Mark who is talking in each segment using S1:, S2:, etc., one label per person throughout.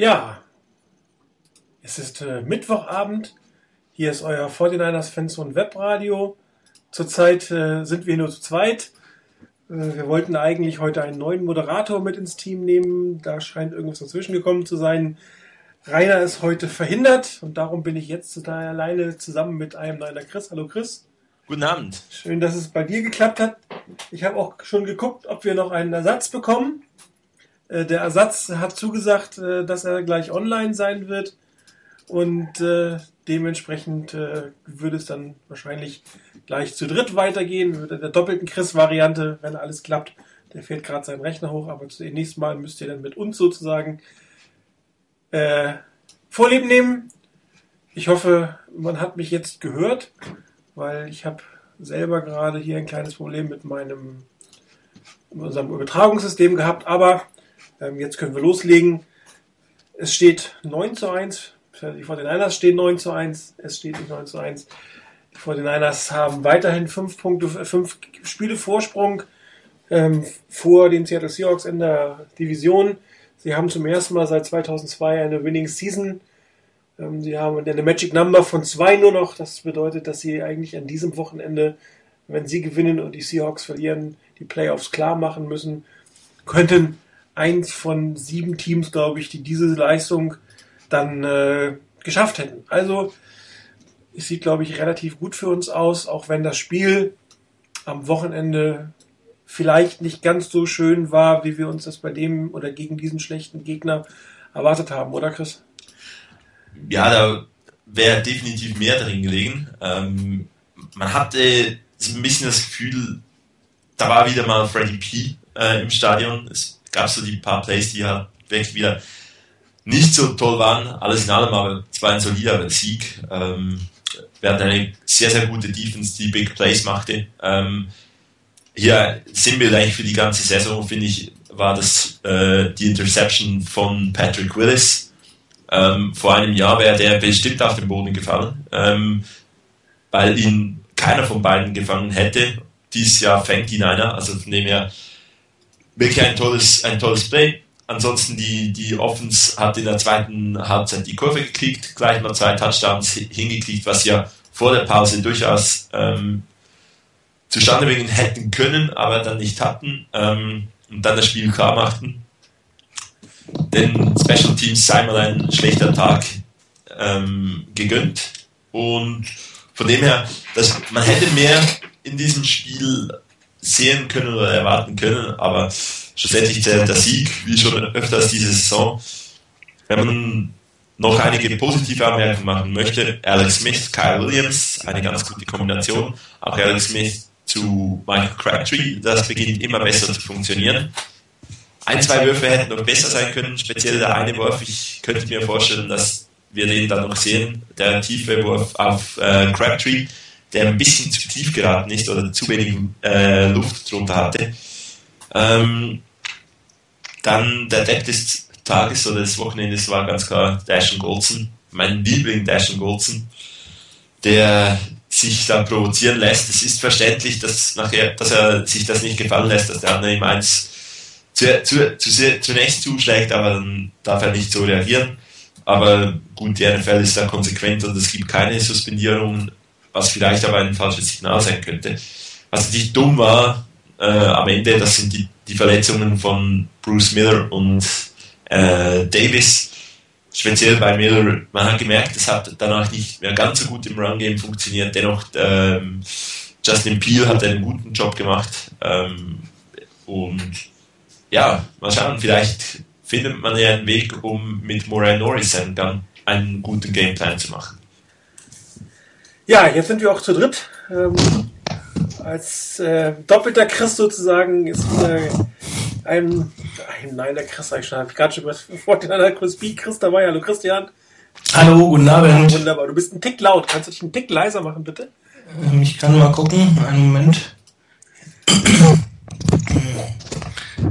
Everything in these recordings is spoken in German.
S1: Ja, es ist äh, Mittwochabend. Hier ist euer 49ers Fanzone Webradio. Zurzeit äh, sind wir nur zu zweit. Äh, wir wollten eigentlich heute einen neuen Moderator mit ins Team nehmen. Da scheint irgendwas dazwischen gekommen zu sein. Rainer ist heute verhindert und darum bin ich jetzt alleine zusammen mit einem Neiner Chris. Hallo Chris.
S2: Guten Abend.
S1: Schön, dass es bei dir geklappt hat. Ich habe auch schon geguckt, ob wir noch einen Ersatz bekommen. Äh, der Ersatz hat zugesagt, äh, dass er gleich online sein wird. Und äh, dementsprechend würde es dann wahrscheinlich gleich zu dritt weitergehen. Mit der doppelten Chris-Variante, wenn alles klappt. Der fährt gerade seinen Rechner hoch, aber zunächst Mal müsst ihr dann mit uns sozusagen äh, Vorleben nehmen. Ich hoffe, man hat mich jetzt gehört, weil ich habe selber gerade hier ein kleines Problem mit meinem mit unserem Übertragungssystem gehabt, aber jetzt können wir loslegen. Es steht 9 zu 1. Die 49ers stehen 9 zu 1. Es steht nicht 9 zu 1. Die 49ers haben weiterhin 5 Punkte, 5 Spiele Vorsprung ähm, vor den Seattle Seahawks in der Division. Sie haben zum ersten Mal seit 2002 eine Winning Season. Ähm, sie haben eine Magic Number von 2 nur noch. Das bedeutet, dass sie eigentlich an diesem Wochenende, wenn sie gewinnen und die Seahawks verlieren, die Playoffs klar machen müssen, könnten eins von sieben Teams, glaube ich, die diese Leistung dann äh, geschafft hätten. Also es sieht, glaube ich, relativ gut für uns aus, auch wenn das Spiel am Wochenende vielleicht nicht ganz so schön war, wie wir uns das bei dem oder gegen diesen schlechten Gegner erwartet haben, oder Chris?
S2: Ja, da wäre definitiv mehr drin gelegen. Ähm, man hatte ein bisschen das Gefühl, da war wieder mal Freddy P äh, im Stadion. Es gab so die paar Plays, die halt wirklich wieder nicht so toll waren. Alles in allem, aber es war ein solider Sieg. Ähm, wir eine sehr, sehr gute Defense, die Big Plays machte. Ähm, hier Sinnbild eigentlich für die ganze Saison, finde ich, war das äh, die Interception von Patrick Willis. Ähm, vor einem Jahr wäre der bestimmt auf den Boden gefallen, ähm, weil ihn keiner von beiden gefangen hätte. Dieses Jahr fängt ihn einer, also von dem her wirklich ein tolles, ein tolles Play. Ansonsten die, die Offense hat in der zweiten Halbzeit die Kurve geklickt, gleich mal zwei Touchdowns hingekriegt, was ja vor der Pause durchaus ähm, zustande bringen hätten können, aber dann nicht hatten ähm, und dann das Spiel klar machten. Den Special Teams sei mal ein schlechter Tag ähm, gegönnt und von dem her, dass man hätte mehr in diesem Spiel sehen können oder erwarten können, aber schlussendlich zählt der Sieg, wie schon öfters diese Saison. Wenn man noch einige positive Anmerkungen machen möchte, Alex Smith, Kyle Williams, eine ganz gute Kombination, auch Alex Smith zu Michael Crabtree, das beginnt immer besser zu funktionieren. Ein, zwei Würfe hätten noch besser sein können, speziell der eine Wurf, ich könnte mir vorstellen, dass wir den dann noch sehen, der tiefe Wurf auf äh, Crabtree, der ein bisschen zu tief geraten ist oder zu wenig äh, Luft drunter hatte. Ähm, dann der Depp des Tages oder des Wochenendes war ganz klar Dashon Goldson, mein Liebling Dashon Goldson, der sich dann provozieren lässt. Es ist verständlich, dass, nachher, dass er sich das nicht gefallen lässt, dass der andere ihm eins zu, zu, zu, zunächst zuschlägt, aber dann darf er nicht so reagieren. Aber gut, die NFL ist da konsequent und es gibt keine Suspendierungen was vielleicht aber ein falsches Signal sein könnte. Was natürlich dumm war äh, am Ende, das sind die, die Verletzungen von Bruce Miller und äh, Davis. Speziell bei Miller, man hat gemerkt, es hat danach nicht mehr ganz so gut im Run-Game funktioniert. Dennoch, ähm, Justin Peel hat einen guten Job gemacht. Ähm, und ja, mal schauen, vielleicht findet man ja einen Weg, um mit Moray Norris einen, einen guten Gameplan zu machen.
S1: Ja, jetzt sind wir auch zu dritt. Ähm, als äh, doppelter Chris sozusagen ist äh, ein, ein nein, der Chris, ich habe gerade schon vor den Chris B. Chris dabei. Hallo Christian.
S3: Hallo, guten Abend.
S1: Wunderbar. Du bist ein Tick laut. Kannst du dich einen Tick leiser machen, bitte?
S3: Ähm, ich kann mal gucken. Einen Moment.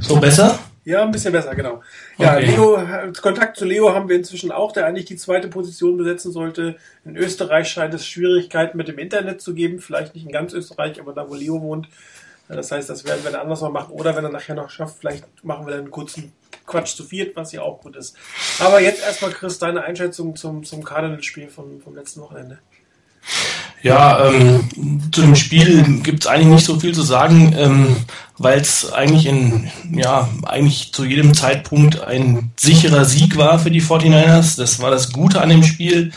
S3: So besser?
S1: Ja, ein bisschen besser, genau. Ja, okay. Leo, Kontakt zu Leo haben wir inzwischen auch, der eigentlich die zweite Position besetzen sollte. In Österreich scheint es Schwierigkeiten mit dem Internet zu geben, vielleicht nicht in ganz Österreich, aber da, wo Leo wohnt. Das heißt, das werden wir dann anders mal machen. Oder wenn er nachher noch schafft, vielleicht machen wir dann einen kurzen Quatsch zu viert, was ja auch gut ist. Aber jetzt erstmal, Chris, deine Einschätzung zum, zum Cardinals-Spiel vom, vom letzten Wochenende.
S3: Ja, ähm, zu dem Spiel gibt es eigentlich nicht so viel zu sagen, ähm, weil es eigentlich in, ja, eigentlich zu jedem Zeitpunkt ein sicherer Sieg war für die 49ers. Das war das Gute an dem Spiel.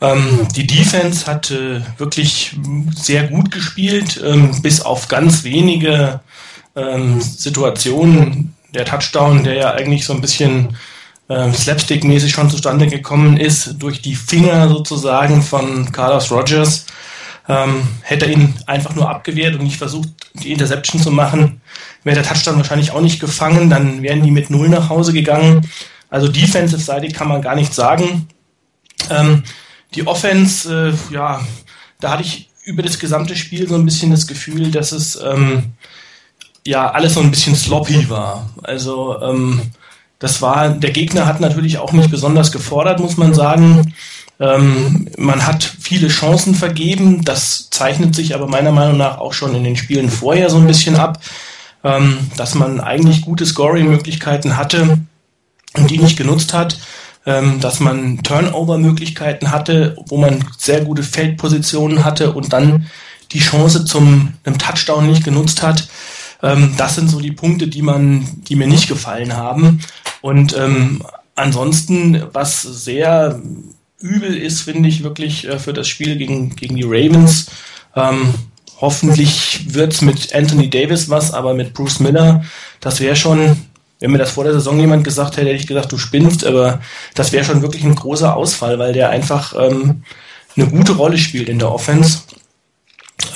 S3: Ähm, die Defense hat äh, wirklich sehr gut gespielt, ähm, bis auf ganz wenige ähm, Situationen. Der Touchdown, der ja eigentlich so ein bisschen äh, Slapstick-mäßig schon zustande gekommen ist, durch die Finger sozusagen von Carlos Rogers. Ähm, hätte er ihn einfach nur abgewehrt und nicht versucht, die Interception zu machen, wäre der Touchdown wahrscheinlich auch nicht gefangen, dann wären die mit Null nach Hause gegangen. Also defensive-seitig kann man gar nichts sagen. Ähm, die Offense, äh, ja, da hatte ich über das gesamte Spiel so ein bisschen das Gefühl, dass es ähm, ja alles so ein bisschen sloppy war. Also ähm, das war, der Gegner hat natürlich auch nicht besonders gefordert, muss man sagen. Ähm, man hat viele Chancen vergeben. Das zeichnet sich aber meiner Meinung nach auch schon in den Spielen vorher so ein bisschen ab, ähm, dass man eigentlich gute Scoring-Möglichkeiten hatte und die nicht genutzt hat. Ähm, dass man Turnover-Möglichkeiten hatte, wo man sehr gute Feldpositionen hatte und dann die Chance zum einem Touchdown nicht genutzt hat. Ähm, das sind so die Punkte, die man, die mir nicht gefallen haben. Und ähm, ansonsten, was sehr übel ist, finde ich wirklich äh, für das Spiel gegen, gegen die Ravens. Ähm, hoffentlich wird's mit Anthony Davis was, aber mit Bruce Miller, das wäre schon, wenn mir das vor der Saison jemand gesagt hätte, hätte ich gesagt, du spinnst, aber das wäre schon wirklich ein großer Ausfall, weil der einfach ähm, eine gute Rolle spielt in der Offense.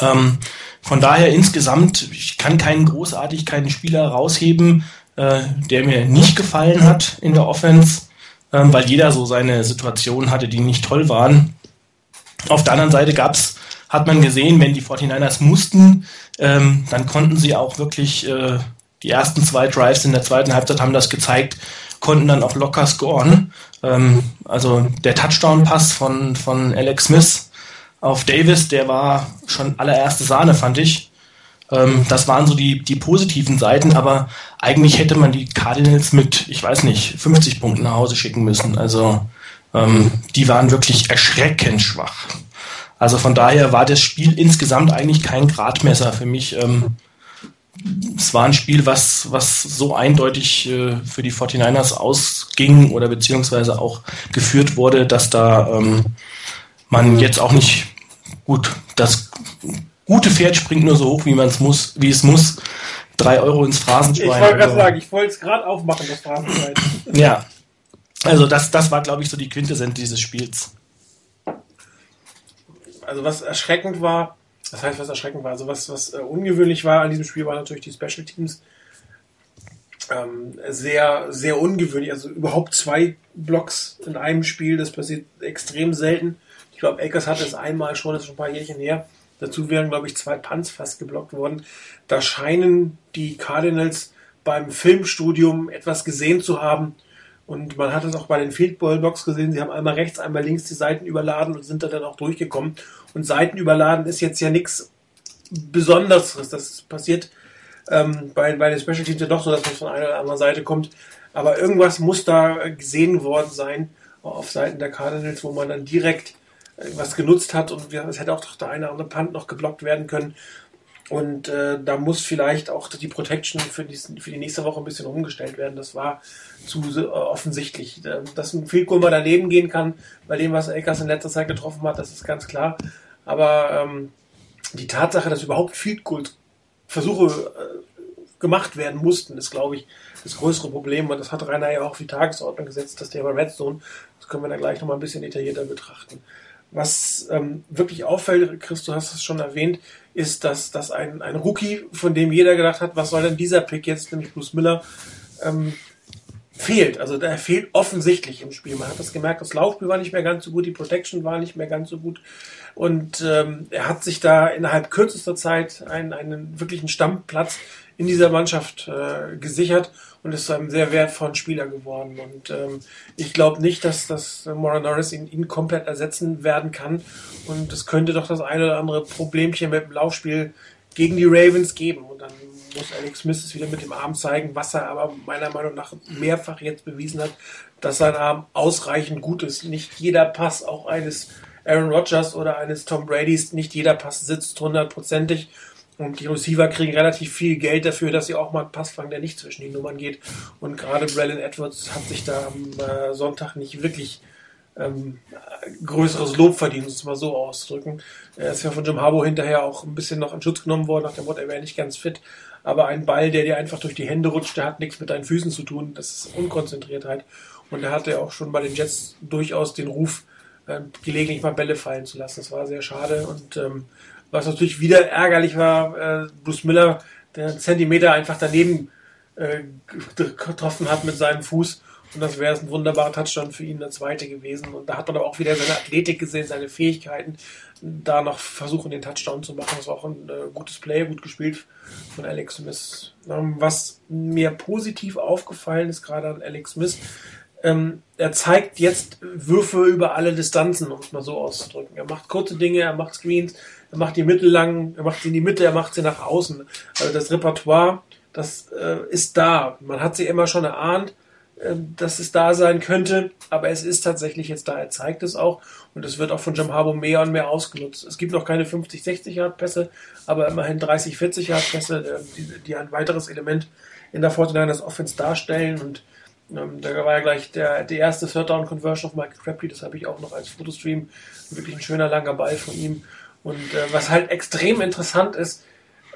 S3: Ähm, von daher insgesamt, ich kann keinen großartig keinen Spieler rausheben, äh, der mir nicht gefallen hat in der Offense, ähm, weil jeder so seine Situationen hatte, die nicht toll waren. Auf der anderen Seite gab's, hat man gesehen, wenn die 49ers mussten, ähm, dann konnten sie auch wirklich äh, die ersten zwei Drives in der zweiten Halbzeit haben das gezeigt, konnten dann auch locker scoren. Ähm, also der Touchdown-Pass von, von Alex Smith auf Davis, der war schon allererste Sahne, fand ich. Ähm, das waren so die, die positiven Seiten, aber eigentlich hätte man die Cardinals mit, ich weiß nicht, 50 Punkten nach Hause schicken müssen. Also ähm, die waren wirklich erschreckend schwach. Also von daher war das Spiel insgesamt eigentlich kein Gradmesser für mich. Ähm, es war ein Spiel, was, was so eindeutig äh, für die 49ers ausging oder beziehungsweise auch geführt wurde, dass da ähm, man jetzt auch nicht gut, das gute Pferd springt nur so hoch, wie man es muss, wie es muss. Drei Euro ins Phrasenschwein.
S1: Ich wollte gerade sagen, ich wollte es gerade aufmachen, das Phrasenschwein.
S3: ja. Also das, das war, glaube ich, so die Quintessenz dieses Spiels.
S1: Also was erschreckend war, das heißt, was erschreckend war, also was, was äh, ungewöhnlich war an diesem Spiel, waren natürlich die Special Teams. Ähm, sehr, sehr ungewöhnlich. Also überhaupt zwei Blocks in einem Spiel, das passiert extrem selten. Ich glaube, Akers hatte es einmal schon, das ist schon ein paar Jährchen her. Dazu wären, glaube ich, zwei Punts fast geblockt worden. Da scheinen die Cardinals beim Filmstudium etwas gesehen zu haben. Und man hat es auch bei den Field Goal Blocks gesehen. Sie haben einmal rechts, einmal links die Seiten überladen und sind da dann auch durchgekommen. Und Seiten überladen ist jetzt ja nichts Besonderes. Das passiert ähm, bei, bei den Special Teams ja doch so, dass man von einer oder anderen Seite kommt. Aber irgendwas muss da gesehen worden sein auf Seiten der Cardinals, wo man dann direkt was genutzt hat und es hätte auch der eine oder andere Punt noch geblockt werden können. Und äh, da muss vielleicht auch die Protection für, diesen, für die nächste Woche ein bisschen umgestellt werden. Das war zu äh, offensichtlich. Äh, dass ein Field mal daneben gehen kann, bei dem, was Akers in letzter Zeit getroffen hat, das ist ganz klar. Aber ähm, die Tatsache, dass überhaupt Field Goal Versuche äh, gemacht werden mussten, ist, glaube ich, das größere Problem. Und das hat Rainer ja auch auf die Tagesordnung gesetzt, das Thema Redstone. Das können wir dann gleich nochmal ein bisschen detaillierter betrachten. Was ähm, wirklich auffällt, Chris, du hast es schon erwähnt, ist, dass, dass ein, ein Rookie, von dem jeder gedacht hat, was soll denn dieser Pick jetzt, nämlich Bruce Miller, ähm, fehlt. Also der fehlt offensichtlich im Spiel. Man hat das gemerkt, das Laufspiel war nicht mehr ganz so gut, die Protection war nicht mehr ganz so gut. Und ähm, er hat sich da innerhalb kürzester Zeit einen, einen wirklichen Stammplatz in dieser Mannschaft äh, gesichert und ist zu einem sehr wertvollen Spieler geworden. Und ähm, ich glaube nicht, dass das Mora Norris ihn, ihn komplett ersetzen werden kann. Und es könnte doch das eine oder andere Problemchen mit dem Laufspiel gegen die Ravens geben. Und dann muss Alex Smith es wieder mit dem Arm zeigen, was er aber meiner Meinung nach mehrfach jetzt bewiesen hat, dass sein Arm ausreichend gut ist. Nicht jeder Pass, auch eines Aaron Rodgers oder eines Tom Bradys, nicht jeder Pass sitzt hundertprozentig. Und die Receiver kriegen relativ viel Geld dafür, dass sie auch mal einen Pass fangen, der nicht zwischen die Nummern geht. Und gerade Braylon Edwards hat sich da am äh, Sonntag nicht wirklich ähm, größeres Lob verdient, um es mal so auszudrücken. Er ist ja von Jim Harbour hinterher auch ein bisschen noch in Schutz genommen worden, nach dem Motto, er wäre nicht ganz fit. Aber ein Ball, der dir einfach durch die Hände rutscht, der hat nichts mit deinen Füßen zu tun. Das ist Unkonzentriertheit. Und er hatte auch schon bei den Jets durchaus den Ruf, äh, gelegentlich mal Bälle fallen zu lassen. Das war sehr schade. Und ähm, was natürlich wieder ärgerlich war, äh, Bruce Miller, der einen Zentimeter einfach daneben äh, getroffen hat mit seinem Fuß. Und das wäre ein wunderbarer Touchdown für ihn, der zweite gewesen. Und da hat man aber auch wieder seine Athletik gesehen, seine Fähigkeiten, da noch versuchen, den Touchdown zu machen. Das war auch ein äh, gutes Play, gut gespielt von Alex Smith. Ähm, was mir positiv aufgefallen ist, gerade an Alex Smith, ähm, er zeigt jetzt Würfe über alle Distanzen, um es mal so auszudrücken. Er macht kurze Dinge, er macht Screens, er macht die mittellangen, er macht sie in die Mitte, er macht sie nach außen. Also das Repertoire, das äh, ist da. Man hat sie immer schon erahnt, äh, dass es da sein könnte, aber es ist tatsächlich jetzt da. Er zeigt es auch und es wird auch von Jim Harbour mehr und mehr ausgenutzt. Es gibt noch keine 50, 60 Yard Pässe, aber immerhin 30, 40 Yard Pässe, äh, die, die ein weiteres Element in der 49ers Offense darstellen und ähm, da war ja gleich der, die erste Third Down Conversion auf Michael Crabtree, das habe ich auch noch als Fotostream. Wirklich ein schöner langer Ball von ihm. Und äh, was halt extrem interessant ist,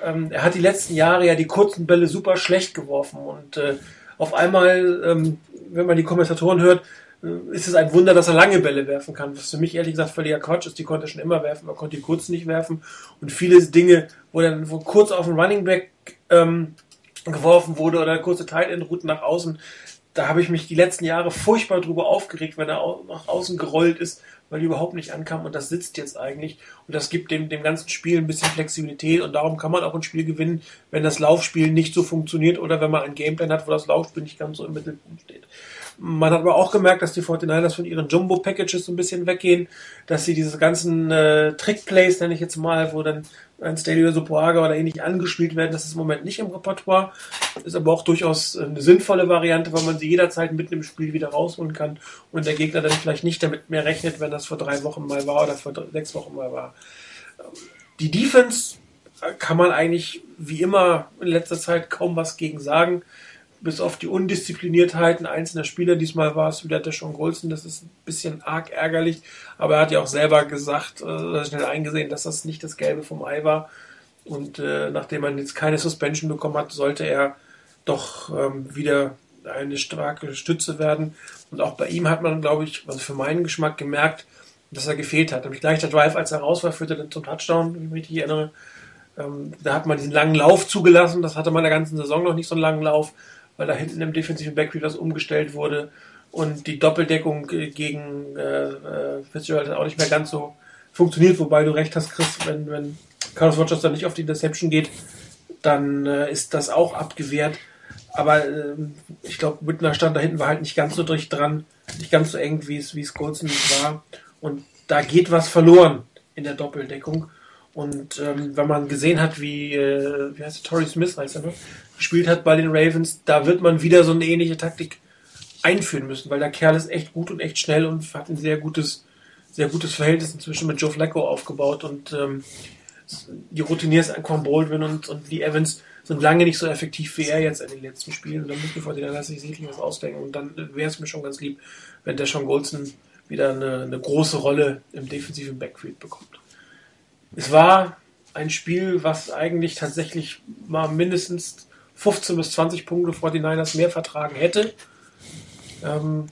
S1: ähm, er hat die letzten Jahre ja die kurzen Bälle super schlecht geworfen. Und äh, auf einmal, ähm, wenn man die Kommentatoren hört, äh, ist es ein Wunder, dass er lange Bälle werfen kann. Was für mich ehrlich gesagt völliger Quatsch ist. Die konnte er schon immer werfen, aber konnte die kurz nicht werfen. Und viele Dinge, wo dann wo kurz auf den Running Back ähm, geworfen wurde oder kurze Tight End Route nach außen, da habe ich mich die letzten Jahre furchtbar drüber aufgeregt, wenn er nach außen gerollt ist, weil die überhaupt nicht ankam und das sitzt jetzt eigentlich und das gibt dem, dem ganzen Spiel ein bisschen Flexibilität und darum kann man auch ein Spiel gewinnen, wenn das Laufspiel nicht so funktioniert oder wenn man ein Gameplan hat, wo das Laufspiel nicht ganz so im Mittelpunkt steht. Man hat aber auch gemerkt, dass die 49ers von ihren Jumbo-Packages ein bisschen weggehen, dass sie diese ganzen äh, Trick-Plays, nenne ich jetzt mal, wo dann ein Stadio Sopoaga oder ähnlich angespielt werden. Das ist im Moment nicht im Repertoire. Ist aber auch durchaus eine sinnvolle Variante, weil man sie jederzeit mitten im Spiel wieder rausholen kann und der Gegner dann vielleicht nicht damit mehr rechnet, wenn das vor drei Wochen mal war oder vor sechs Wochen mal war. Die Defense kann man eigentlich wie immer in letzter Zeit kaum was gegen sagen bis auf die Undiszipliniertheiten einzelner Spieler. Diesmal war es wieder der Sean Golson, das ist ein bisschen arg ärgerlich, aber er hat ja auch selber gesagt, äh, schnell eingesehen, dass das nicht das Gelbe vom Ei war. Und äh, nachdem man jetzt keine Suspension bekommen hat, sollte er doch ähm, wieder eine starke Stütze werden. Und auch bei ihm hat man, glaube ich, also für meinen Geschmack gemerkt, dass er gefehlt hat. Nämlich gleich der Drive, als er raus war, führte dann zum Touchdown, wenn ich mich erinnere. Ähm, da hat man diesen langen Lauf zugelassen. Das hatte man in der ganzen Saison noch nicht so einen langen Lauf weil da hinten im defensiven Backfield was umgestellt wurde und die Doppeldeckung gegen äh, äh, Fitzgerald auch nicht mehr ganz so funktioniert, wobei du recht hast, Chris, wenn, wenn Carlos Rogers dann nicht auf die Interception geht, dann äh, ist das auch abgewehrt. Aber äh, ich glaube, Whitner stand da hinten, war halt nicht ganz so dicht dran, nicht ganz so eng, wie es, Golson war. Und da geht was verloren in der Doppeldeckung. Und ähm, wenn man gesehen hat, wie, äh, wie heißt der, Torrey Smith heißt er, ne? gespielt hat bei den Ravens, da wird man wieder so eine ähnliche Taktik einführen müssen, weil der Kerl ist echt gut und echt schnell und hat ein sehr gutes, sehr gutes Verhältnis inzwischen mit Joe Flacco aufgebaut und ähm, die Routiniers Quan Baldwin und, und Lee Evans sind lange nicht so effektiv wie er jetzt in den letzten Spielen und dann müssen wir den sich sicherlich was ausdenken und dann wäre es mir schon ganz lieb, wenn der Sean Goldson wieder eine, eine große Rolle im defensiven Backfield bekommt. Es war ein Spiel, was eigentlich tatsächlich mal mindestens 15 bis 20 Punkte vor die Niners mehr vertragen hätte. Ähm,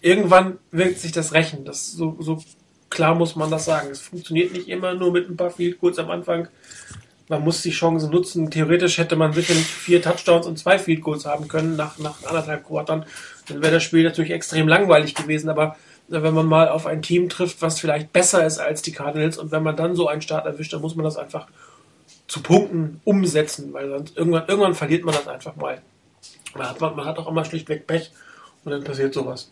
S1: irgendwann wirkt sich das rächen. Das so, so klar muss man das sagen. Es funktioniert nicht immer nur mit ein paar Field Goals am Anfang. Man muss die Chancen nutzen. Theoretisch hätte man sicherlich vier Touchdowns und zwei Field Goals haben können nach, nach anderthalb Quartern. Dann wäre das Spiel natürlich extrem langweilig gewesen. Aber wenn man mal auf ein Team trifft, was vielleicht besser ist als die Cardinals und wenn man dann so einen Start erwischt, dann muss man das einfach zu Punkten umsetzen, weil sonst irgendwann, irgendwann verliert man das einfach mal. Man hat, man hat auch immer schlichtweg Pech und dann passiert sowas.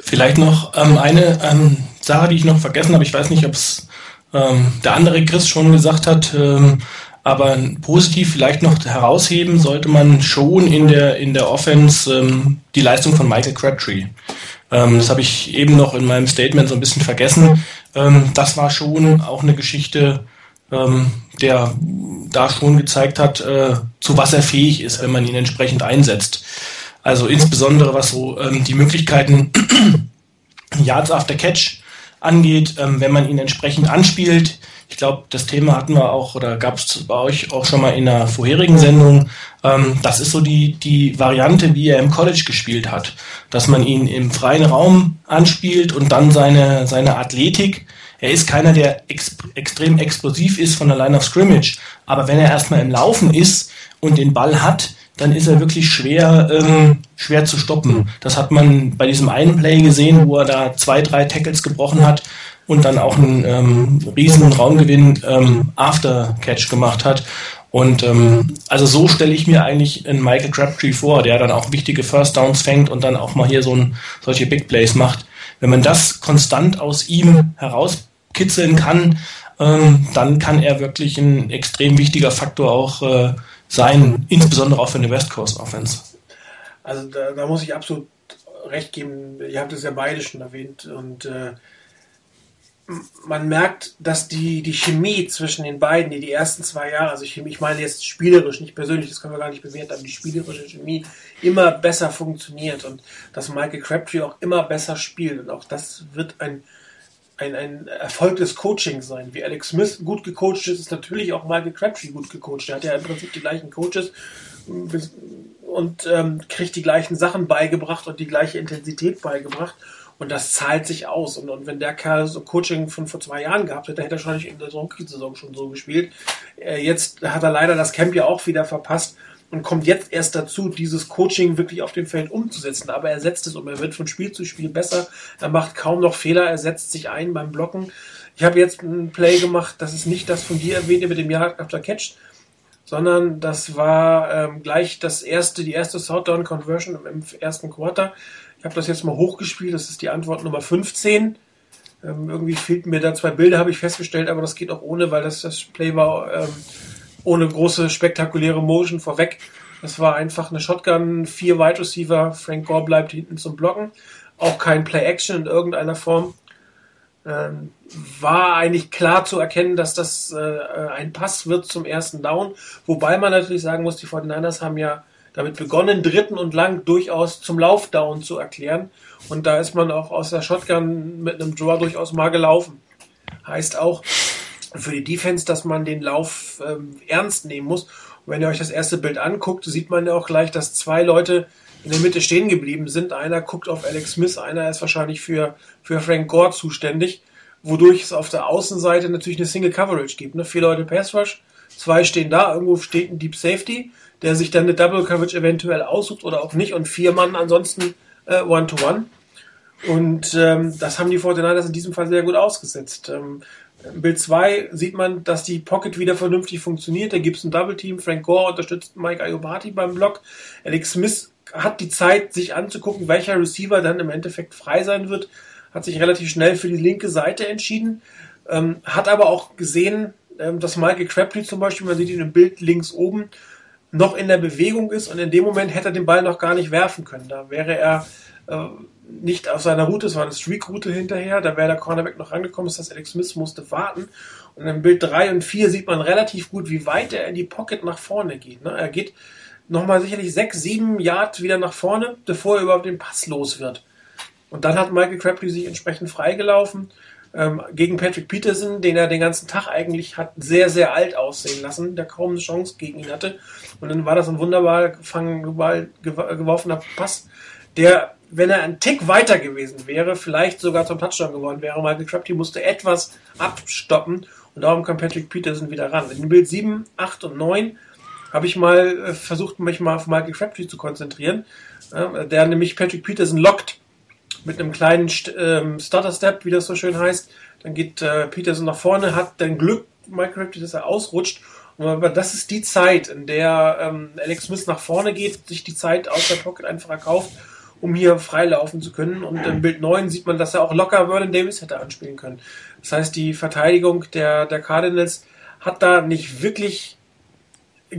S3: Vielleicht noch ähm, eine ähm, Sache, die ich noch vergessen habe. Ich weiß nicht, ob es ähm, der andere Chris schon gesagt hat, ähm, aber positiv vielleicht noch herausheben sollte man schon in der, in der Offense ähm, die Leistung von Michael Crabtree. Ähm, das habe ich eben noch in meinem Statement so ein bisschen vergessen. Ähm, das war schon auch eine Geschichte, ähm, der da schon gezeigt hat, äh, zu was er fähig ist, wenn man ihn entsprechend einsetzt. Also insbesondere was so ähm, die Möglichkeiten Yards after Catch angeht, ähm, wenn man ihn entsprechend anspielt, glaube, das Thema hatten wir auch oder gab es bei euch auch schon mal in einer vorherigen Sendung. Ähm, das ist so die, die Variante, wie er im College gespielt hat. Dass man ihn im freien Raum anspielt und dann seine, seine Athletik. Er ist keiner, der ex extrem explosiv ist von der Line of Scrimmage. Aber wenn er erstmal im Laufen ist und den Ball hat, dann ist er wirklich schwer, ähm, schwer zu stoppen. Das hat man bei diesem einen Play gesehen, wo er da zwei, drei Tackles gebrochen hat und dann auch einen ähm, riesen Raumgewinn ähm, After Catch gemacht hat. Und ähm, also so stelle ich mir eigentlich einen Michael Crabtree vor, der dann auch wichtige First Downs fängt und dann auch mal hier so ein, solche Big Plays macht. Wenn man das konstant aus ihm herauskitzeln kann, ähm, dann kann er wirklich ein extrem wichtiger Faktor auch äh, sein, insbesondere auch für eine West Coast Offense.
S1: Also da, da muss ich absolut recht geben. Ihr habt es ja beide schon erwähnt und äh, man merkt, dass die, die Chemie zwischen den beiden, die die ersten zwei Jahre, also ich, ich meine jetzt spielerisch, nicht persönlich, das können wir gar nicht bewerten, aber die spielerische Chemie immer besser funktioniert und dass Michael Crabtree auch immer besser spielt und auch das wird ein, ein, ein Erfolg des Coachings sein. Wie Alex Smith gut gecoacht ist, ist natürlich auch Michael Crabtree gut gecoacht. Er hat ja im Prinzip die gleichen Coaches und ähm, kriegt die gleichen Sachen beigebracht und die gleiche Intensität beigebracht. Und das zahlt sich aus. Und, und wenn der Kerl so Coaching von vor zwei Jahren gehabt hätte, hätte er wahrscheinlich in der Rookie-Saison schon so gespielt. Äh, jetzt hat er leider das Camp ja auch wieder verpasst und kommt jetzt erst dazu, dieses Coaching wirklich auf dem Feld umzusetzen. Aber er setzt es um. Er wird von Spiel zu Spiel besser. Er macht kaum noch Fehler. Er setzt sich ein beim Blocken. Ich habe jetzt ein Play gemacht, das ist nicht das von dir erwähnte mit dem Yard After Catch, sondern das war ähm, gleich das erste, die erste Southdown Conversion im ersten Quarter. Ich habe das jetzt mal hochgespielt, das ist die Antwort Nummer 15. Ähm, irgendwie fehlten mir da zwei Bilder, habe ich festgestellt, aber das geht auch ohne, weil das, das Play war ähm, ohne große spektakuläre Motion vorweg. Das war einfach eine Shotgun, vier Wide Receiver, Frank Gore bleibt hinten zum Blocken. Auch kein Play-Action in irgendeiner Form. Ähm, war eigentlich klar zu erkennen, dass das äh, ein Pass wird zum ersten Down. Wobei man natürlich sagen muss, die 49ers haben ja damit begonnen, dritten und lang durchaus zum Laufdown zu erklären. Und da ist man auch aus der Shotgun mit einem Draw durchaus mal gelaufen. Heißt auch für die Defense, dass man den Lauf ähm, ernst nehmen muss. Und wenn ihr euch das erste Bild anguckt, sieht man ja auch gleich, dass zwei Leute in der Mitte stehen geblieben sind. Einer guckt auf Alex Smith, einer ist wahrscheinlich für, für Frank Gore zuständig, wodurch es auf der Außenseite natürlich eine Single Coverage gibt. Ne? Vier Leute Pass Rush, zwei stehen da, irgendwo steht ein Deep Safety der sich dann eine Double Coverage eventuell aussucht oder auch nicht und vier Mann ansonsten äh, One-to-One. Und ähm, das haben die 49ers in diesem Fall sehr gut ausgesetzt. Ähm, Bild 2 sieht man, dass die Pocket wieder vernünftig funktioniert. Da gibt es ein Double Team. Frank Gore unterstützt Mike Ayobati beim Block. Alex Smith hat die Zeit, sich anzugucken, welcher Receiver dann im Endeffekt frei sein wird. Hat sich relativ schnell für die linke Seite entschieden. Ähm, hat aber auch gesehen, ähm, dass Michael Crabtree zum Beispiel, man sieht ihn im Bild links oben, noch in der Bewegung ist und in dem Moment hätte er den Ball noch gar nicht werfen können. Da wäre er äh, nicht auf seiner Route, es war eine Streak-Route hinterher, da wäre der Cornerback noch rangekommen, das heißt, Alex Smith musste warten. Und im Bild 3 und 4 sieht man relativ gut, wie weit er in die Pocket nach vorne geht. Ne? Er geht nochmal sicherlich 6, 7 Yard wieder nach vorne, bevor er überhaupt den Pass los wird. Und dann hat Michael Crabtree sich entsprechend freigelaufen ähm, gegen Patrick Peterson, den er den ganzen Tag eigentlich hat sehr, sehr alt aussehen lassen, der kaum eine Chance gegen ihn hatte. Und dann war das ein wunderbar gefangen, geworfener Pass, der, wenn er einen Tick weiter gewesen wäre, vielleicht sogar zum Touchdown geworden wäre. Michael Crabtree musste etwas abstoppen und darum kam Patrick Peterson wieder ran. In Bild 7, 8 und 9 habe ich mal äh, versucht, mich mal auf Michael Crabtree zu konzentrieren, äh, der nämlich Patrick Peterson lockt mit einem kleinen ähm, Stutter-Step, wie das so schön heißt. Dann geht äh, Peterson nach vorne, hat dann Glück, Michael dass er ausrutscht. Aber das ist die Zeit, in der ähm, Alex Smith nach vorne geht, sich die Zeit aus der Pocket einfach erkauft um hier freilaufen zu können. Und im Bild 9 sieht man, dass er auch locker Vernon Davis hätte anspielen können. Das heißt, die Verteidigung der, der Cardinals hat da nicht wirklich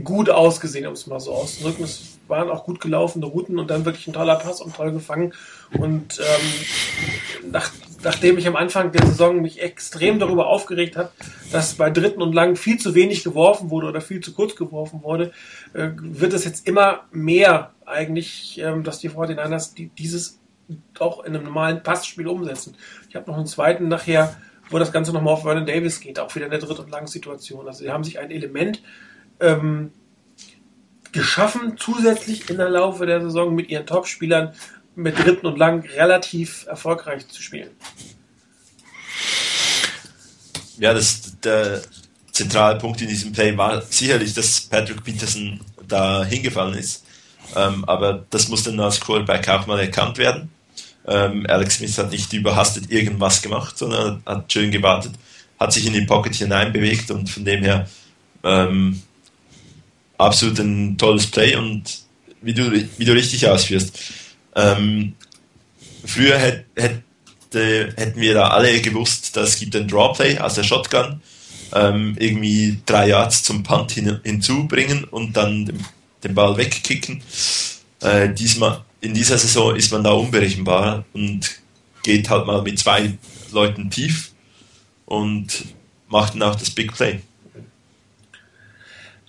S1: gut ausgesehen, um es mal so auszudrücken. Es waren auch gut gelaufene Routen und dann wirklich ein toller Pass und toll gefangen. Und ähm, nach, nachdem ich am Anfang der Saison mich extrem darüber aufgeregt habe, dass bei dritten und lang viel zu wenig geworfen wurde oder viel zu kurz geworfen wurde, äh, wird es jetzt immer mehr eigentlich, ähm, dass die 49ers die, dieses auch in einem normalen Passspiel umsetzen. Ich habe noch einen zweiten nachher, wo das Ganze nochmal auf Vernon Davis geht, auch wieder in der dritten und langen Situation. Also sie haben sich ein Element ähm, geschaffen, zusätzlich in der Laufe der Saison mit ihren Topspielern mit dritten und lang relativ erfolgreich zu spielen.
S2: Ja, das, der zentrale Punkt in diesem Play war sicherlich, dass Patrick Peterson da hingefallen ist. Ähm, aber das muss dann als Quarterback auch mal erkannt werden. Ähm, Alex Smith hat nicht überhastet irgendwas gemacht, sondern hat schön gewartet, hat sich in die Pocket hineinbewegt und von dem her ähm, absolut ein tolles Play und wie du, wie du richtig ausführst. Ähm, früher hätte, hätte, hätten wir da alle gewusst, dass es gibt ein Drawplay, also der Shotgun, ähm, irgendwie drei Yards zum Punt hin, hinzubringen und dann den, den Ball wegkicken. Äh, diesmal, in dieser Saison ist man da unberechenbar und geht halt mal mit zwei Leuten tief und macht dann auch das Big Play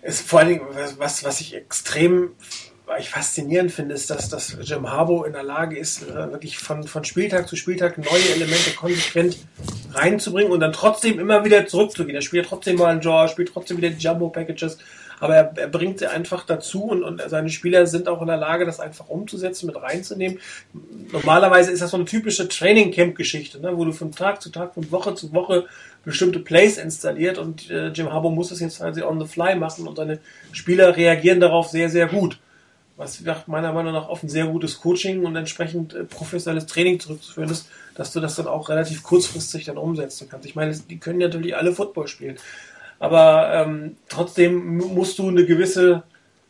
S1: ist vor allen Dingen, was, was ich extrem ich faszinierend finde, ist, dass, dass Jim Harbour in der Lage ist, äh, wirklich von, von Spieltag zu Spieltag neue Elemente konsequent reinzubringen und dann trotzdem immer wieder zurückzugehen. Er spielt trotzdem mal einen Jaw, spielt trotzdem wieder die Jumbo-Packages, aber er, er bringt sie einfach dazu und, und seine Spieler sind auch in der Lage, das einfach umzusetzen, mit reinzunehmen. Normalerweise ist das so eine typische Training Camp-Geschichte, ne, wo du von Tag zu Tag, von Woche zu Woche bestimmte Plays installiert und äh, Jim Harbour muss das jetzt quasi on the fly machen und seine Spieler reagieren darauf sehr, sehr gut. Was meiner Meinung nach auf ein sehr gutes Coaching und entsprechend äh, professionelles Training zurückzuführen ist, dass du das dann auch relativ kurzfristig dann umsetzen kannst. Ich meine, die können natürlich alle Football spielen, aber ähm, trotzdem musst du eine gewisse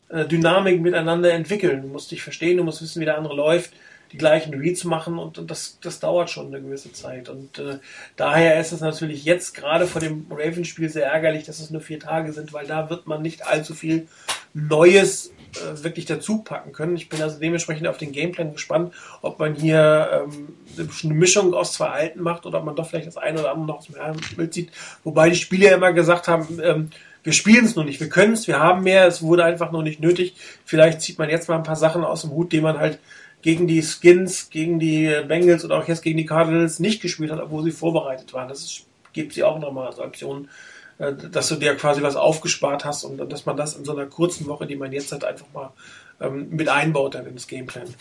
S1: äh, Dynamik miteinander entwickeln. Du musst dich verstehen, du musst wissen, wie der andere läuft die gleichen Reads machen und, und das, das dauert schon eine gewisse Zeit. Und äh, daher ist es natürlich jetzt gerade vor dem Ravens-Spiel sehr ärgerlich, dass es nur vier Tage sind, weil da wird man nicht allzu viel Neues äh, wirklich dazu packen können. Ich bin also dementsprechend auf den Gameplan gespannt, ob man hier ähm, eine Mischung aus zwei Alten macht oder ob man doch vielleicht das eine oder andere noch aus dem Bild sieht. Wobei die Spieler immer gesagt haben, ähm, wir spielen es noch nicht, wir können es, wir haben mehr, es wurde einfach noch nicht nötig. Vielleicht zieht man jetzt mal ein paar Sachen aus dem Hut, die man halt gegen die Skins, gegen die Bengals oder auch jetzt gegen die Cardinals nicht gespielt hat, obwohl sie vorbereitet waren. Das gibt sie auch nochmal als Option, dass du dir quasi was aufgespart hast und dass man das in so einer kurzen Woche, die man jetzt hat, einfach mal ähm, mit einbaut dann ins Gameplan.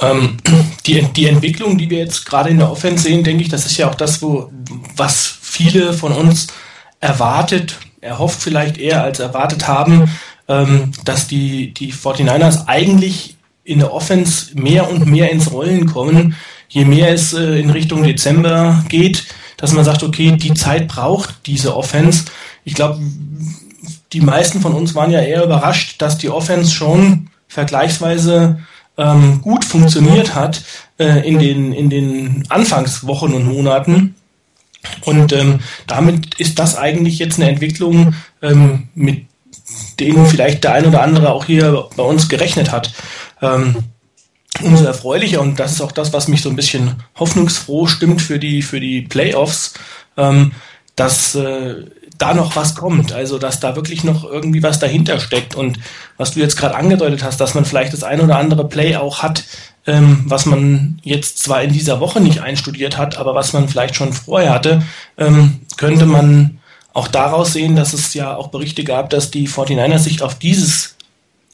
S3: Ähm, die, die Entwicklung, die wir jetzt gerade in der Offense sehen, denke ich, das ist ja auch das, wo, was viele von uns erwartet, erhofft vielleicht eher als erwartet haben, ähm, dass die, die 49ers eigentlich in der Offense mehr und mehr ins Rollen kommen, je mehr es äh, in Richtung Dezember geht, dass man sagt, okay, die Zeit braucht diese Offense. Ich glaube, die meisten von uns waren ja eher überrascht, dass die Offense schon vergleichsweise ähm, gut funktioniert hat äh, in, den, in den Anfangswochen und Monaten. Und ähm, damit ist das eigentlich jetzt eine Entwicklung, ähm, mit denen vielleicht der ein oder andere auch hier bei uns gerechnet hat ähm, umso erfreulicher und das ist auch das, was mich so ein bisschen hoffnungsfroh stimmt für die für die Playoffs, ähm, dass äh, da noch was kommt, also dass da wirklich noch irgendwie was dahinter steckt. Und was du jetzt gerade angedeutet hast, dass man vielleicht das ein oder andere Play auch hat, ähm, was man jetzt zwar in dieser Woche nicht einstudiert hat, aber was man vielleicht schon vorher hatte, ähm, könnte man auch daraus sehen, dass es ja auch Berichte gab, dass die 49ers sich auf dieses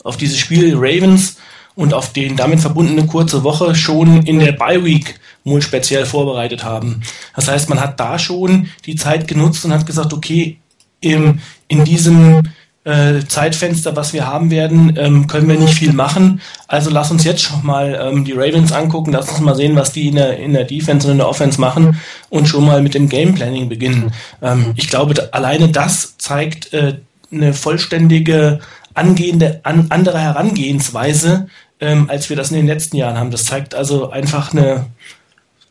S3: auf dieses Spiel Ravens und auf den damit verbundene kurze Woche schon in der Bye Week wohl speziell vorbereitet haben. Das heißt, man hat da schon die Zeit genutzt und hat gesagt, okay, im, in diesem äh, Zeitfenster, was wir haben werden, ähm, können wir nicht viel machen. Also lass uns jetzt schon mal ähm, die Ravens angucken, lass uns mal sehen, was die in der, in der Defense und in der Offense machen und schon mal mit dem Game Planning beginnen. Ähm, ich glaube, alleine das zeigt äh, eine vollständige angehende, an, andere Herangehensweise ähm, als wir das in den letzten Jahren haben. Das zeigt also einfach eine,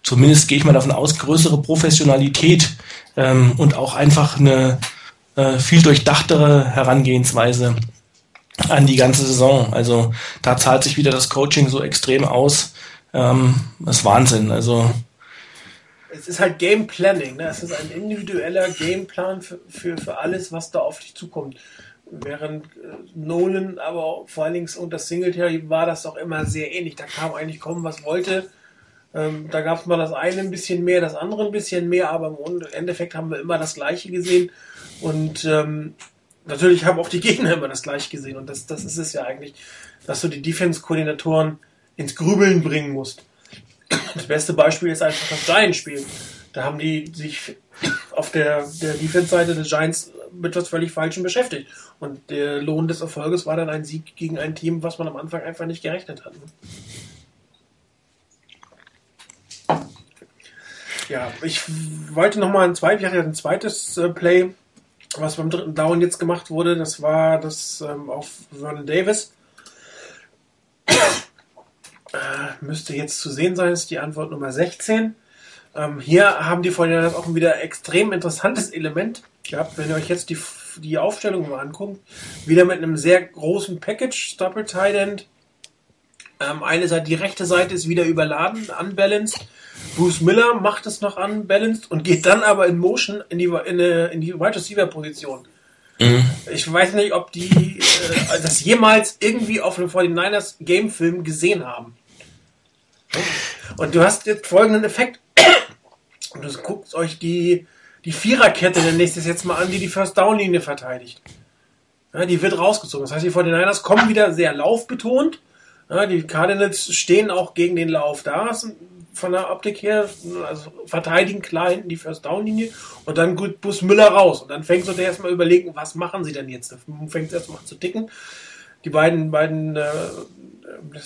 S3: zumindest gehe ich mal davon aus, größere Professionalität ähm, und auch einfach eine äh, viel durchdachtere Herangehensweise an die ganze Saison. Also da zahlt sich wieder das Coaching so extrem aus. Ähm, das ist Wahnsinn. Also
S1: es ist halt Game Planning. Ne? Es ist ein individueller Gameplan für, für, für alles, was da auf dich zukommt. Während äh, Nolan, aber vor allen Dingen unter Singletary war das doch immer sehr ähnlich. Da kam eigentlich kommen, was wollte. Ähm, da gab es mal das eine ein bisschen mehr, das andere ein bisschen mehr, aber im Endeffekt haben wir immer das Gleiche gesehen. Und ähm, natürlich haben auch die Gegner immer das Gleiche gesehen. Und das, das ist es ja eigentlich, dass du die Defense-Koordinatoren ins Grübeln bringen musst. Das beste Beispiel ist einfach das Giants-Spiel. Da haben die sich auf der, der Defense-Seite des Giants mit was völlig Falschem beschäftigt. Und der Lohn des Erfolges war dann ein Sieg gegen ein Team, was man am Anfang einfach nicht gerechnet hat. Ja, ich wollte noch mal ein zweites, ein zweites äh, Play, was beim dritten Down jetzt gemacht wurde. Das war das ähm, auf Vernon Davis. Äh, müsste jetzt zu sehen sein, ist die Antwort Nummer 16. Ähm, hier haben die Vorhinein auch ein wieder extrem interessantes Element gehabt, wenn ihr euch jetzt die, die Aufstellung mal anguckt. Wieder mit einem sehr großen Package, Double Tight End. Ähm, eine Seite, die rechte Seite ist wieder überladen, unbalanced. Bruce Miller macht es noch unbalanced und geht dann aber in Motion in die, in, in die Wide Receiver Position. Mhm. Ich weiß nicht, ob die äh, das jemals irgendwie auf einem 49ers Gamefilm gesehen haben. Und du hast jetzt folgenden Effekt. Und du guckst euch die, die Viererkette der nächstes jetzt mal an, die die First Down Linie verteidigt. Ja, die wird rausgezogen. Das heißt, die 49ers kommen wieder sehr laufbetont. Ja, die Cardinals stehen auch gegen den Lauf da von der Optik her, also verteidigen klar hinten die First Down Linie und dann gut Bus Müller raus und dann fängst du dir erstmal überlegen, was machen sie denn jetzt? Dann fängt es erstmal zu ticken. Die beiden, beiden äh,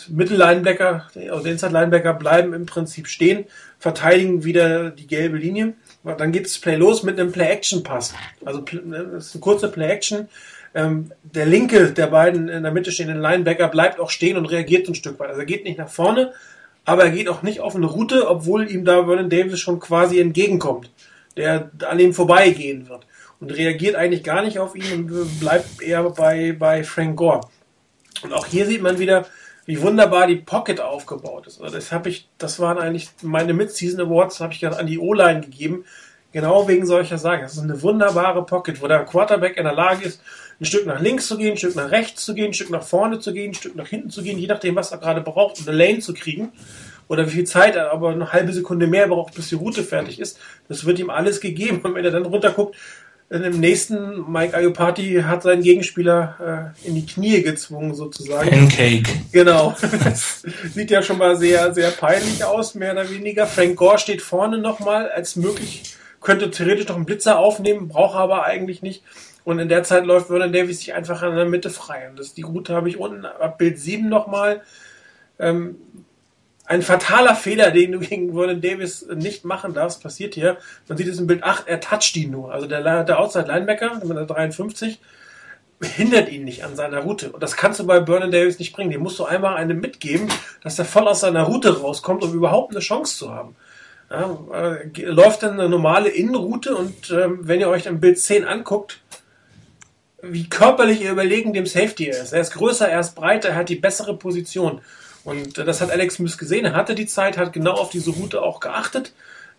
S1: Mittellinebacker, also Inside Linebacker bleiben im Prinzip stehen, verteidigen wieder die gelbe Linie. Dann geht das Play los mit einem Play-Action-Pass. Also ne, das ist eine kurze Play-Action. Ähm, der linke der beiden in der Mitte stehenden Linebacker bleibt auch stehen und reagiert ein Stück weit. Also er geht nicht nach vorne, aber er geht auch nicht auf eine Route, obwohl ihm da Vernon Davis schon quasi entgegenkommt, der an ihm vorbeigehen wird. Und reagiert eigentlich gar nicht auf ihn und bleibt eher bei, bei Frank Gore. Und auch hier sieht man wieder, wie wunderbar die Pocket aufgebaut ist. Also das habe ich, das waren eigentlich meine Mid-Season Awards, habe ich an die O-Line gegeben, genau wegen solcher Sachen. Das ist eine wunderbare Pocket, wo der Quarterback in der Lage ist, ein Stück nach links zu gehen, ein Stück nach rechts zu gehen, ein Stück nach vorne zu gehen, ein Stück nach hinten zu gehen, je nachdem, was er gerade braucht, um eine Lane zu kriegen. Oder wie viel Zeit er aber eine halbe Sekunde mehr braucht, bis die Route fertig ist. Das wird ihm alles gegeben. Und wenn er dann runterguckt, im nächsten Mike Ayopati hat seinen Gegenspieler äh, in die Knie gezwungen, sozusagen.
S3: Pancake.
S1: Genau. Das sieht ja schon mal sehr, sehr peinlich aus, mehr oder weniger. Frank Gore steht vorne nochmal als möglich, könnte theoretisch noch einen Blitzer aufnehmen, braucht aber eigentlich nicht. Und in der Zeit läuft Vernon Davis sich einfach in der Mitte frei. Und das, die Route habe ich unten ab Bild 7 nochmal. Ähm, ein fataler Fehler, den du gegen Vernon Davis nicht machen darfst, passiert hier. Man sieht es im Bild 8, er toucht ihn nur. Also der, der Outside Linebacker, der 53, hindert ihn nicht an seiner Route. Und das kannst du bei Vernon Davis nicht bringen. Dem musst du einmal eine mitgeben, dass er voll aus seiner Route rauskommt, um überhaupt eine Chance zu haben. Ja, äh, läuft dann eine normale Innenroute und ähm, wenn ihr euch im Bild 10 anguckt, wie körperlich ihr überlegen dem Safety ist. Er ist größer, er ist breiter, er hat die bessere Position. Und das hat Alex Smith gesehen. Er hatte die Zeit, hat genau auf diese Route auch geachtet.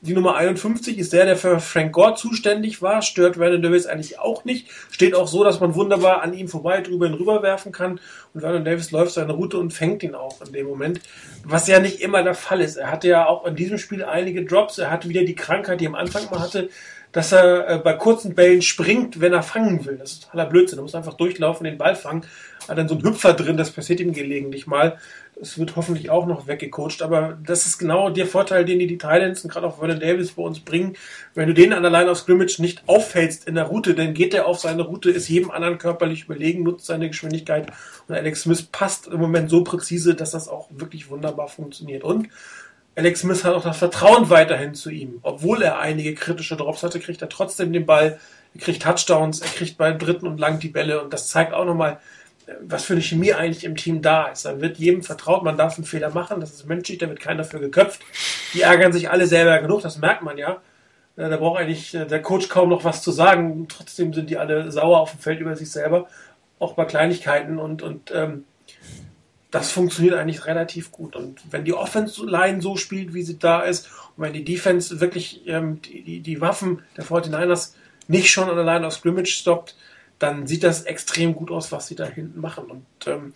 S1: Die Nummer 51 ist der, der für Frank Gore zuständig war. Stört Vernon Davis eigentlich auch nicht. Steht auch so, dass man wunderbar an ihm vorbei drüber und rüber werfen kann. Und Vernon Davis läuft seine Route und fängt ihn auch in dem Moment. Was ja nicht immer der Fall ist. Er hatte ja auch in diesem Spiel einige Drops. Er hatte wieder die Krankheit, die er am Anfang mal hatte, dass er äh, bei kurzen Bällen springt, wenn er fangen will. Das ist totaler Blödsinn. Er muss einfach durchlaufen, den Ball fangen. Hat dann so einen Hüpfer drin, das passiert ihm gelegentlich mal. Es wird hoffentlich auch noch weggecoacht, aber das ist genau der Vorteil, den die, die Thailands und gerade auch Vernon Davis bei uns bringen. Wenn du den an der Line of Scrimmage nicht auffällst in der Route, dann geht er auf seine Route, ist jedem anderen körperlich überlegen, nutzt seine Geschwindigkeit und Alex Smith passt im Moment so präzise, dass das auch wirklich wunderbar funktioniert. Und Alex Smith hat auch das Vertrauen weiterhin zu ihm. Obwohl er einige kritische Drops hatte, kriegt er trotzdem den Ball, er kriegt Touchdowns, er kriegt beim dritten und lang die Bälle und das zeigt auch nochmal, was für eine Chemie eigentlich im Team da ist. Dann wird jedem vertraut, man darf einen Fehler machen, das ist menschlich, da wird keiner dafür geköpft. Die ärgern sich alle selber genug, das merkt man ja. Äh, da braucht eigentlich äh, der Coach kaum noch was zu sagen. Trotzdem sind die alle sauer auf dem Feld über sich selber, auch bei Kleinigkeiten und, und ähm, das funktioniert eigentlich relativ gut. Und wenn die Offense-Line so spielt, wie sie da ist, und wenn die Defense wirklich ähm, die, die, die Waffen der 49ers nicht schon an der Line Scrimmage stoppt, dann sieht das extrem gut aus, was sie da hinten machen. Und ähm,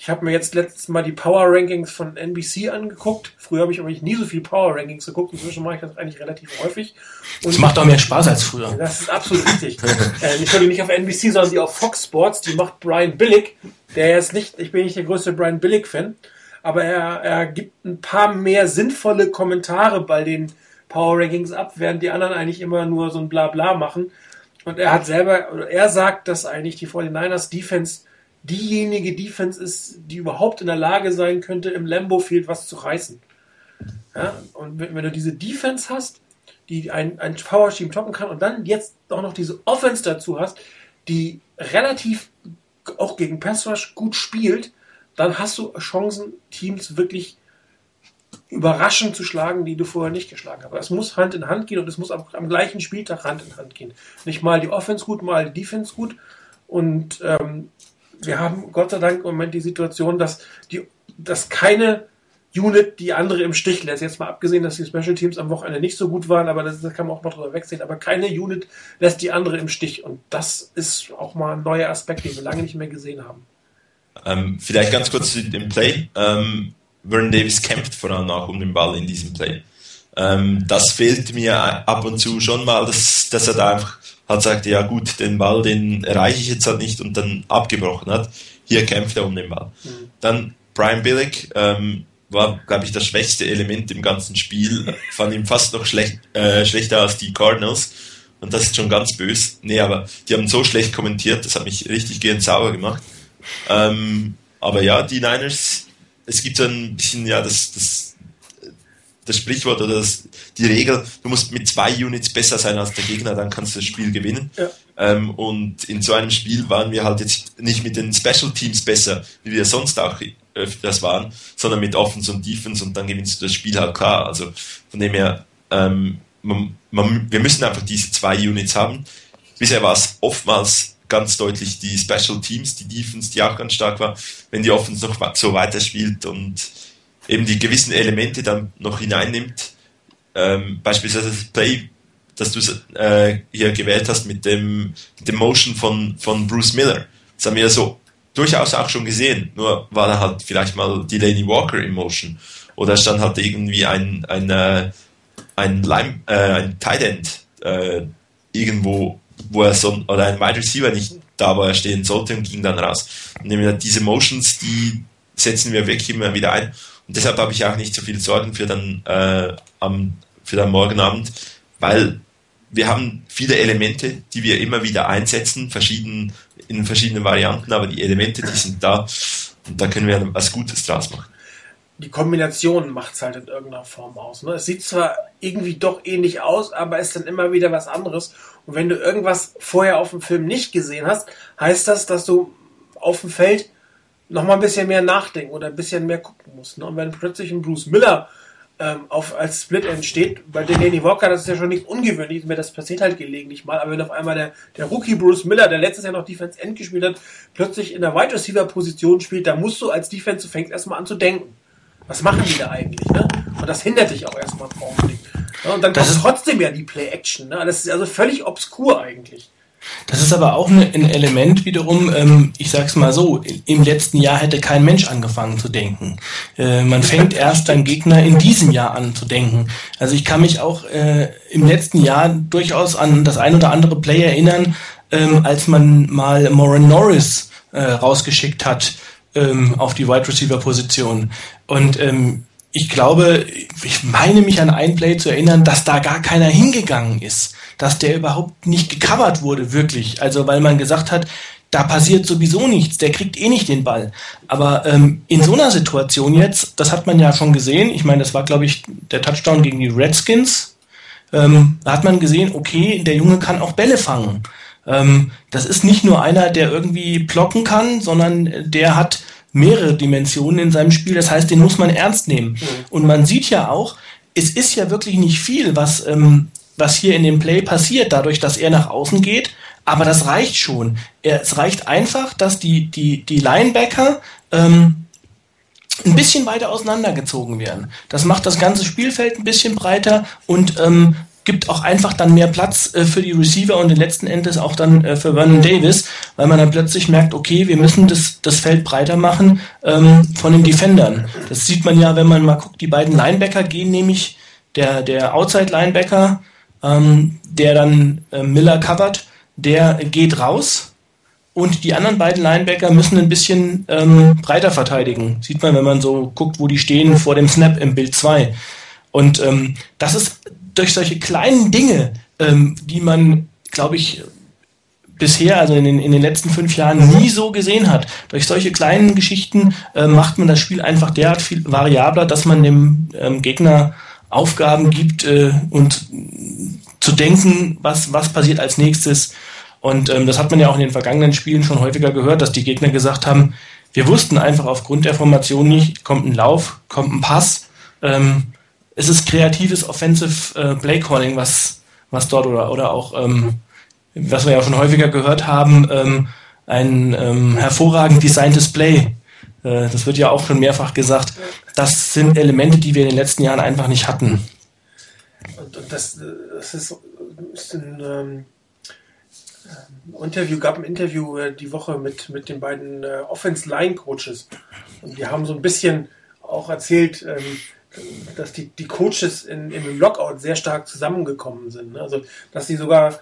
S1: ich habe mir jetzt letztes Mal die Power Rankings von NBC angeguckt. Früher habe ich aber nie so viel Power Rankings geguckt. Inzwischen mache ich das eigentlich relativ häufig.
S3: Und das macht auch mehr Spaß als früher.
S1: Das ist absolut richtig. äh, ich höre die nicht auf NBC, sondern die auf Fox Sports. Die macht Brian Billick, der jetzt nicht, ich bin nicht der größte Brian Billick-Fan, aber er, er gibt ein paar mehr sinnvolle Kommentare bei den Power Rankings ab, während die anderen eigentlich immer nur so ein Blabla machen. Und er hat selber, er sagt, dass eigentlich die 49ers Defense diejenige Defense ist, die überhaupt in der Lage sein könnte, im Lambo Field was zu reißen. Ja? Und wenn, wenn du diese Defense hast, die ein, ein Power Team toppen kann und dann jetzt auch noch diese Offense dazu hast, die relativ auch gegen Pass Rush gut spielt, dann hast du Chancen, Teams wirklich überraschend zu schlagen, die du vorher nicht geschlagen hast. Aber es muss Hand in Hand gehen und es muss am, am, gleichen Spieltag Hand in Hand gehen. Nicht mal die Offense gut, mal die Defense gut. Und ähm, wir haben Gott sei Dank im Moment die Situation, dass, die, dass keine Unit die andere im Stich lässt. Jetzt mal abgesehen, dass die Special Teams am Wochenende nicht so gut waren, aber das, das kann man auch mal drüber wegsehen. Aber keine Unit lässt die andere im Stich. Und das ist auch mal ein neuer Aspekt, den wir lange nicht mehr gesehen haben.
S2: Ähm, vielleicht ganz kurz zu dem Play. Ähm, Vernon Davis kämpft vor allem auch um den Ball in diesem Play. Ähm, das fehlt mir ab und zu schon mal, dass, dass er da einfach halt sagt, ja gut, den Ball, den erreiche ich jetzt halt nicht und dann abgebrochen hat. Hier kämpft er um den Ball. Mhm. Dann Brian Billick ähm, war, glaube ich, das schwächste Element im ganzen Spiel. Fand ihn fast noch schlecht, äh, schlechter als die Cardinals. Und das ist schon ganz böse. Nee, aber die haben so schlecht kommentiert, das hat mich richtig gehend sauer gemacht. Ähm, aber ja, die Niners es gibt so ein bisschen, ja, das, das, das Sprichwort oder das, die Regel, du musst mit zwei Units besser sein als der Gegner, dann kannst du das Spiel gewinnen. Ja. Ähm, und in so einem Spiel waren wir halt jetzt nicht mit den Special Teams besser, wie wir sonst auch öfters waren, sondern mit Offense und Defense und dann gewinnst du das Spiel halt klar. Also von dem her, ähm, man, man, wir müssen einfach diese zwei Units haben. Bisher war es oftmals ganz deutlich die Special Teams, die Defense, die auch ganz stark war, wenn die Offense noch so weiterspielt und eben die gewissen Elemente dann noch hineinnimmt. Ähm, beispielsweise das Play, das du äh, hier gewählt hast mit dem, dem Motion von, von Bruce Miller. Das haben wir so durchaus auch schon gesehen, nur war da halt vielleicht mal Delaney Walker im Motion. Oder stand halt irgendwie ein, ein, äh, ein, Lime, äh, ein Tight End äh, irgendwo wo er so, oder ein Wide Receiver nicht da, wo er stehen sollte und ging dann raus. Und diese Motions, die setzen wir wirklich immer wieder ein. Und deshalb habe ich auch nicht so viel Sorgen für dann, äh, am, für dann morgen Abend, weil wir haben viele Elemente, die wir immer wieder einsetzen, verschieden, in verschiedenen Varianten, aber die Elemente, die sind da und da können wir was Gutes draus machen
S1: die Kombination macht es halt in irgendeiner Form aus. Ne? Es sieht zwar irgendwie doch ähnlich aus, aber ist dann immer wieder was anderes. Und wenn du irgendwas vorher auf dem Film nicht gesehen hast, heißt das, dass du auf dem Feld noch mal ein bisschen mehr nachdenken oder ein bisschen mehr gucken musst. Ne? Und wenn plötzlich ein Bruce Miller ähm, auf, als Split entsteht, bei Delaney Walker, das ist ja schon nicht ungewöhnlich, mir das passiert halt gelegentlich mal, aber wenn auf einmal der, der Rookie Bruce Miller, der letztes Jahr noch Defense End gespielt hat, plötzlich in der Wide Receiver Position spielt, da musst du als Defense, du fängst erstmal an zu denken was machen die da eigentlich? Ne? Und das hindert dich auch erstmal im Augenblick. Ja, und dann das kommt trotzdem ja die Play-Action. Ne? Das ist also völlig obskur eigentlich.
S3: Das ist aber auch ein Element wiederum, ähm, ich sag's mal so, im letzten Jahr hätte kein Mensch angefangen zu denken. Äh, man fängt erst dein Gegner in diesem Jahr an zu denken. Also ich kann mich auch äh, im letzten Jahr durchaus an das ein oder andere Play erinnern, ähm, als man mal Moran Norris äh, rausgeschickt hat ähm, auf die Wide Receiver Position. Und ähm, ich glaube, ich meine mich an ein Play zu erinnern, dass da gar keiner hingegangen ist, dass der überhaupt nicht gecovert wurde, wirklich. Also weil man gesagt hat, da passiert sowieso nichts, der kriegt eh nicht den Ball. Aber ähm, in so einer Situation jetzt, das hat man ja schon gesehen, ich meine, das war, glaube ich, der Touchdown gegen die Redskins, ähm, da hat man gesehen, okay, der Junge kann auch Bälle fangen. Ähm, das ist nicht nur einer, der irgendwie blocken kann, sondern der hat mehrere Dimensionen in seinem Spiel. Das heißt, den muss man ernst nehmen. Mhm. Und man sieht ja auch, es ist ja wirklich nicht viel, was, ähm, was hier in dem Play passiert, dadurch, dass er nach außen geht. Aber das reicht schon. Es reicht einfach, dass die, die, die Linebacker ähm, ein bisschen weiter auseinandergezogen werden. Das macht das ganze Spielfeld ein bisschen breiter und ähm, gibt auch einfach dann mehr Platz äh, für die Receiver und letzten Endes auch dann äh, für Vernon Davis, weil man dann plötzlich merkt, okay, wir müssen das, das Feld breiter machen ähm, von den Defendern. Das sieht man ja, wenn man mal guckt, die beiden Linebacker gehen nämlich, der, der Outside-Linebacker, ähm, der dann äh, Miller covert, der geht raus und die anderen beiden Linebacker müssen ein bisschen ähm, breiter verteidigen. Sieht man, wenn man so guckt, wo die stehen vor dem Snap im Bild 2. Und ähm, das ist durch solche kleinen Dinge, ähm, die man, glaube ich, bisher, also in den, in den letzten fünf Jahren nie so gesehen hat. Durch solche kleinen Geschichten äh, macht man das Spiel einfach derart viel variabler, dass man dem ähm, Gegner Aufgaben gibt äh, und zu denken, was, was passiert als nächstes. Und ähm, das hat man ja auch in den vergangenen Spielen schon häufiger gehört, dass die Gegner gesagt haben, wir wussten einfach aufgrund der Formation nicht, kommt ein Lauf, kommt ein Pass. Ähm, es ist kreatives Offensive äh, Play Calling, was, was dort oder, oder auch, ähm, was wir ja schon häufiger gehört haben, ähm, ein ähm, hervorragend designtes Play. Äh, das wird ja auch schon mehrfach gesagt. Das sind Elemente, die wir in den letzten Jahren einfach nicht hatten.
S1: Und, das, das, ist, ist ein ähm, Interview, gab ein Interview äh, die Woche mit, mit den beiden äh, Offense-Line-Coaches. Und die haben so ein bisschen auch erzählt, ähm, dass die, die Coaches in, im Lockout sehr stark zusammengekommen sind. Ne? Also, dass sie sogar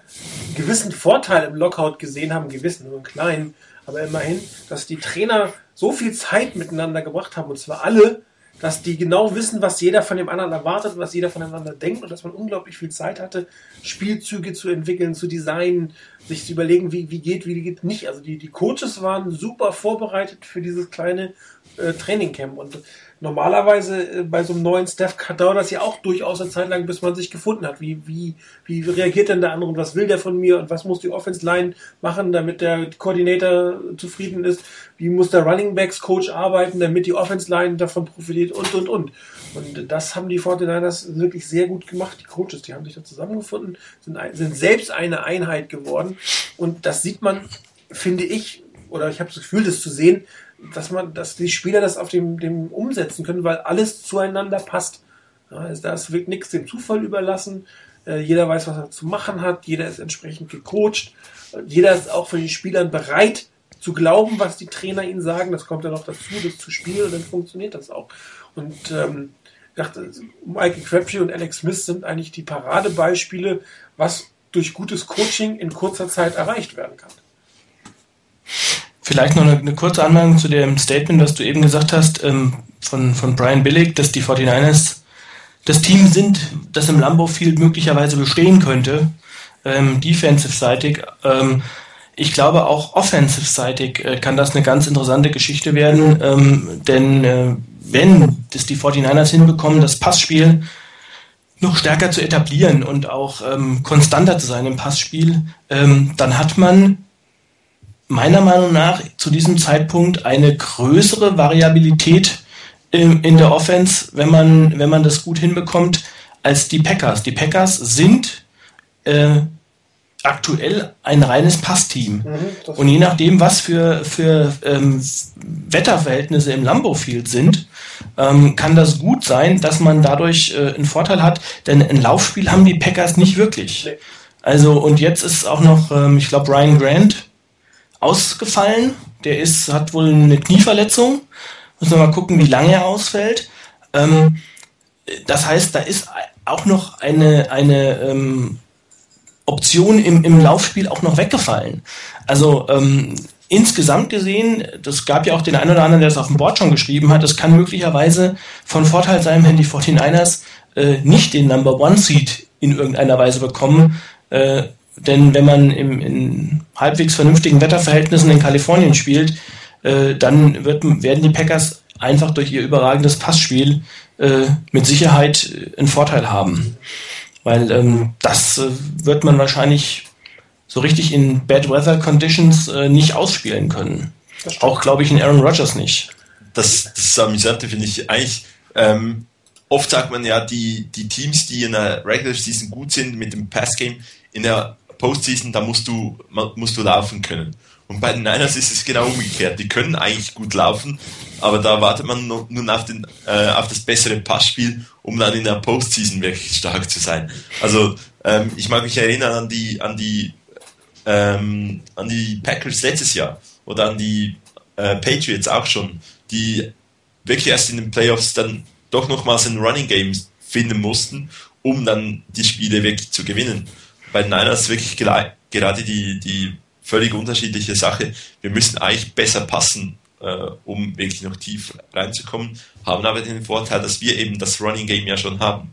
S1: gewissen Vorteil im Lockout gesehen haben, gewissen, nur einen kleinen, aber immerhin, dass die Trainer so viel Zeit miteinander gebracht haben, und zwar alle, dass die genau wissen, was jeder von dem anderen erwartet und was jeder voneinander denkt und dass man unglaublich viel Zeit hatte, Spielzüge zu entwickeln, zu designen, sich zu überlegen, wie, wie geht, wie geht nicht. Also die, die Coaches waren super vorbereitet für dieses kleine äh, Trainingcamp und normalerweise äh, bei so einem neuen Staff dauert das ja auch durchaus eine Zeit lang, bis man sich gefunden hat. Wie, wie, wie reagiert denn der andere und was will der von mir und was muss die Offense Line machen, damit der Koordinator zufrieden ist? Wie muss der Running Backs Coach arbeiten, damit die Offense Line davon profitiert und, und, und. Und das haben die 49ers wirklich sehr gut gemacht. Die Coaches, die haben sich da zusammengefunden, sind, sind selbst eine Einheit geworden. Und das sieht man, finde ich, oder ich habe das Gefühl, das zu sehen, dass man, dass die Spieler das auf dem, dem umsetzen können, weil alles zueinander passt. Ja, also das wird nichts dem Zufall überlassen. Äh, jeder weiß, was er zu machen hat. Jeder ist entsprechend gecoacht. Jeder ist auch von den Spielern bereit zu glauben, was die Trainer ihnen sagen. Das kommt dann noch dazu, das zu spielen und dann funktioniert das auch. Und ähm, dachte, Michael Crabtree und Alex Smith sind eigentlich die Paradebeispiele, was durch gutes Coaching in kurzer Zeit erreicht werden kann.
S3: Vielleicht noch eine, eine, kurze Anmerkung zu dem Statement, was du eben gesagt hast, ähm, von, von Brian Billig, dass die 49ers das Team sind, das im Lambeau Field möglicherweise bestehen könnte, ähm, defensive-seitig. Ähm, ich glaube auch offensive-seitig äh, kann das eine ganz interessante Geschichte werden, ähm, denn äh, wenn das die 49ers hinbekommen, das Passspiel noch stärker zu etablieren und auch ähm, konstanter zu sein im Passspiel, ähm, dann hat man meiner Meinung nach zu diesem Zeitpunkt eine größere Variabilität in, in der Offense, wenn man, wenn man das gut hinbekommt, als die Packers. Die Packers sind äh, aktuell ein reines Passteam. Mhm, und je nachdem, was für, für ähm, Wetterverhältnisse im Lambeau Field sind, ähm, kann das gut sein, dass man dadurch äh, einen Vorteil hat, denn ein Laufspiel haben die Packers nicht wirklich. Also, und jetzt ist auch noch, ähm, ich glaube, Ryan Grant ausgefallen. Der ist, hat wohl eine Knieverletzung. Müssen wir mal gucken, wie lange er ausfällt. Ähm, das heißt, da ist auch noch eine, eine ähm, Option im, im Laufspiel auch noch weggefallen. Also ähm, insgesamt gesehen, das gab ja auch den einen oder anderen, der es auf dem Board schon geschrieben hat, es kann möglicherweise von Vorteil sein, wenn die 49ers äh, nicht den Number One Seed in irgendeiner Weise bekommen, äh, denn wenn man im, in halbwegs vernünftigen Wetterverhältnissen in Kalifornien spielt, äh, dann wird, werden die Packers einfach durch ihr überragendes Passspiel äh, mit Sicherheit äh, einen Vorteil haben. Weil ähm, das äh, wird man wahrscheinlich so richtig in Bad Weather Conditions äh, nicht ausspielen können. Auch, glaube ich, in Aaron Rodgers nicht.
S2: Das, das Amüsante finde ich eigentlich, ähm, oft sagt man ja, die, die Teams, die in der Regular Season gut sind mit dem Passgame, in der Postseason, da musst du, musst du laufen können. Und bei den Niners ist es genau umgekehrt. Die können eigentlich gut laufen, aber da wartet man nun auf, den, äh, auf das bessere Passspiel, um dann in der Postseason wirklich stark zu sein. Also ähm, ich mag mich erinnern an die, an die, ähm, an die Packers letztes Jahr oder an die äh, Patriots auch schon, die wirklich erst in den Playoffs dann doch nochmals ein Running Game finden mussten, um dann die Spiele wirklich zu gewinnen. Bei den Niners wirklich gerade die, die völlig unterschiedliche Sache. Wir müssen eigentlich besser passen, äh, um wirklich noch tief reinzukommen, haben aber den Vorteil, dass wir eben das Running Game ja schon haben.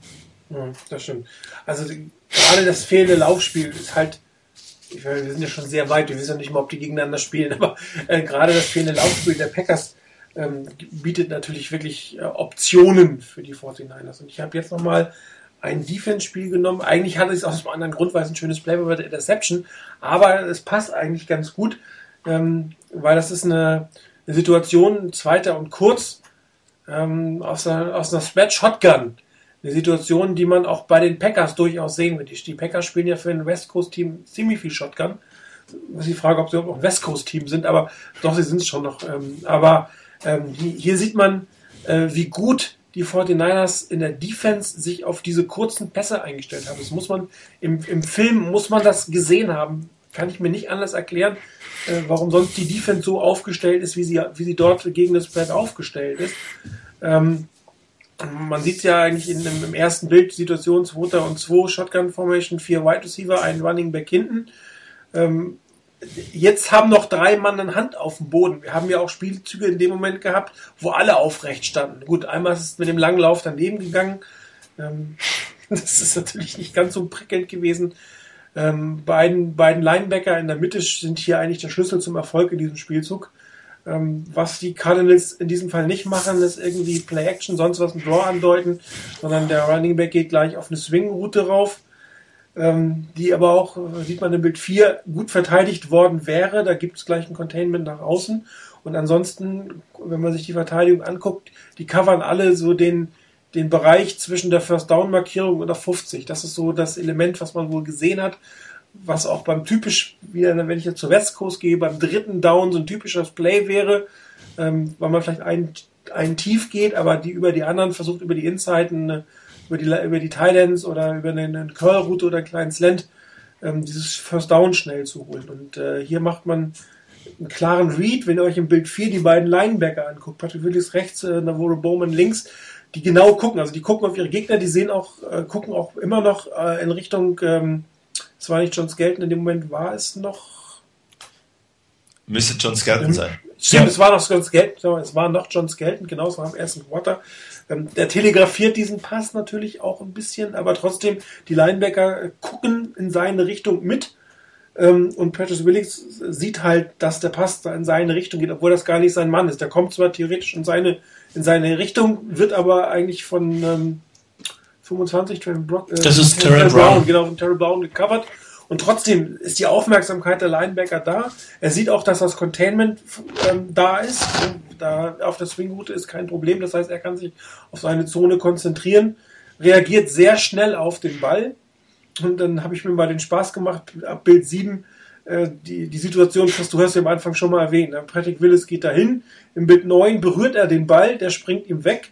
S1: Ja, das stimmt. Also gerade das fehlende Laufspiel ist halt, ich wir sind ja schon sehr weit, wir wissen ja nicht mal, ob die gegeneinander spielen, aber äh, gerade das fehlende Laufspiel der Packers ähm, bietet natürlich wirklich äh, Optionen für die 49ers. Und ich habe jetzt nochmal ein Defense-Spiel genommen. Eigentlich hatte ich es aus einem anderen Grund, weil es ein schönes Play war der Interception. Aber es passt eigentlich ganz gut, ähm, weil das ist eine, eine Situation, zweiter und kurz, ähm, aus einer, aus einer Splat-Shotgun. Eine Situation, die man auch bei den Packers durchaus sehen wird. Die, die Packers spielen ja für ein West Coast-Team ziemlich viel Shotgun. Das ist die Frage, ob sie auch ein West Coast-Team sind, aber doch, sie sind es schon noch. Ähm, aber ähm, hier sieht man, äh, wie gut die 49ers in der Defense sich auf diese kurzen Pässe eingestellt haben. Das muss man im, im Film muss man das gesehen haben. Kann ich mir nicht anders erklären, äh, warum sonst die Defense so aufgestellt ist, wie sie, wie sie dort gegen das Brett aufgestellt ist. Ähm, man sieht es ja eigentlich in, im, ersten Bild, Situation 2. und 2, Shotgun Formation, vier Wide Receiver, ein Running Back hinten. Ähm, jetzt haben noch drei Mann eine Hand auf dem Boden. Wir haben ja auch Spielzüge in dem Moment gehabt, wo alle aufrecht standen. Gut, einmal ist es mit dem langen Lauf daneben gegangen. Ähm, das ist natürlich nicht ganz so prickelnd gewesen. Ähm, beiden, beiden Linebacker in der Mitte sind hier eigentlich der Schlüssel zum Erfolg in diesem Spielzug. Ähm, was die Cardinals in diesem Fall nicht machen, ist irgendwie Play-Action, sonst was ein Draw andeuten, sondern der Running Back geht gleich auf eine Swing-Route rauf die aber auch, äh, sieht man im Bild 4, gut verteidigt worden wäre. Da gibt es gleich ein Containment nach außen. Und ansonsten, wenn man sich die Verteidigung anguckt, die covern alle so den, den Bereich zwischen der First-Down-Markierung und der 50. Das ist so das Element, was man wohl gesehen hat, was auch beim typisch, wieder, wenn ich jetzt zur West Coast gehe, beim dritten Down so ein typisches Play wäre, ähm, weil man vielleicht einen, einen tief geht, aber die über die anderen versucht, über die Inside eine über die, über die Thailands oder über eine, eine Curl-Route oder einen kleinen Slant ähm, dieses First Down schnell zu holen. Und äh, hier macht man einen klaren Read, wenn ihr euch im Bild 4 die beiden Linebacker anguckt. Patrick Willis rechts, äh, Navarro Bowman links, die genau gucken. Also die gucken auf ihre Gegner, die sehen auch, äh, gucken auch immer noch äh, in Richtung, ähm, es war nicht John Skelton, in dem Moment war es noch.
S2: Müsste John Skelton sein.
S1: Stimmt, ja. es war noch John Skelton, es war noch John Skelton, genau, es war im ersten Quarter. Ähm, der telegrafiert diesen Pass natürlich auch ein bisschen, aber trotzdem, die Linebacker gucken in seine Richtung mit. Ähm, und Patrice Willings sieht halt, dass der Pass da in seine Richtung geht, obwohl das gar nicht sein Mann ist. Der kommt zwar theoretisch in seine, in seine Richtung, wird aber eigentlich von ähm, 25 Terry Brock,
S3: äh, das ist Terry Brown. Brown,
S1: genau, von Terry Brown gecovert. Und trotzdem ist die Aufmerksamkeit der Linebacker da. Er sieht auch, dass das Containment ähm, da ist. Da auf der Swingroute ist kein Problem. Das heißt, er kann sich auf seine Zone konzentrieren, reagiert sehr schnell auf den Ball. Und dann habe ich mir mal den Spaß gemacht, ab Bild 7, äh, die, die Situation, was du hast ja am Anfang schon mal erwähnt. Patrick Willis geht dahin. Im Bild 9 berührt er den Ball, der springt ihm weg.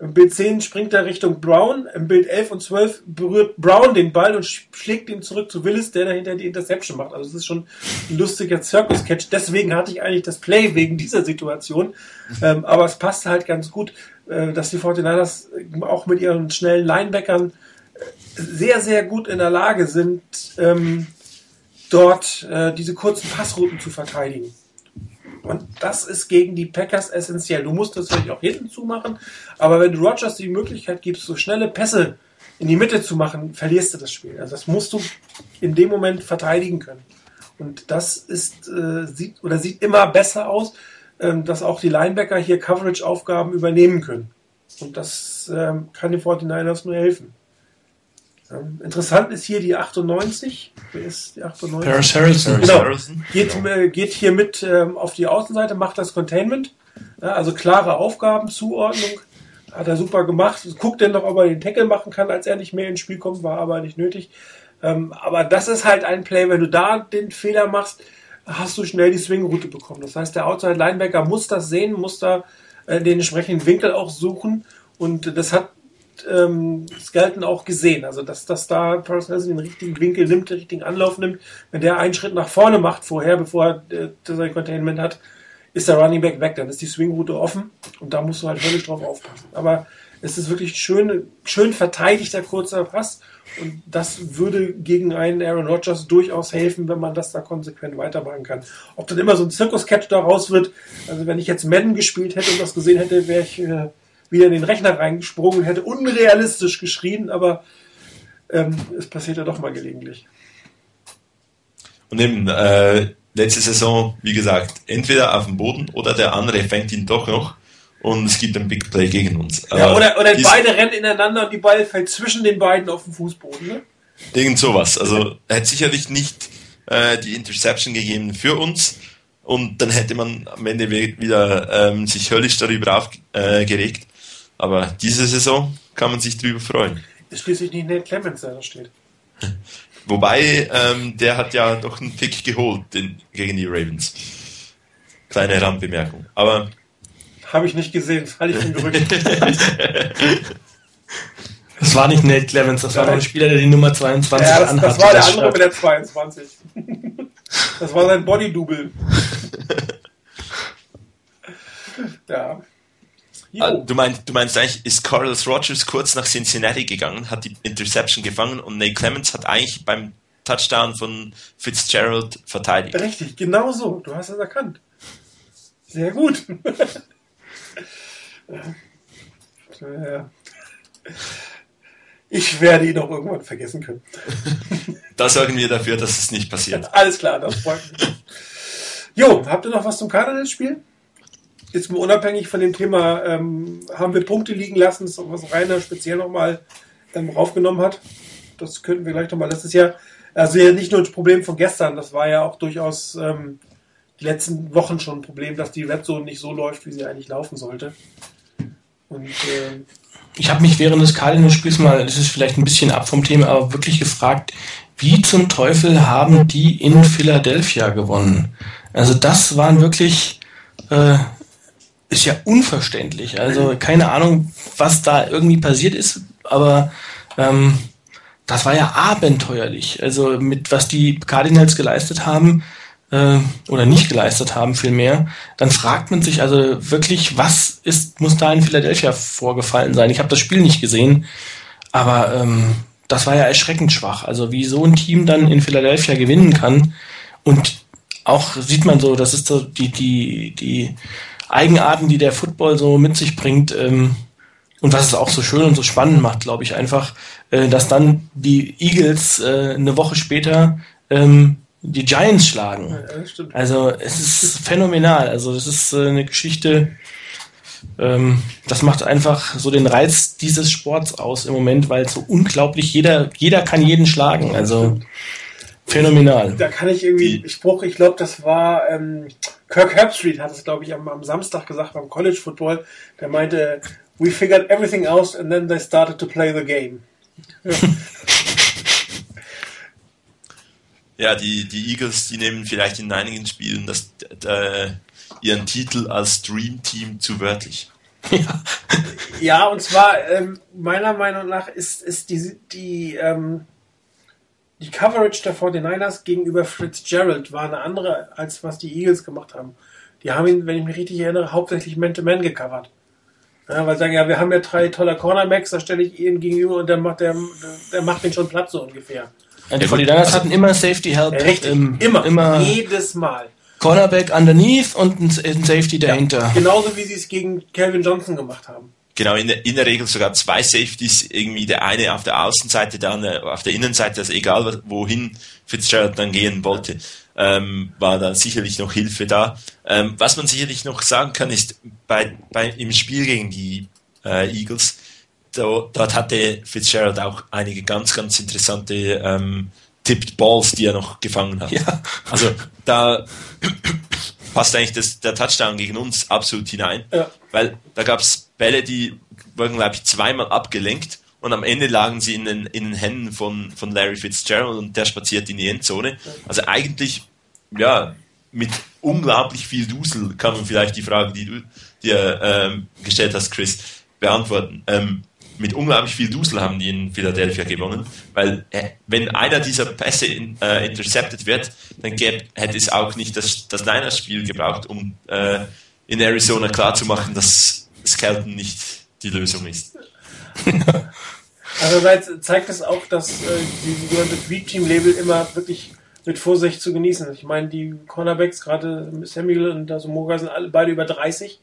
S1: Im Bild 10 springt er Richtung Brown. Im Bild 11 und 12 berührt Brown den Ball und schlägt ihn zurück zu Willis, der dahinter die Interception macht. Also es ist schon ein lustiger Circus-Catch. Deswegen hatte ich eigentlich das Play wegen dieser Situation. Ähm, aber es passt halt ganz gut, äh, dass die 49ers auch mit ihren schnellen Linebackern äh, sehr, sehr gut in der Lage sind, ähm, dort äh, diese kurzen Passrouten zu verteidigen. Und das ist gegen die Packers essentiell. Du musst das vielleicht auch hinten zumachen, aber wenn du Rogers die Möglichkeit gibst, so schnelle Pässe in die Mitte zu machen, verlierst du das Spiel. Also das musst du in dem Moment verteidigen können. Und das ist, äh, sieht oder sieht immer besser aus, ähm, dass auch die Linebacker hier Coverage-Aufgaben übernehmen können. Und das ähm, kann den 49ers nur helfen. Ähm, interessant ist hier die 98. Wer ist die 98?
S3: Paris Harrison.
S1: Genau. Geht, äh, geht hier mit ähm, auf die Außenseite, macht das Containment. Ja, also klare Aufgaben, Zuordnung. Hat er super gemacht. Guckt denn noch, ob er den Tackle machen kann, als er nicht mehr ins Spiel kommt, war aber nicht nötig. Ähm, aber das ist halt ein Play, wenn du da den Fehler machst, hast du schnell die Swing-Route bekommen. Das heißt, der Outside Linebacker muss das sehen, muss da äh, den entsprechenden Winkel auch suchen. Und das hat ähm, Skelton auch gesehen. Also, dass, dass da Paris Nelson den richtigen Winkel nimmt, den richtigen Anlauf nimmt. Wenn der einen Schritt nach vorne macht vorher, bevor er äh, sein Containment hat, ist der Running Back weg. Dann ist die Swing-Route offen und da musst du halt höllisch drauf aufpassen. Aber es ist wirklich schön, schön verteidigter kurzer Pass und das würde gegen einen Aaron Rodgers durchaus helfen, wenn man das da konsequent weitermachen kann. Ob dann immer so ein Zirkus-Catch daraus wird, also wenn ich jetzt Madden gespielt hätte und das gesehen hätte, wäre ich äh, wieder in den Rechner reingesprungen und hätte unrealistisch geschrien, aber ähm, es passiert ja doch mal gelegentlich.
S2: Und eben, äh, letzte Saison, wie gesagt, entweder auf dem Boden oder der andere fängt ihn doch noch und es gibt ein Big Play gegen uns.
S1: Ja, oder oder beide rennen ineinander und die Ball fällt zwischen den beiden auf den Fußboden. Ne?
S2: Irgend sowas. Also er hätte sicherlich nicht äh, die Interception gegeben für uns und dann hätte man am Ende wieder ähm, sich höllisch darüber aufgeregt. Äh. Aber diese Saison kann man sich drüber freuen.
S1: Ist schließlich nicht Nate Clemens, der da steht.
S2: Wobei, ähm, der hat ja doch einen Pick geholt den, gegen die Ravens. Kleine Randbemerkung. Aber
S1: Habe ich nicht gesehen, halte ich für Gerücht.
S3: Das war nicht Nate Clemens, das war
S1: Nein.
S3: noch ein Spieler, der die Nummer 22
S1: ja, das,
S3: anhatte.
S1: das war der andere mit der 22. Das war sein Body-Double. Ja.
S2: Ah,
S1: Jo.
S2: Du meinst, du meinst eigentlich, ist Carlos Rogers kurz nach Cincinnati gegangen, hat die Interception gefangen und Nate Clemens hat eigentlich beim Touchdown von Fitzgerald verteidigt.
S1: Richtig, genau so. Du hast es erkannt. Sehr gut. Ja. Ich werde ihn auch irgendwann vergessen können.
S2: Da sorgen wir dafür, dass es nicht passiert.
S1: Alles klar, das freut mich. Jo, habt ihr noch was zum Cardinals-Spiel? Jetzt mal unabhängig von dem Thema, ähm, haben wir Punkte liegen lassen, das ist was Rainer speziell nochmal ähm, raufgenommen hat. Das könnten wir gleich nochmal. Das ist ja, also ja nicht nur ein Problem von gestern, das war ja auch durchaus ähm, die letzten Wochen schon ein Problem, dass die Red Zone nicht so läuft, wie sie eigentlich laufen sollte. Und ähm,
S3: Ich habe mich während des Cardinals-Spiels mal, das ist vielleicht ein bisschen ab vom Thema, aber wirklich gefragt, wie zum Teufel haben die in Philadelphia gewonnen? Also das waren wirklich, äh, ist ja unverständlich. Also keine Ahnung, was da irgendwie passiert ist, aber ähm, das war ja abenteuerlich. Also mit was die Cardinals geleistet haben äh, oder nicht geleistet haben vielmehr, dann fragt man sich also wirklich, was ist muss da in Philadelphia vorgefallen sein? Ich habe das Spiel nicht gesehen, aber ähm, das war ja erschreckend schwach. Also wie so ein Team dann in Philadelphia gewinnen kann und auch sieht man so, das ist so die die die Eigenarten, die der Football so mit sich bringt. Ähm, und was es auch so schön und so spannend macht, glaube ich, einfach, äh, dass dann die Eagles äh, eine Woche später ähm, die Giants schlagen.
S1: ja.
S3: Also es ist phänomenal. Also es ist äh, eine Geschichte, ähm, das macht einfach so den Reiz dieses Sports aus im Moment, weil so unglaublich jeder, jeder kann jeden schlagen. Also phänomenal.
S1: Da kann ich irgendwie,
S2: Die-
S1: Spruch, ich glaube, das war ähm, Kirk Herbstreit hat es, glaube ich, am, am Samstag gesagt beim College Football. Der meinte, we figured everything out and then they started to play the game.
S2: Ja, die, die Eagles, die nehmen vielleicht in einigen Spielen das, äh, ihren Titel als Dream Team zu wörtlich.
S3: Ja.
S1: Ja, und zwar ähm, meiner Meinung nach ist, ist die, die, ähm, die Coverage der 49ers gegenüber Fitzgerald war eine andere, als was die Eagles gemacht haben. Die haben ihn, wenn ich mich richtig erinnere, hauptsächlich Man-to-Man gecovert. Ja, weil sie sagen, ja, wir haben ja drei tolle Cornerbacks, da stelle ich ihn gegenüber und der macht, der, der macht den schon platt so ungefähr.
S3: Ja, die
S2: Ja, gut.
S3: 49ers hatten immer Safety Help.
S1: Richtig,
S3: ähm,
S1: immer,
S3: Immer
S1: jedes Mal.
S3: Cornerback underneath und ein, ein Safety dahinter.
S1: Genauso wie sie es gegen Calvin Johnson gemacht haben.
S2: Genau, in der, in der Regel sogar zwei Safeties, irgendwie der eine auf der Außenseite, der andere auf der Innenseite, also egal wohin Fitzgerald dann gehen wollte, ähm, war da sicherlich noch Hilfe da. Ähm, was man sicherlich noch sagen kann, ist, bei, bei, im Spiel gegen die äh, Eagles dort hatte Fitzgerald auch einige ganz, ganz interessante ähm, Tipped Balls, die er noch gefangen hat. Ja. Also da passt eigentlich das, der Touchdown gegen uns absolut hinein, ja. weil da gab es Bälle, die wurden, glaube ich, zweimal abgelenkt und am Ende lagen sie in den, in den Händen von, von Larry Fitzgerald und der spaziert in die Endzone. Also eigentlich, ja, mit unglaublich viel Dusel kann man vielleicht die Frage, die du dir ähm, gestellt hast, Chris, beantworten. Ähm, mit unglaublich viel Dusel haben die in Philadelphia gewonnen, weil äh, wenn einer dieser Pässe in, äh, intercepted wird, dann gäbe, hätte es auch nicht das, das Niners-Spiel gebraucht, um äh, in Arizona klarzumachen, dass Skelton nicht die Lösung ist.
S1: Also zeigt es auch, dass äh, die sogenannte Tweet Team Label immer wirklich mit Vorsicht zu genießen. Ich meine, die Cornerbacks, gerade Samuel und also Moga sind alle beide über 30.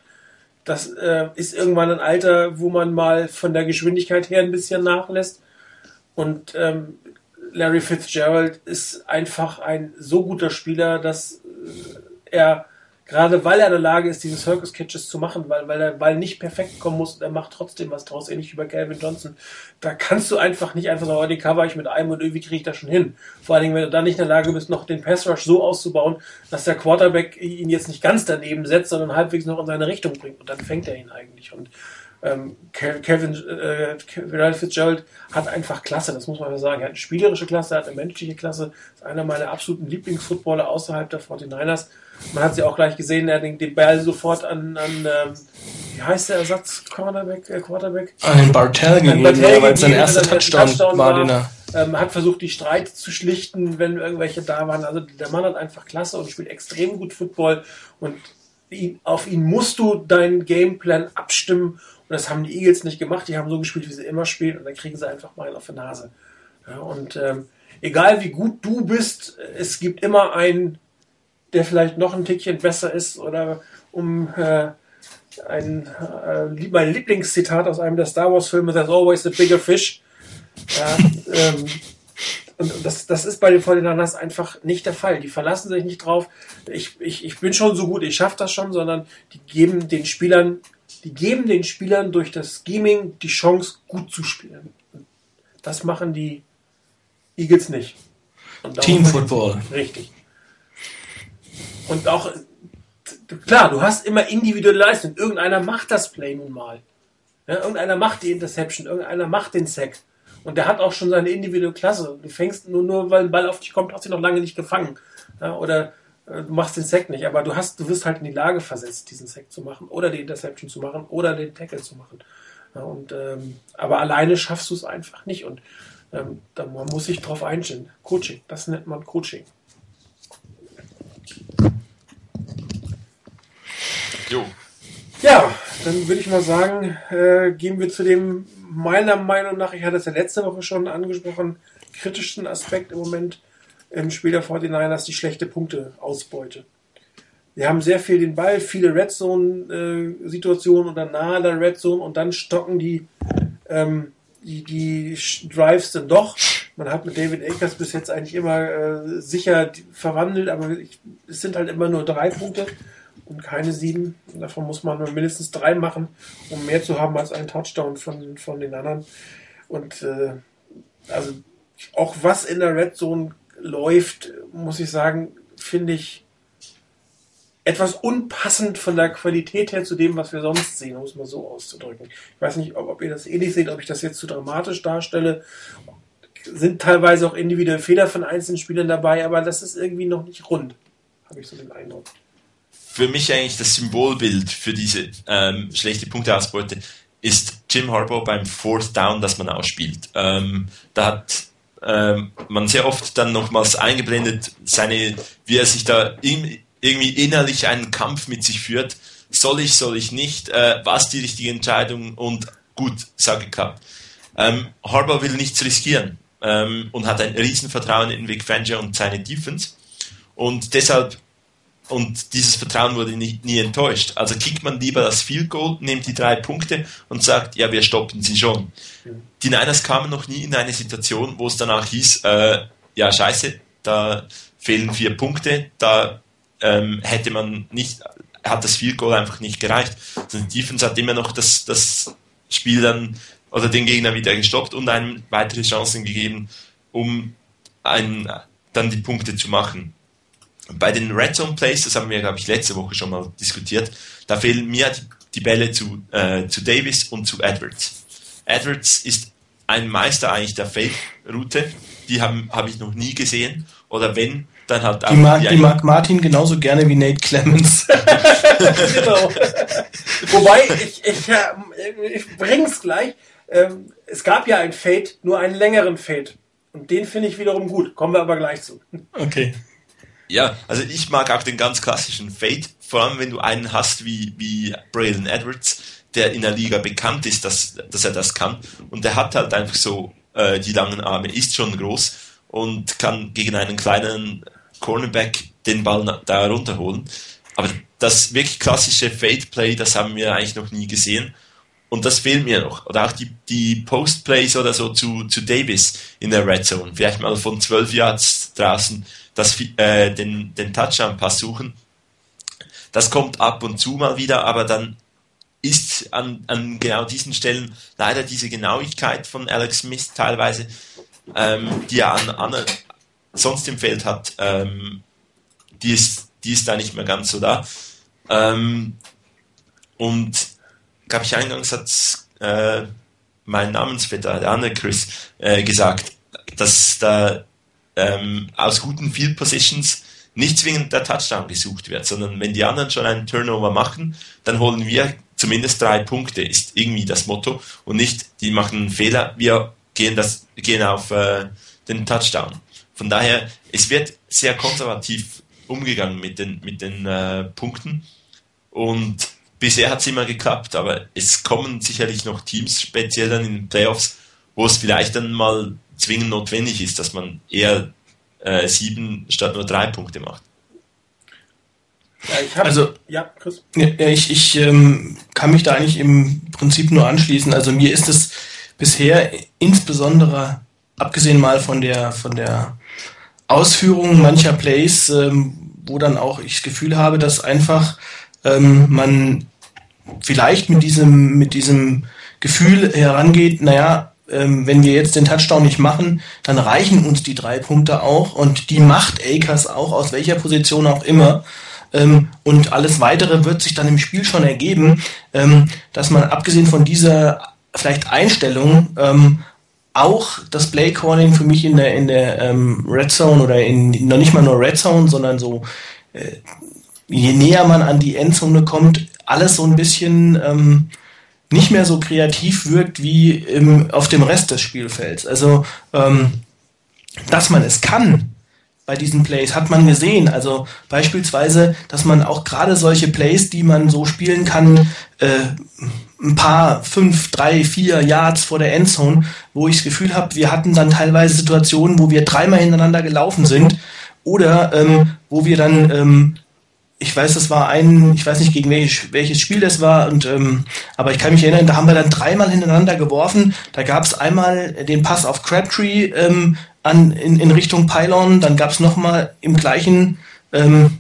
S1: Das äh, ist irgendwann ein Alter, wo man mal von der Geschwindigkeit her ein bisschen nachlässt. Und ähm, Larry Fitzgerald ist einfach ein so guter Spieler, dass äh, er Gerade weil er in der Lage ist, diese Circus Catches zu machen, weil, weil er Ball nicht perfekt kommen muss er macht trotzdem was draus, ähnlich wie bei Calvin Johnson. Da kannst du einfach nicht einfach sagen, oh, den cover ich mit einem und irgendwie kriege ich das schon hin. Vor allen Dingen, wenn du dann nicht in der Lage bist, noch den Pass Rush so auszubauen, dass der Quarterback ihn jetzt nicht ganz daneben setzt, sondern halbwegs noch in seine Richtung bringt. Und dann fängt er ihn eigentlich. Und ähm, Kevin äh, Fitzgerald hat einfach Klasse, das muss man ja sagen. Er hat eine spielerische Klasse, er hat eine menschliche Klasse, ist einer meiner absoluten Lieblingsfootballer außerhalb der 49ers. Man hat sie auch gleich gesehen, er den, den Ball sofort an, an ähm, wie heißt der Ersatz Cornerback, äh, Quarterback?
S3: An den Bartell gegeben, weil es sein erster Touchdown, Touchdown war, den er
S1: ähm, hat versucht, die Streit zu schlichten, wenn irgendwelche da waren. Also der Mann hat einfach Klasse und spielt extrem gut Football und ihn, auf ihn musst du deinen Gameplan abstimmen und das haben die Eagles nicht gemacht. Die haben so gespielt, wie sie immer spielen und dann kriegen sie einfach mal einen auf die Nase. Ja, und ähm, egal wie gut du bist, es gibt immer einen der vielleicht noch ein Tickchen besser ist oder um äh, ein äh, mein Lieblingszitat aus einem der Star Wars Filme, There's always a bigger fish. Ja, ähm, und das, das ist bei den 49ers einfach nicht der Fall. Die verlassen sich nicht drauf. Ich, ich, ich bin schon so gut, ich schaffe das schon, sondern die geben den Spielern, die geben den Spielern durch das Scheming die Chance, gut zu spielen. Das machen die Eagles nicht.
S3: Team Football.
S1: Richtig. Und auch, klar, du hast immer individuelle Leistung. Irgendeiner macht das Play nun mal. Ja, irgendeiner macht die Interception, irgendeiner macht den Sack. Und der hat auch schon seine individuelle Klasse. Du fängst nur, nur weil ein Ball auf dich kommt, hast du noch lange nicht gefangen. Ja, oder äh, du machst den Sack nicht, aber du hast, du wirst halt in die Lage versetzt, diesen Sack zu machen oder die Interception zu machen oder den Tackle zu machen. Ja, und, ähm, aber alleine schaffst du es einfach nicht und ähm, da, man muss sich drauf einstellen. Coaching, das nennt man Coaching. Jo. Ja, dann würde ich mal sagen, äh, gehen wir zu dem, meiner Meinung nach, ich hatte es ja letzte Woche schon angesprochen, kritischsten Aspekt im Moment im Spiel der 49ers, die schlechte Punkteausbeute. Wir haben sehr viel den Ball, viele Red Zone-Situationen äh, oder nahe der Red Zone und dann stocken die, ähm, die, die Drives dann doch. Man hat mit David Akers bis jetzt eigentlich immer äh, sicher verwandelt, aber ich, es sind halt immer nur drei Punkte und keine sieben. Davon muss man mindestens drei machen, um mehr zu haben als einen Touchdown von, von den anderen. Und äh, also auch was in der Red Zone läuft, muss ich sagen, finde ich etwas unpassend von der Qualität her zu dem, was wir sonst sehen, um es mal so auszudrücken. Ich weiß nicht, ob, ob ihr das ähnlich seht, ob ich das jetzt zu dramatisch darstelle. Sind teilweise auch individuelle Fehler von einzelnen Spielern dabei, aber das ist irgendwie noch nicht rund, habe ich so den Eindruck
S2: für mich eigentlich das Symbolbild für diese ähm, schlechte Punkteausbeute ist Jim Harbaugh beim Fourth Down, das man ausspielt. Ähm, da hat ähm, man sehr oft dann nochmals eingeblendet, seine, wie er sich da in, irgendwie innerlich einen Kampf mit sich führt. Soll ich, soll ich nicht? Äh, was die richtige Entscheidung? Und gut, sage geklappt. Ähm, Harbaugh will nichts riskieren ähm, und hat ein Riesenvertrauen in Vic Fangio und seine Defense. Und deshalb und dieses Vertrauen wurde nie, nie, enttäuscht. Also kickt man lieber das Field Goal, nimmt die drei Punkte und sagt, ja, wir stoppen sie schon. Die Niners kamen noch nie in eine Situation, wo es danach hieß, äh, ja, scheiße, da fehlen vier Punkte, da ähm, hätte man nicht, hat das Field Goal einfach nicht gereicht. Also die Defense hat immer noch das, das Spiel dann, oder den Gegner wieder gestoppt und einem weitere Chancen gegeben, um einen, dann die Punkte zu machen. Bei den Red Zone Plays, das haben wir, glaube ich, letzte Woche schon mal diskutiert, da fehlen mir die, die Bälle zu, äh, zu Davis und zu Edwards. Edwards ist ein Meister eigentlich der Fake-Route, die habe hab ich noch nie gesehen. Oder wenn, dann halt
S3: auch. Die mag, die, die mag Martin genauso gerne wie Nate Clemens.
S1: genau. Wobei, ich, ich, ich bring's gleich. Ähm, es gab ja ein Fade, nur einen längeren Fade. Und den finde ich wiederum gut. Kommen wir aber gleich zu.
S3: Okay.
S2: Ja, also ich mag auch den ganz klassischen Fade, vor allem wenn du einen hast wie, wie Braylon Edwards, der in der Liga bekannt ist, dass, dass er das kann. Und der hat halt einfach so äh, die langen Arme, ist schon groß und kann gegen einen kleinen Cornerback den Ball da runterholen. Aber das wirklich klassische Fade Play, das haben wir eigentlich noch nie gesehen. Und das fehlt mir noch. Oder auch die, die Post-Plays oder so zu, zu Davis in der Red Zone. Vielleicht mal von 12 Yards draußen das, äh, den, den Touchdown-Pass suchen. Das kommt ab und zu mal wieder, aber dann ist an, an genau diesen Stellen leider diese Genauigkeit von Alex Smith teilweise, ähm, die er an, an, sonst im Feld hat, ähm, die, ist, die ist da nicht mehr ganz so da. Ähm, und glaube ich, eingangs hat äh, mein Namensvetter, der andere Chris, äh, gesagt, dass da ähm, aus guten Field Positions nicht zwingend der Touchdown gesucht wird, sondern wenn die anderen schon einen Turnover machen, dann holen wir zumindest drei Punkte, ist irgendwie das Motto und nicht, die machen einen Fehler, wir gehen, das, gehen auf äh, den Touchdown. Von daher, es wird sehr konservativ umgegangen mit den, mit den äh, Punkten und bisher hat es immer geklappt, aber es kommen sicherlich noch Teams, speziell dann in den Playoffs, wo es vielleicht dann mal zwingend notwendig ist, dass man eher äh, sieben statt nur drei Punkte macht.
S3: Ja, hab, also, ja, Chris. Ja, ich, ich ähm, kann mich da eigentlich im Prinzip nur anschließen. Also mir ist es bisher insbesondere, abgesehen mal von der, von der Ausführung mancher Plays, ähm, wo dann auch ich das Gefühl habe, dass einfach ähm, man vielleicht mit diesem, mit diesem Gefühl herangeht, naja, ähm, wenn wir jetzt den Touchdown nicht machen, dann reichen uns die drei Punkte auch und die macht Akers auch, aus welcher Position auch immer. Ähm, und alles weitere wird sich dann im Spiel schon ergeben, ähm, dass man abgesehen von dieser vielleicht Einstellung ähm, auch das Play Calling für mich in der in der ähm, Red Zone oder in noch nicht mal nur Red Zone, sondern so äh, je näher man an die Endzone kommt, alles so ein bisschen ähm, nicht mehr so kreativ wirkt wie im, auf dem Rest des Spielfelds. Also, ähm, dass man es kann bei diesen Plays, hat man gesehen. Also beispielsweise, dass man auch gerade solche Plays, die man so spielen kann, äh, ein paar, fünf, drei, vier Yards vor der Endzone, wo ich das Gefühl habe, wir hatten dann teilweise Situationen, wo wir dreimal hintereinander gelaufen sind oder ähm, wo wir dann ähm, ich weiß, das war ein, ich weiß nicht gegen welches, welches Spiel das war, und ähm, aber ich kann mich erinnern, da haben wir dann dreimal hintereinander geworfen. Da gab es einmal den Pass auf Crabtree ähm, an, in, in Richtung Pylon, dann gab es nochmal im gleichen ähm,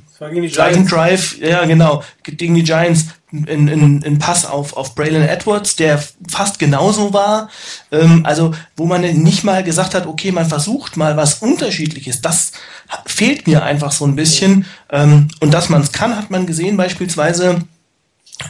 S3: gleichen Drive, ja genau, gegen die Giants in, in, in Pass auf, auf Braylon Edwards, der fast genauso war. Ähm, also, wo man nicht mal gesagt hat, okay, man versucht mal was Unterschiedliches. Das fehlt mir einfach so ein bisschen. Ähm, und dass man es kann, hat man gesehen, beispielsweise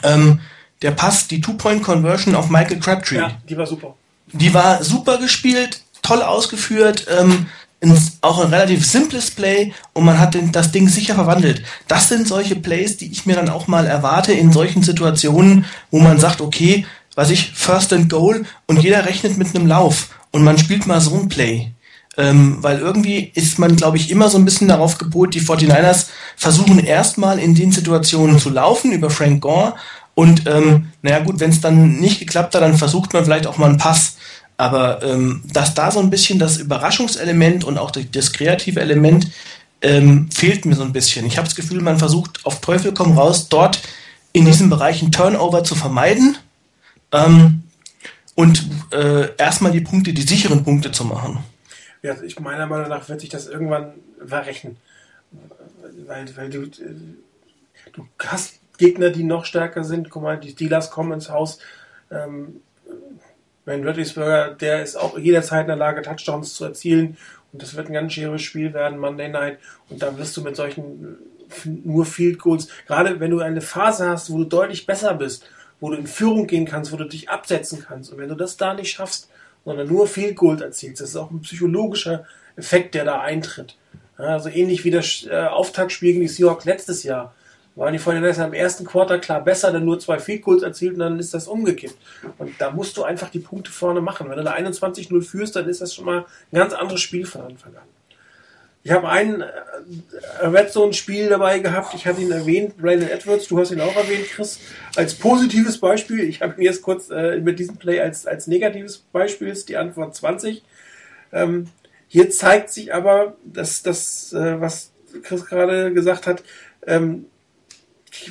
S3: ähm, der Pass, die Two-Point-Conversion auf Michael Crabtree. Ja,
S1: die war super.
S3: Die war super gespielt, toll ausgeführt. Ähm, ins, auch ein relativ simples Play und man hat den, das Ding sicher verwandelt. Das sind solche Plays, die ich mir dann auch mal erwarte in solchen Situationen, wo man sagt, okay, was ich, First and Goal und jeder rechnet mit einem Lauf und man spielt mal so ein Play. Ähm, weil irgendwie ist man, glaube ich, immer so ein bisschen darauf gepolt, die 49ers versuchen erstmal in den Situationen zu laufen über Frank Gore und ähm, naja gut, wenn es dann nicht geklappt hat, dann versucht man vielleicht auch mal einen Pass. Aber ähm, dass da so ein bisschen das Überraschungselement und auch das kreative Element ähm, fehlt mir so ein bisschen. Ich habe das Gefühl, man versucht auf Teufel komm raus, dort in diesen Bereichen Turnover zu vermeiden ähm, und äh, erstmal die Punkte, die sicheren Punkte zu machen.
S1: Ja, ich meiner Meinung nach wird sich das irgendwann verrechnen. Weil, weil du, äh, du hast Gegner, die noch stärker sind. Guck mal, die Steelers kommen ins Haus. Ähm, Ben Roethlisberger, der ist auch jederzeit in der Lage, Touchdowns zu erzielen. Und das wird ein ganz schweres Spiel werden, Monday Night. Und da wirst du mit solchen nur Field Goals, gerade wenn du eine Phase hast, wo du deutlich besser bist, wo du in Führung gehen kannst, wo du dich absetzen kannst. Und wenn du das da nicht schaffst, sondern nur Field Goal erzielst, das ist auch ein psychologischer Effekt, der da eintritt. Also ähnlich wie das äh, Auftaktspiel gegen die Seahawks letztes Jahr. Waren die Fortinanders im ersten Quarter klar besser, dann nur zwei Field Goals erzielt und dann ist das umgekippt. Und da musst du einfach die Punkte vorne machen. Wenn du da 21-0 führst, dann ist das schon mal ein ganz anderes Spiel von Anfang an. Ich habe ein äh, Red Zone Spiel dabei gehabt. Ich hatte ihn erwähnt, Brandon Edwards. Du hast ihn auch erwähnt, Chris, als positives Beispiel. Ich habe ihn jetzt kurz äh, mit diesem Play als, als negatives Beispiel, ist die Antwort 20. Ähm, hier zeigt sich aber, dass das, äh, was Chris gerade gesagt hat, ähm,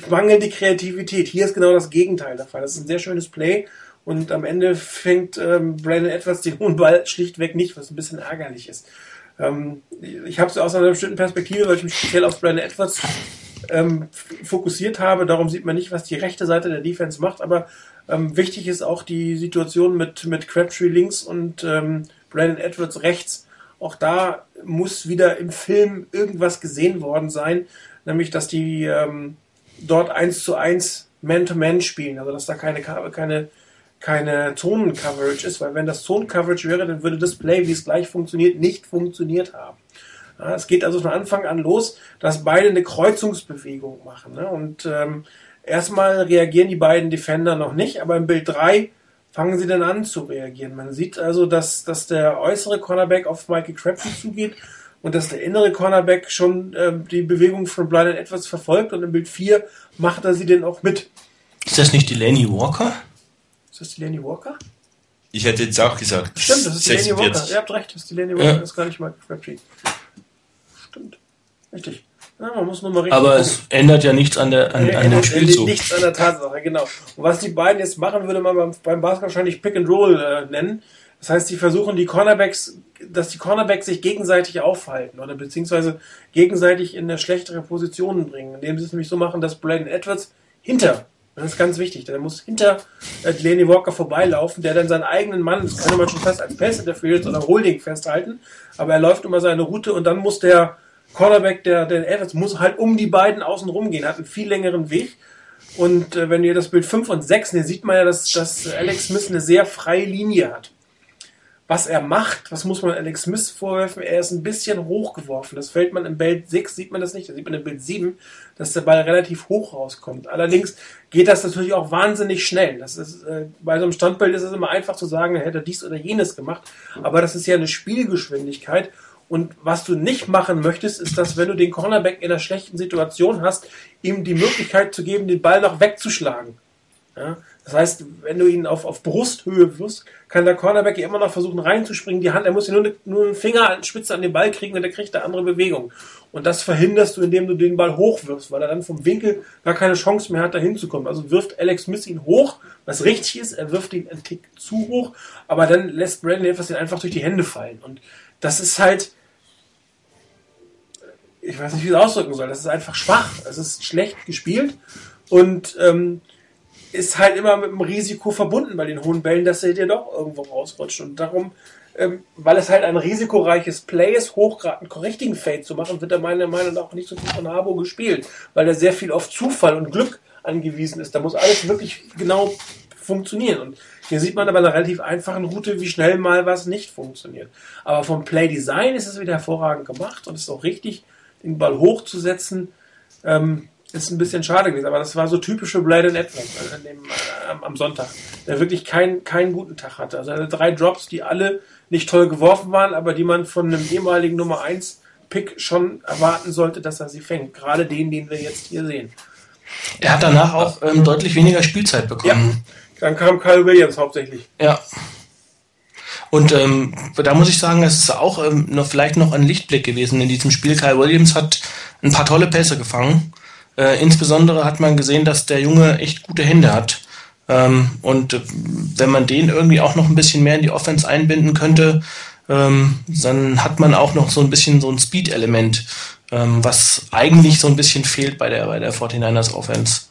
S1: mangelnde Kreativität. Hier ist genau das Gegenteil der Fall. Das ist ein sehr schönes Play und am Ende fängt ähm, Brandon Edwards den hohen Ball schlichtweg nicht, was ein bisschen ärgerlich ist. Ähm, ich habe es aus einer bestimmten Perspektive, weil ich mich speziell auf Brandon Edwards ähm, fokussiert habe. Darum sieht man nicht, was die rechte Seite der Defense macht, aber ähm, wichtig ist auch die Situation mit, mit Crabtree links und ähm, Brandon Edwards rechts. Auch da muss wieder im Film irgendwas gesehen worden sein, nämlich dass die ähm, dort eins zu eins Man-to-Man spielen, also dass da keine, keine, keine Zonen-Coverage ist, weil wenn das Zonen-Coverage wäre, dann würde das Play, wie es gleich funktioniert, nicht funktioniert haben. Ja, es geht also von Anfang an los, dass beide eine Kreuzungsbewegung machen. Ne? Und ähm, erstmal reagieren die beiden Defender noch nicht, aber im Bild 3 fangen sie dann an zu reagieren. Man sieht also, dass, dass der äußere Cornerback auf Michael Crabtree zugeht und dass der innere Cornerback schon äh, die Bewegung von Brian etwas verfolgt und im Bild 4 macht er sie denn auch mit.
S3: Ist das nicht die Lenny Walker?
S1: Ist das die Lenny Walker?
S2: Ich hätte jetzt auch gesagt.
S1: Stimmt, das ist die Lenny Walker. Ihr habt recht, das ist die Lenny Walker, ja. das ist gar nicht mal Crabtree. Stimmt. Richtig. Ja, man muss nur mal richtig
S3: Aber gucken. es ändert ja nichts an, der, an, nee, an dem Spielzug.
S1: Nichts an der Tatsache, genau. Und was die beiden jetzt machen, würde man beim, beim Basketball wahrscheinlich Pick and Roll äh, nennen. Das heißt, die versuchen die Cornerbacks, dass die Cornerbacks sich gegenseitig aufhalten oder beziehungsweise gegenseitig in eine schlechtere Position bringen, indem sie es nämlich so machen, dass Brandon Edwards hinter, das ist ganz wichtig, der muss hinter äh, Delaney Walker vorbeilaufen, der dann seinen eigenen Mann, das kann man schon fast als Pass Interference oder Holding festhalten, aber er läuft immer seine Route und dann muss der Cornerback, der, der Edwards, muss halt um die beiden außen rumgehen, hat einen viel längeren Weg. Und äh, wenn ihr das Bild 5 und 6 seht, sieht man ja, dass, dass Alex Smith eine sehr freie Linie hat was er macht, was muss man Alex Smith vorwerfen? Er ist ein bisschen hochgeworfen. Das fällt man im Bild 6, sieht man das nicht, da sieht man im Bild 7, dass der Ball relativ hoch rauskommt. Allerdings geht das natürlich auch wahnsinnig schnell. Das ist, äh, bei so einem Standbild ist es immer einfach zu sagen, er hätte dies oder jenes gemacht, aber das ist ja eine Spielgeschwindigkeit. Und was du nicht machen möchtest, ist, dass wenn du den Cornerback in einer schlechten Situation hast, ihm die Möglichkeit zu geben, den Ball noch wegzuschlagen. Ja? Das heißt, wenn du ihn auf, auf Brusthöhe wirst, kann der Cornerback ja immer noch versuchen reinzuspringen. Die Hand, er muss ja nur, nur einen Finger an Spitze an den Ball kriegen und er kriegt eine andere Bewegung. Und das verhinderst du, indem du den Ball hochwirfst, weil er dann vom Winkel gar keine Chance mehr hat, da hinzukommen. Also wirft Alex Smith ihn hoch, was richtig ist, er wirft ihn einen Tick zu hoch, aber dann lässt Brandon etwas einfach durch die Hände fallen. Und das ist halt, ich weiß nicht, wie ich es ausdrücken soll, das ist einfach schwach, es ist schlecht gespielt und ähm, ist halt immer mit dem Risiko verbunden bei den hohen Bällen, dass er dir doch irgendwo rausrutscht. Und darum, ähm, weil es halt ein risikoreiches Play ist, hochgrad richtigen Fade zu machen, wird er meiner Meinung nach auch nicht so viel von Harbo gespielt, weil er sehr viel auf Zufall und Glück angewiesen ist. Da muss alles wirklich genau funktionieren. Und hier sieht man aber eine relativ einfachen Route, wie schnell mal was nicht funktioniert. Aber vom Play Design ist es wieder hervorragend gemacht und es ist auch richtig, den Ball hochzusetzen. Ähm, ist ein bisschen schade gewesen, aber das war so typische Blade Edwards äh, dem, äh, am Sonntag, der wirklich keinen keinen guten Tag hatte. Also er hatte drei Drops, die alle nicht toll geworfen waren, aber die man von einem ehemaligen Nummer 1 Pick schon erwarten sollte, dass er sie fängt. Gerade den, den wir jetzt hier sehen.
S3: Er hat danach auch ähm, deutlich weniger Spielzeit bekommen.
S1: Ja, dann kam Kyle Williams hauptsächlich.
S3: Ja. Und ähm, da muss ich sagen, es ist auch ähm, noch vielleicht noch ein Lichtblick gewesen in diesem Spiel. Kyle Williams hat ein paar tolle Pässe gefangen. Äh, insbesondere hat man gesehen, dass der Junge echt gute Hände hat. Ähm, und äh, wenn man den irgendwie auch noch ein bisschen mehr in die Offense einbinden könnte, ähm, dann hat man auch noch so ein bisschen so ein Speed-Element, ähm, was eigentlich so ein bisschen fehlt bei der, bei der 49ers Offense.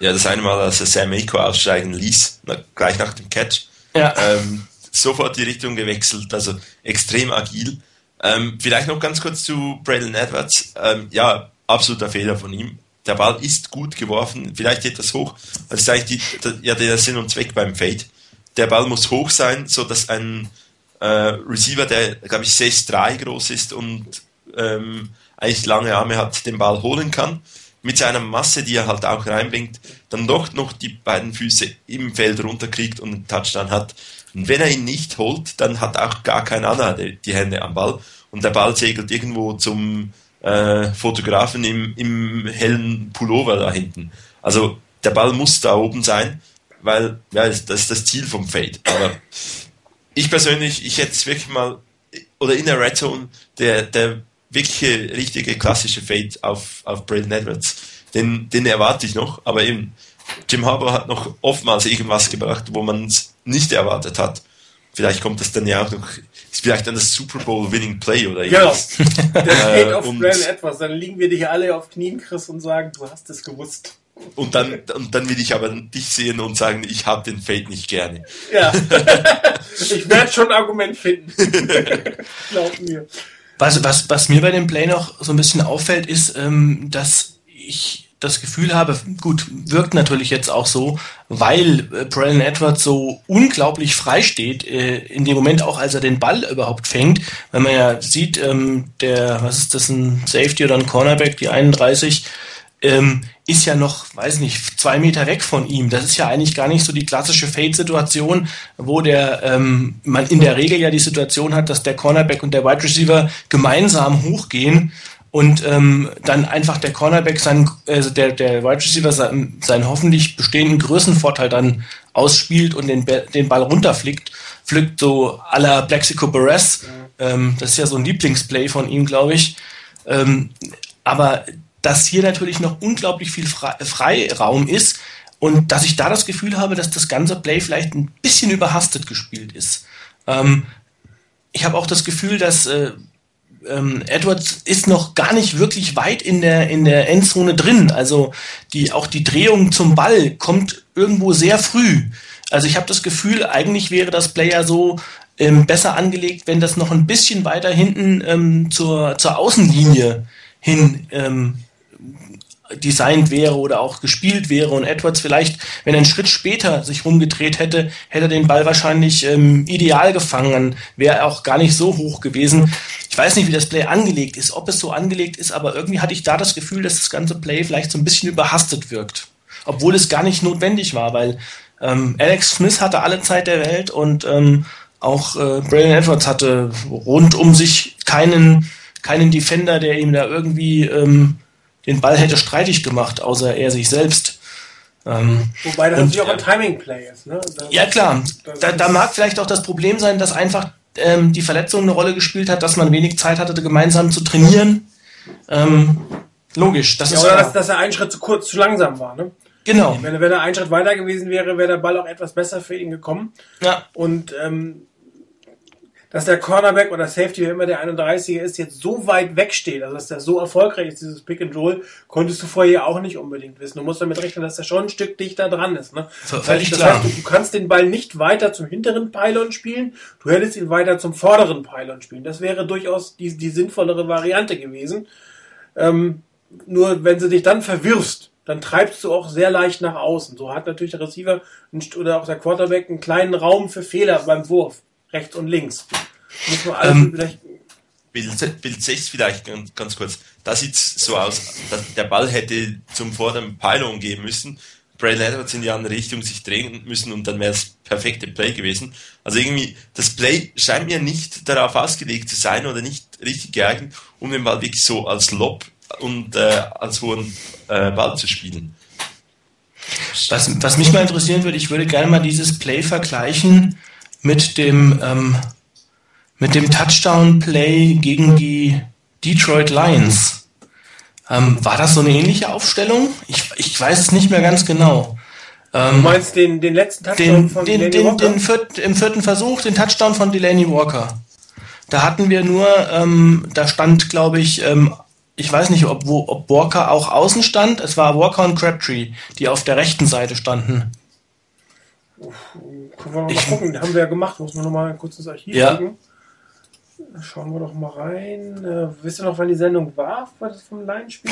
S2: Ja, das eine Mal, als er Sam Mako aussteigen ließ, gleich nach dem Catch, Ja. Ähm, sofort die Richtung gewechselt, also extrem agil. Ähm, vielleicht noch ganz kurz zu Braylon Edwards. Ähm, ja, absoluter Fehler von ihm. Der Ball ist gut geworfen, vielleicht etwas hoch. Das ist eigentlich die, ja, der Sinn und Zweck beim Fade. Der Ball muss hoch sein, so dass ein äh, Receiver, der glaube ich 6'3 groß ist und ähm, eigentlich lange Arme hat, den Ball holen kann. Mit seiner Masse, die er halt auch reinbringt, dann doch noch die beiden Füße im Feld runterkriegt und einen Touchdown hat. Und wenn er ihn nicht holt, dann hat auch gar kein Anna die Hände am Ball und der Ball segelt irgendwo zum äh, Fotografen im, im hellen Pullover da hinten. Also der Ball muss da oben sein, weil ja, das ist das Ziel vom Fade. Aber ich persönlich, ich hätte es wirklich mal, oder in der Red Zone, der, der wirkliche, richtige, klassische Fade auf, auf Braden Edwards, den, den erwarte ich noch, aber eben, Jim Harbour hat noch oftmals irgendwas gebracht, wo man es nicht erwartet hat. Vielleicht kommt das dann ja auch noch, ist vielleicht dann das Super Bowl Winning Play oder
S1: irgendwas. Genau. Der Fade auf Braden Edwards, dann liegen wir dich alle auf Knien, Chris, und sagen, du hast es gewusst.
S2: Und dann, und dann will ich aber dich sehen und sagen, ich habe den Fade nicht gerne.
S1: Ja. ich werde schon ein Argument finden. Glaub mir.
S3: Was, was, was mir bei dem Play noch so ein bisschen auffällt, ist, ähm, dass ich das Gefühl habe, gut, wirkt natürlich jetzt auch so, weil äh, Brandon Edwards so unglaublich frei steht, äh, in dem Moment auch, als er den Ball überhaupt fängt, wenn man ja sieht, ähm, der, was ist das, ein Safety oder ein Cornerback, die 31, ähm, ist ja noch, weiß nicht, zwei Meter weg von ihm. Das ist ja eigentlich gar nicht so die klassische Fade-Situation, wo der ähm, man in der Regel ja die Situation hat, dass der Cornerback und der Wide Receiver gemeinsam hochgehen und ähm, dann einfach der Cornerback seinen, also der, der Wide Receiver seinen, seinen hoffentlich bestehenden Größenvorteil dann ausspielt und den, den Ball runterflickt, pflückt so à la Plexico Barres. Ähm, das ist ja so ein Lieblingsplay von ihm, glaube ich. Ähm, aber dass hier natürlich noch unglaublich viel Freiraum ist und dass ich da das Gefühl habe, dass das ganze Play vielleicht ein bisschen überhastet gespielt ist. Ähm, ich habe auch das Gefühl, dass äh, ähm, Edwards ist noch gar nicht wirklich weit in der in der Endzone drin. Also die auch die Drehung zum Ball kommt irgendwo sehr früh. Also ich habe das Gefühl, eigentlich wäre das Player so ähm, besser angelegt, wenn das noch ein bisschen weiter hinten ähm, zur zur Außenlinie hin ähm, designt wäre oder auch gespielt wäre und Edwards vielleicht, wenn er einen Schritt später sich rumgedreht hätte, hätte er den Ball wahrscheinlich ähm, ideal gefangen, wäre auch gar nicht so hoch gewesen. Ich weiß nicht, wie das Play angelegt ist, ob es so angelegt ist, aber irgendwie hatte ich da das Gefühl, dass das ganze Play vielleicht so ein bisschen überhastet wirkt. Obwohl es gar nicht notwendig war, weil ähm, Alex Smith hatte alle Zeit der Welt und ähm, auch äh, Brandon Edwards hatte rund um sich keinen, keinen Defender, der ihm da irgendwie ähm, den Ball hätte streitig gemacht, außer er sich selbst.
S1: Ähm, Wobei das und, natürlich auch ein Timing-Play ist. Ne?
S3: Das, ja, klar. Da, da, mag vielleicht auch das Problem sein, dass einfach ähm, die Verletzung eine Rolle gespielt hat, dass man wenig Zeit hatte, gemeinsam zu trainieren. Ähm, logisch.
S1: Das ja, ist oder dass, dass er einen Schritt zu kurz, zu langsam war. Ne?
S3: Genau.
S1: Wenn, wenn er einen Schritt weiter gewesen wäre, wäre der Ball auch etwas besser für ihn gekommen.
S3: Ja.
S1: Und ähm, dass der Cornerback oder Safety, wer immer der 31er ist, jetzt so weit wegsteht, also dass der so erfolgreich ist, dieses Pick and Roll, konntest du vorher auch nicht unbedingt wissen. Du musst damit rechnen, dass er schon ein Stück dichter dran ist. Ne?
S3: Das heißt, das heißt
S1: du, du, kannst den Ball nicht weiter zum hinteren Pylon spielen, du hättest ihn weiter zum vorderen Pylon spielen. Das wäre durchaus die, die sinnvollere Variante gewesen. Ähm, nur wenn sie dich dann verwirfst, dann treibst du auch sehr leicht nach außen. So hat natürlich der Receiver oder auch der Quarterback einen kleinen Raum für Fehler beim Wurf rechts und links. Muss man also ähm, vielleicht
S2: Bild, Bild 6 vielleicht ganz, ganz kurz. Da sieht es so aus, dass der Ball hätte zum vorderen Pylon gehen müssen. Brad Edwards in die andere Richtung sich drehen müssen und dann wäre es perfekte Play gewesen. Also irgendwie, das Play scheint mir nicht darauf ausgelegt zu sein oder nicht richtig geeignet, um den Ball wirklich so als Lob und äh, als hohen äh, Ball zu spielen.
S3: Was, was mich mal interessieren würde, ich würde gerne mal dieses Play vergleichen mit dem, ähm, mit dem Touchdown-Play gegen die Detroit Lions. Ähm, war das so eine ähnliche Aufstellung? Ich, ich weiß es nicht mehr ganz genau.
S1: Ähm, du meinst den, den letzten
S3: Touchdown den, von den, Delaney den, Den viert, Im vierten Versuch, den Touchdown von Delaney Walker. Da hatten wir nur, ähm, da stand, glaube ich, ähm, ich weiß nicht, ob, wo, ob Walker auch außen stand. Es war Walker und Crabtree, die auf der rechten Seite standen.
S1: Können wir noch mal gucken, haben wir ja gemacht, muss man noch mal kurz ins Archiv
S3: Ja.
S1: gucken. Schauen wir doch mal rein. Äh, wisst ihr noch, wann die Sendung war, war das vom Laienspiel?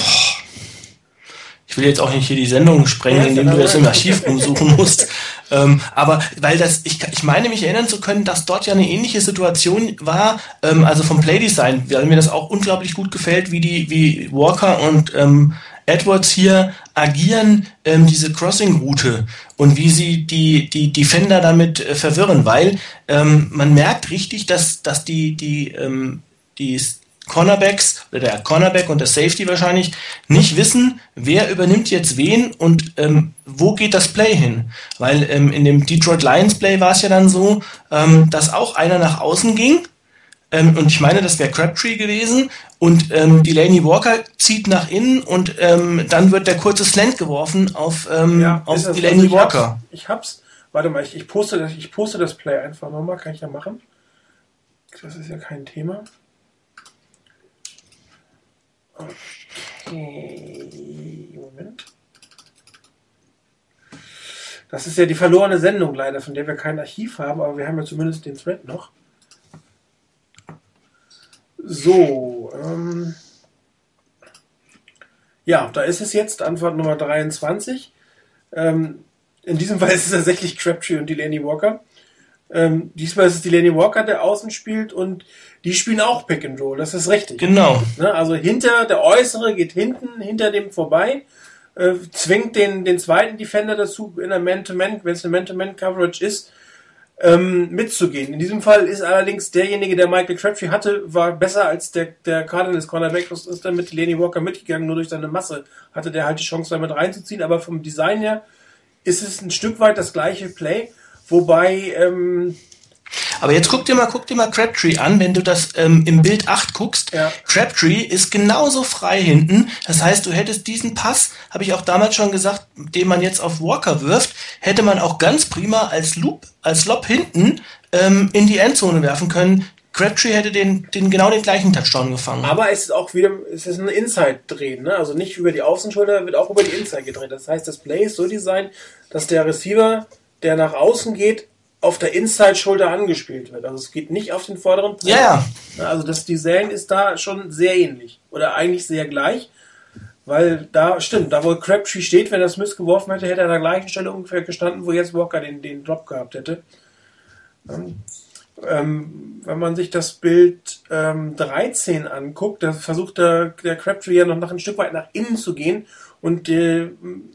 S3: Ich will jetzt auch nicht hier die Sendung sprengen,
S1: Ja,
S3: indem du
S1: genau.
S3: das im Archiv rumsuchen musst. ähm, aber weil das, ich, ich meine mich erinnern zu können, dass dort ja eine ähnliche Situation war, ähm, also vom Playdesign, weil mir das auch unglaublich gut gefällt, wie die, wie Walker und ähm, Edwards hier agieren, ähm, diese Crossing-Route und wie sie die, die Defender damit äh, verwirren, weil ähm, man merkt richtig, dass, dass die, die, ähm, die Cornerbacks oder der Cornerback und der Safety wahrscheinlich nicht wissen, wer übernimmt jetzt wen und ähm, wo geht das Play hin. Weil ähm, in dem Detroit Lions Play war es ja dann so, ähm, dass auch einer nach außen ging ähm, und ich meine, das wäre Crabtree gewesen und ähm, Delaney Walker zieht nach innen und ähm, dann wird der kurze Slant geworfen auf, ähm, auf
S1: ist das-
S3: Delaney
S1: also ich
S3: Walker.
S1: Hab's, ich hab's. Warte mal, ich, ich, poste das, ich poste das Play einfach nochmal, kann ich ja machen. Das ist ja kein Thema. Okay, Moment. Das ist ja die verlorene Sendung leider, von der wir kein Archiv haben, aber wir haben ja zumindest den Thread noch. So, ähm, ja, da ist es jetzt, Antwort Nummer 23. Ähm, in diesem Fall ist es tatsächlich Crabtree und Delaney Walker. Ähm, diesmal ist es Delaney Walker, der außen spielt und die spielen auch Pick and Roll, das ist richtig.
S3: Genau.
S1: Ne? Also hinter, der Äußere geht hinten, hinter dem vorbei, äh, zwingt den, den zweiten Defender dazu, in der Man-to-Man, wenn es eine Man-to-Man-Coverage ist, ähm, mitzugehen. In diesem Fall ist allerdings derjenige, der Michael Crabtree hatte, war besser als der, der Cardinals Cornerback, das ist dann mit Lenny Walker mitgegangen, nur durch seine Masse hatte der halt die Chance damit reinzuziehen, aber vom Design her ist es ein Stück weit das gleiche Play, wobei, ähm,
S3: Aber jetzt guck dir mal, guck dir mal Crabtree an, wenn du das ähm, im Bild 8 guckst.
S1: Ja.
S3: Crabtree ist genauso frei hinten. Das heißt, du hättest diesen Pass, habe ich auch damals schon gesagt, den man jetzt auf Walker wirft, hätte man auch ganz prima als Loop, als Lob hinten ähm, in die Endzone werfen können. Crabtree hätte den, den genau den gleichen Touchdown gefangen.
S1: Aber es ist auch wieder, es ist ein Inside-Drehen, ne? Also nicht über die Außenschulter, wird auch über die Inside gedreht. Das heißt, das Play ist so designt, dass der Receiver, der nach außen geht, auf der Inside-Schulter angespielt wird. Also es geht nicht auf den vorderen
S3: Ja, ja.
S1: Ne? Also das Design ist da schon sehr ähnlich. Oder eigentlich sehr gleich. Weil da, stimmt, da wo Crabtree steht, wenn er Smith geworfen hätte, hätte er an der gleichen Stelle ungefähr gestanden, wo jetzt Walker den, den Drop gehabt hätte. Ähm, ähm, wenn man sich das Bild ähm, 13 anguckt, da versucht der, der Crabtree ja noch, noch ein Stück weit nach innen zu gehen und die,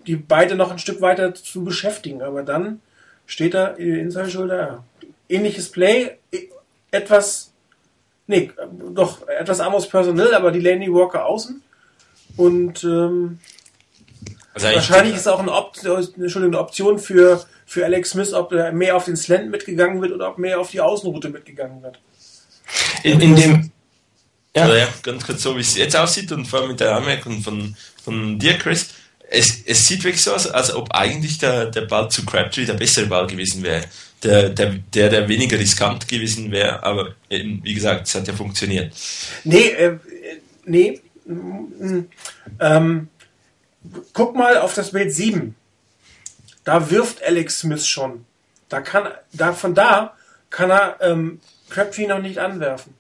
S1: die beide noch ein Stück weiter zu beschäftigen. Aber dann steht da die Inside-Schulter, ähnliches Play, etwas, nee, doch etwas anderes Personal, aber die Laney Walker außen. Und ähm,
S2: Also
S1: wahrscheinlich ist auch eine, Op Entschuldigung, eine Option für, für Alex Smith, ob er mehr auf den Slant mitgegangen wird oder ob mehr auf die Außenroute mitgegangen wird.
S3: In, in dem, ja.
S2: Aber ja, ganz kurz so, wie es jetzt aussieht und vor allem mit der Anmerkung von, von dir, Chris. Es, es sieht wirklich so aus, als ob eigentlich der, der Ball zu Crabtree der bessere Ball gewesen wäre. Der, der, der, der weniger riskant gewesen wäre, aber eben, wie gesagt, es hat ja funktioniert.
S1: Nee, äh, nee. mm, Ähm, guck mal auf das Bild 7. Da wirft Alex Smith schon. Da kann, da, von da kann er ähm, Crabtree noch nicht anwerfen.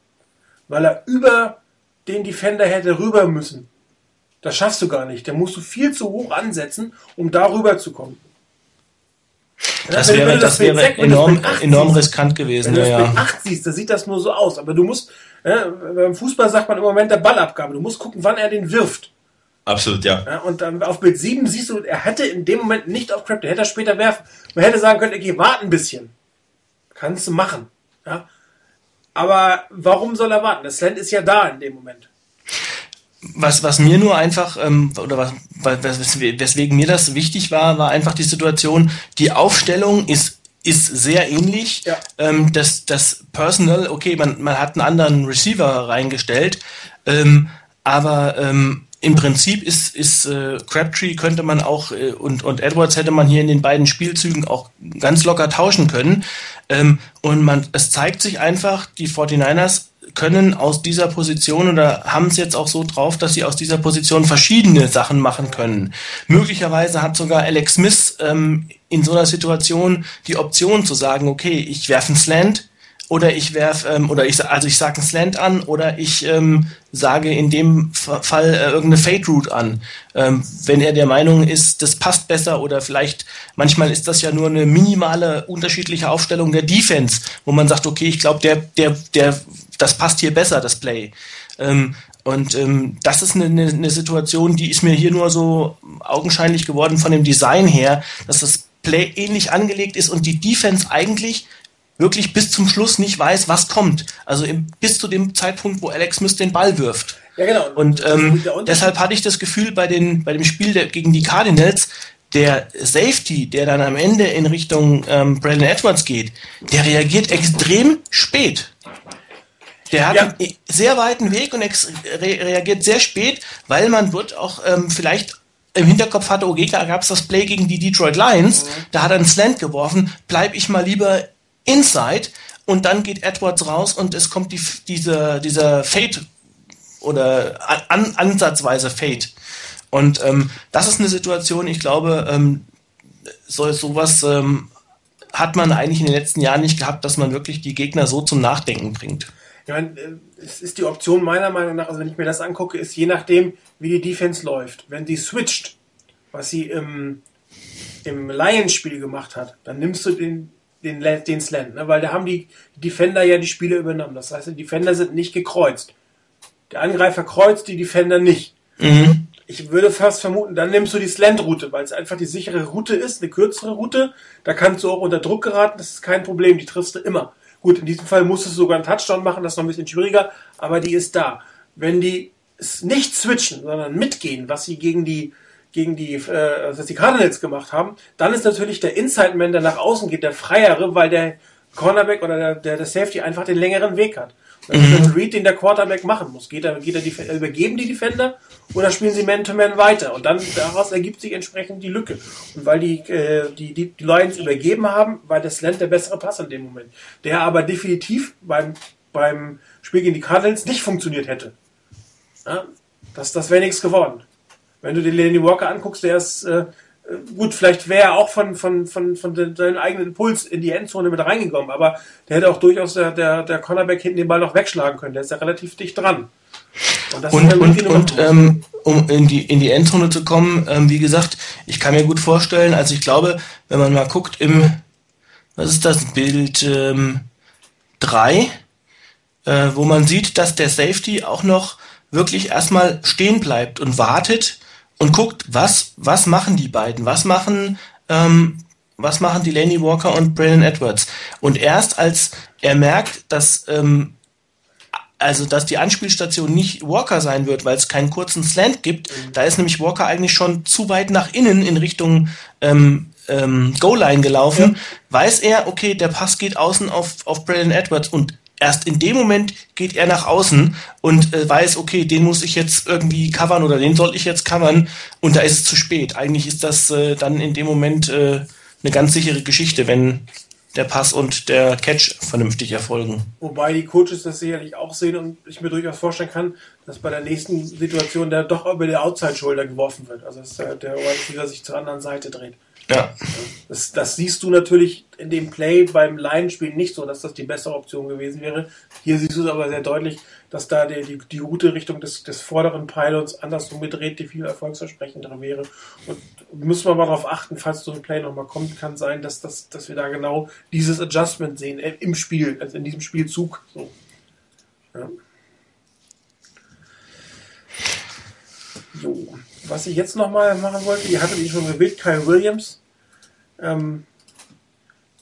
S1: Weil er über den Defender hätte rüber müssen. Das schaffst du gar nicht. Da musst du viel zu hoch ansetzen, um da rüber zu kommen.
S3: Das
S1: du- wenn
S3: wäre, das wäre
S1: das
S3: enorm, enorm riskant gewesen.
S1: wenn du
S3: Ja,
S1: das Bild
S3: ja.
S1: 8 siehst, da sieht das nur so aus. Aber du musst, ja, beim Fußball sagt man im Moment der Ballabgabe. Du musst gucken, wann er den wirft.
S2: Absolut, ja.
S1: Ja, und dann auf Bild 7 siehst du, er hätte in dem Moment nicht auf Crab, der hätte er später werfen. Man hätte sagen können, okay, warte ein bisschen. Kannst du machen. Ja. Aber warum soll er warten? Das Land ist ja da in dem Moment.
S3: Was, was mir nur einfach, ähm, oder was, was, weswegen mir das wichtig war, war einfach die Situation, die Aufstellung ist, ist sehr ähnlich.
S1: Ja.
S3: Ähm, das, das Personal, okay, man, man hat einen anderen Receiver reingestellt, ähm, aber ähm, im Prinzip ist, ist äh, Crabtree könnte man auch äh, und, und Edwards hätte man hier in den beiden Spielzügen auch ganz locker tauschen können. Ähm, und man, es zeigt sich einfach, die 49ers können aus dieser Position oder haben es jetzt auch so drauf, dass sie aus dieser Position verschiedene Sachen machen können. Möglicherweise hat sogar Alex Smith ähm, in so einer Situation die Option zu sagen, okay, ich werfe einen Slant oder ich werf ähm, oder ich also ich sage einen Slant an oder ich ähm, sage in dem Fall äh, irgendeine Fade Route an. Ähm, wenn er der Meinung ist, das passt besser oder vielleicht manchmal ist das ja nur eine minimale unterschiedliche Aufstellung der Defense, wo man sagt, okay, ich glaube, der der der das passt hier besser das Play. Ähm, und ähm, das ist eine, eine, Situation, die ist mir hier nur so augenscheinlich geworden von dem Design her, dass das Play ähnlich angelegt ist und die Defense eigentlich wirklich bis zum Schluss nicht weiß, was kommt. Also im, bis zu dem Zeitpunkt, wo Alex Smith den Ball wirft. Ja, genau. Und ähm, deshalb hatte ich das Gefühl bei, den, bei dem Spiel der, gegen die Cardinals, der Safety, der dann am Ende in Richtung ähm, Brandon Edwards geht, der reagiert extrem spät. Der hat ja. einen sehr weiten Weg und re reagiert sehr spät, weil man wird auch ähm, vielleicht im Hinterkopf hatte, okay, da gab es das Play gegen die Detroit Lions, mhm. da hat er einen Slant geworfen, bleib ich mal lieber inside und dann geht Edwards raus und es kommt die, diese, dieser Fade oder an, ansatzweise Fade. Und ähm, das ist eine Situation, ich glaube, ähm, so, sowas ähm, hat man eigentlich in den letzten Jahren nicht gehabt, dass man wirklich die Gegner so zum Nachdenken bringt.
S1: Ich meine, äh, es ist die Option meiner Meinung nach, also wenn ich mir das angucke, ist je nachdem, wie die Defense läuft. Wenn die switcht, was sie im, im Lions-Spiel gemacht hat, dann nimmst du den, den, den Slant, ne? weil da haben die Defender ja die Spiele übernommen. Das heißt, die Defender sind nicht gekreuzt. Der Angreifer kreuzt die Defender nicht. Mhm. Ich würde fast vermuten, dann nimmst du die Slant-Route, weil es einfach die sichere Route ist, eine kürzere Route. Da kannst du auch unter Druck geraten, das ist kein Problem, die triffst du immer. Gut, in diesem Fall musstest du sogar einen Touchdown machen, das ist noch ein bisschen schwieriger, aber die ist da. Wenn die nicht switchen, sondern mitgehen, was sie gegen die gegen die, äh, was die Cardinals gemacht haben, dann ist natürlich der Inside-Man, der nach außen geht, der freiere, weil der Cornerback oder der, der, der Safety einfach den längeren Weg hat. Das ist ein Read, den der Quarterback machen muss. Geht er, geht er die, übergeben die Defender oder spielen sie Man-to-Man -Man weiter? Und dann daraus ergibt sich entsprechend die Lücke. Und weil die, äh, die, die, die Lions übergeben haben, war der Slant der bessere Pass in dem Moment. Der aber definitiv beim, beim Spiel gegen die Cardinals nicht funktioniert hätte. Ja, das, das wäre nichts geworden. Wenn du den Lenny Walker anguckst, der ist äh, gut, vielleicht wäre er auch von, von, von, von seinem eigenen Impuls in die Endzone mit reingekommen, aber der hätte auch durchaus der, der, der Cornerback hinten den Ball noch wegschlagen können. Der ist ja relativ dicht dran.
S3: Und, und, und, ähm, um in die, in die Endzone zu kommen, ähm, wie gesagt, ich kann mir gut vorstellen, also ich glaube, wenn man mal guckt im, was ist das, Bild 3, ähm, äh, wo man sieht, dass der Safety auch noch wirklich erstmal stehen bleibt und wartet, und guckt, was, was machen die beiden, was machen, ähm, was machen die Laney Walker und Brandon Edwards. Und erst als er merkt, dass, ähm, also, dass die Anspielstation nicht Walker sein wird, weil es keinen kurzen Slant gibt, mhm. da ist nämlich Walker eigentlich schon zu weit nach innen in Richtung ähm, ähm, Goal-Line gelaufen, ja. weiß er, okay, der Pass geht außen auf, auf Brandon Edwards und erst in dem Moment geht er nach außen und äh, weiß, okay, den muss ich jetzt irgendwie covern oder den soll ich jetzt covern und da ist es zu spät. Eigentlich ist das äh, dann in dem Moment äh, eine ganz sichere Geschichte, wenn der Pass und der Catch vernünftig erfolgen.
S1: Wobei die Coaches das sicherlich auch sehen und ich mir durchaus vorstellen kann, dass bei der nächsten Situation der doch über die Outside-Shoulder geworfen wird. Also dass der, der Receiver sich zur anderen Seite dreht. Ja. Das, das, siehst du natürlich in dem Play beim Laienspiel nicht so, dass das die bessere Option gewesen wäre. Hier siehst du es aber sehr deutlich, dass da die, die, die Route Richtung des, des vorderen Pylons andersrum gedreht, die viel erfolgsversprechender wäre. Und müssen wir mal darauf achten, falls so ein Play nochmal kommt, kann sein, dass, dass, dass wir da genau dieses Adjustment sehen äh, im Spiel, also in diesem Spielzug. So. Ja. So, was ich jetzt nochmal machen wollte, ihr hattet ihn schon gewählt, Kyle Williams ähm,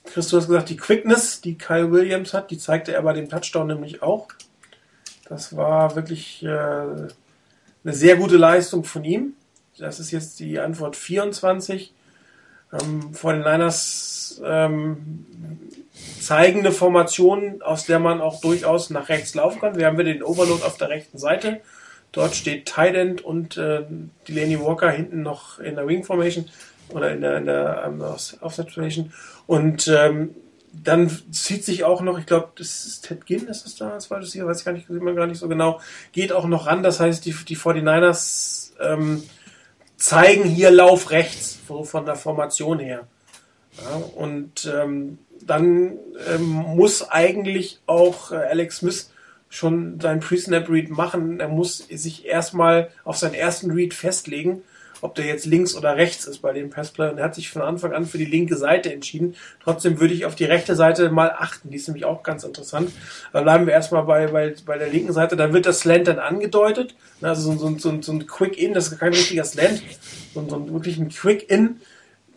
S1: Chris, du gesagt, die Quickness, die Kyle Williams hat, die zeigte er bei dem Touchdown nämlich auch. Das war wirklich äh, eine sehr gute Leistung von ihm. Das ist jetzt die Antwort 24. Ähm, vor den Niners ähm, zeigende Formation, aus der man auch durchaus nach rechts laufen kann. Wir haben wieder den Overload auf der rechten Seite. Dort steht Tident und äh, Delaney Walker hinten noch in der Wing Formation oder in der, in der um, Offset Situation. Und ähm, dann zieht sich auch noch, ich glaube, das ist Ted Ginn, ist das da als zweites hier, weiß ich gar nicht, sieht man gar nicht so genau, geht auch noch ran. Das heißt, die, die 49ers ähm, zeigen, hier lauf rechts, so von der Formation her. Ja, und ähm, dann ähm, muss eigentlich auch äh, Alex Smith schon seinen Pre-Snap-Read machen. Er muss sich erstmal auf seinen ersten Read festlegen ob der jetzt links oder rechts ist bei dem Passplay. Und er hat sich von Anfang an für die linke Seite entschieden. Trotzdem würde ich auf die rechte Seite mal achten. Die ist nämlich auch ganz interessant. Da bleiben wir erstmal bei, bei, bei der linken Seite. Da wird das Slant dann angedeutet. Also so, so, so, so ein Quick-In, das ist kein richtiger Slant, sondern so ein, wirklich ein Quick-In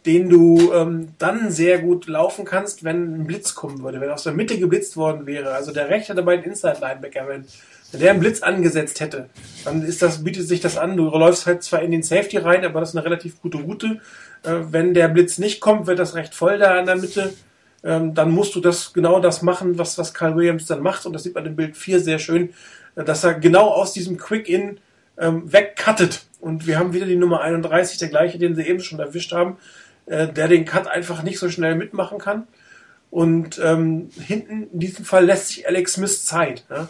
S1: den du ähm, dann sehr gut laufen kannst, wenn ein Blitz kommen würde, wenn aus der Mitte geblitzt worden wäre. Also der rechte dabei ein Inside-Linebacker, wenn wenn der einen Blitz angesetzt hätte, dann ist das, bietet sich das an. Du läufst halt zwar in den Safety rein, aber das ist eine relativ gute Route. Äh, wenn der Blitz nicht kommt, wird das recht voll da in der Mitte. Ähm, dann musst du das genau das machen, was, was Carl Williams dann macht. Und das sieht man im Bild 4 sehr schön, äh, dass er genau aus diesem Quick-In ähm, wegcuttet. Und wir haben wieder die Nummer 31, der gleiche, den sie eben schon erwischt haben, äh, der den Cut einfach nicht so schnell mitmachen kann. Und ähm, hinten in diesem Fall lässt sich Alex Smith Zeit. Ja?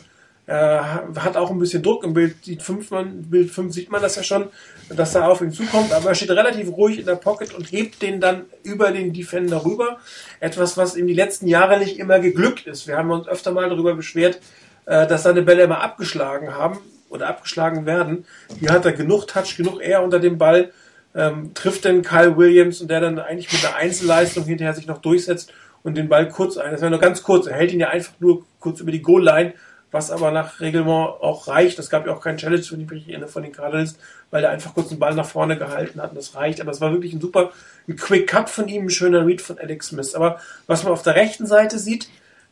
S1: Er hat auch ein bisschen Druck. Im Bild, sieht fünf man, Bild 5 sieht man das ja schon, dass er auf ihn zukommt, aber er steht relativ ruhig in der Pocket und hebt den dann über den Defender rüber. Etwas, was ihm die letzten Jahre nicht immer geglückt ist. Wir haben uns öfter mal darüber beschwert, äh, dass seine Bälle immer abgeschlagen haben oder abgeschlagen werden. Hier hat er genug Touch, genug Air unter dem Ball, ähm, trifft dann Kyle Williams und der dann eigentlich mit einer Einzelleistung hinterher sich noch durchsetzt und den Ball kurz ein. Das wäre nur ganz kurz. Er hält ihn ja einfach nur kurz über die Goal-Line was aber nach Reglement auch reicht. Es gab ja auch keinen Challenge, wenn ich mich erinnere, von den Cardinals, weil er einfach kurz den Ball nach vorne gehalten hat und das reicht. Aber es war wirklich ein super, ein Quick Cut von ihm, ein schöner Read von Alex Smith. Aber was man auf der rechten Seite sieht,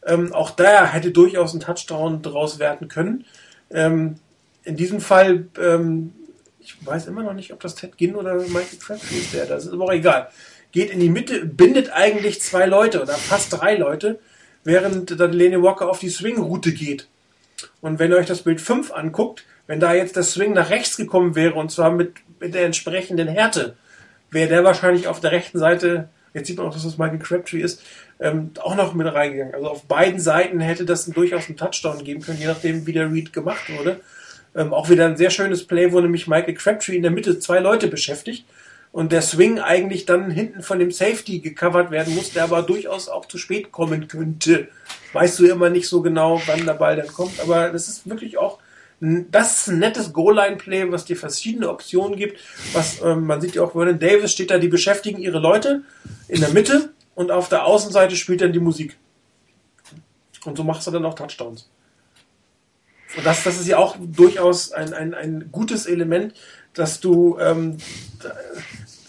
S1: ähm, auch da hätte durchaus ein Touchdown draus werden können. Ähm, in diesem Fall, ähm, ich weiß immer noch nicht, ob das Ted Ginn oder Michael Crabtree ist der, das ist aber auch egal. Geht in die Mitte, bindet eigentlich zwei Leute oder fast drei Leute, während dann Lene Walker auf die Swing-Route geht. Und wenn ihr euch das Bild 5 anguckt, wenn da jetzt das Swing nach rechts gekommen wäre, und zwar mit, mit der entsprechenden Härte, wäre der wahrscheinlich auf der rechten Seite, jetzt sieht man auch, dass das Michael Crabtree ist, ähm, auch noch mit reingegangen. Also auf beiden Seiten hätte das durchaus einen Touchdown geben können, je nachdem, wie der Read gemacht wurde. Ähm, auch wieder ein sehr schönes Play, wo nämlich Michael Crabtree in der Mitte zwei Leute beschäftigt und der Swing eigentlich dann hinten von dem Safety gecovert werden muss, der aber durchaus auch zu spät kommen könnte. Weißt du immer nicht so genau, wann der Ball dann kommt, aber das ist wirklich auch das ist ein nettes Goal-Line-Play, was dir verschiedene Optionen gibt. Was ähm, man sieht ja auch, Vernon Davis steht da, die beschäftigen ihre Leute in der Mitte und auf der Außenseite spielt dann die Musik. Und so machst du dann auch Touchdowns. Und das, das ist ja auch durchaus ein, ein, ein gutes Element, dass du ähm,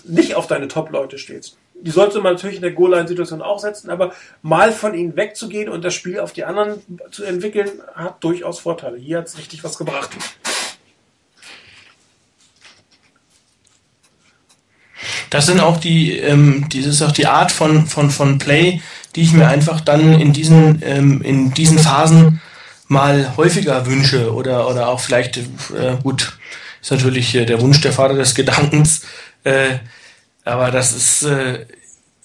S1: nicht auf deine Top-Leute stehst. Die sollte man natürlich in der Goal-Line-Situation auch setzen, aber mal von ihnen wegzugehen und das Spiel auf die anderen zu entwickeln, hat durchaus Vorteile. Hier hat es richtig was gebracht.
S3: Das sind auch die, ähm, dieses auch die Art von, von, von Play, die ich mir einfach dann in diesen, ähm, in diesen Phasen mal häufiger wünsche oder, oder auch vielleicht, äh, gut, ist natürlich äh, der Wunsch der Vater des Gedankens, äh, aber das ist, äh,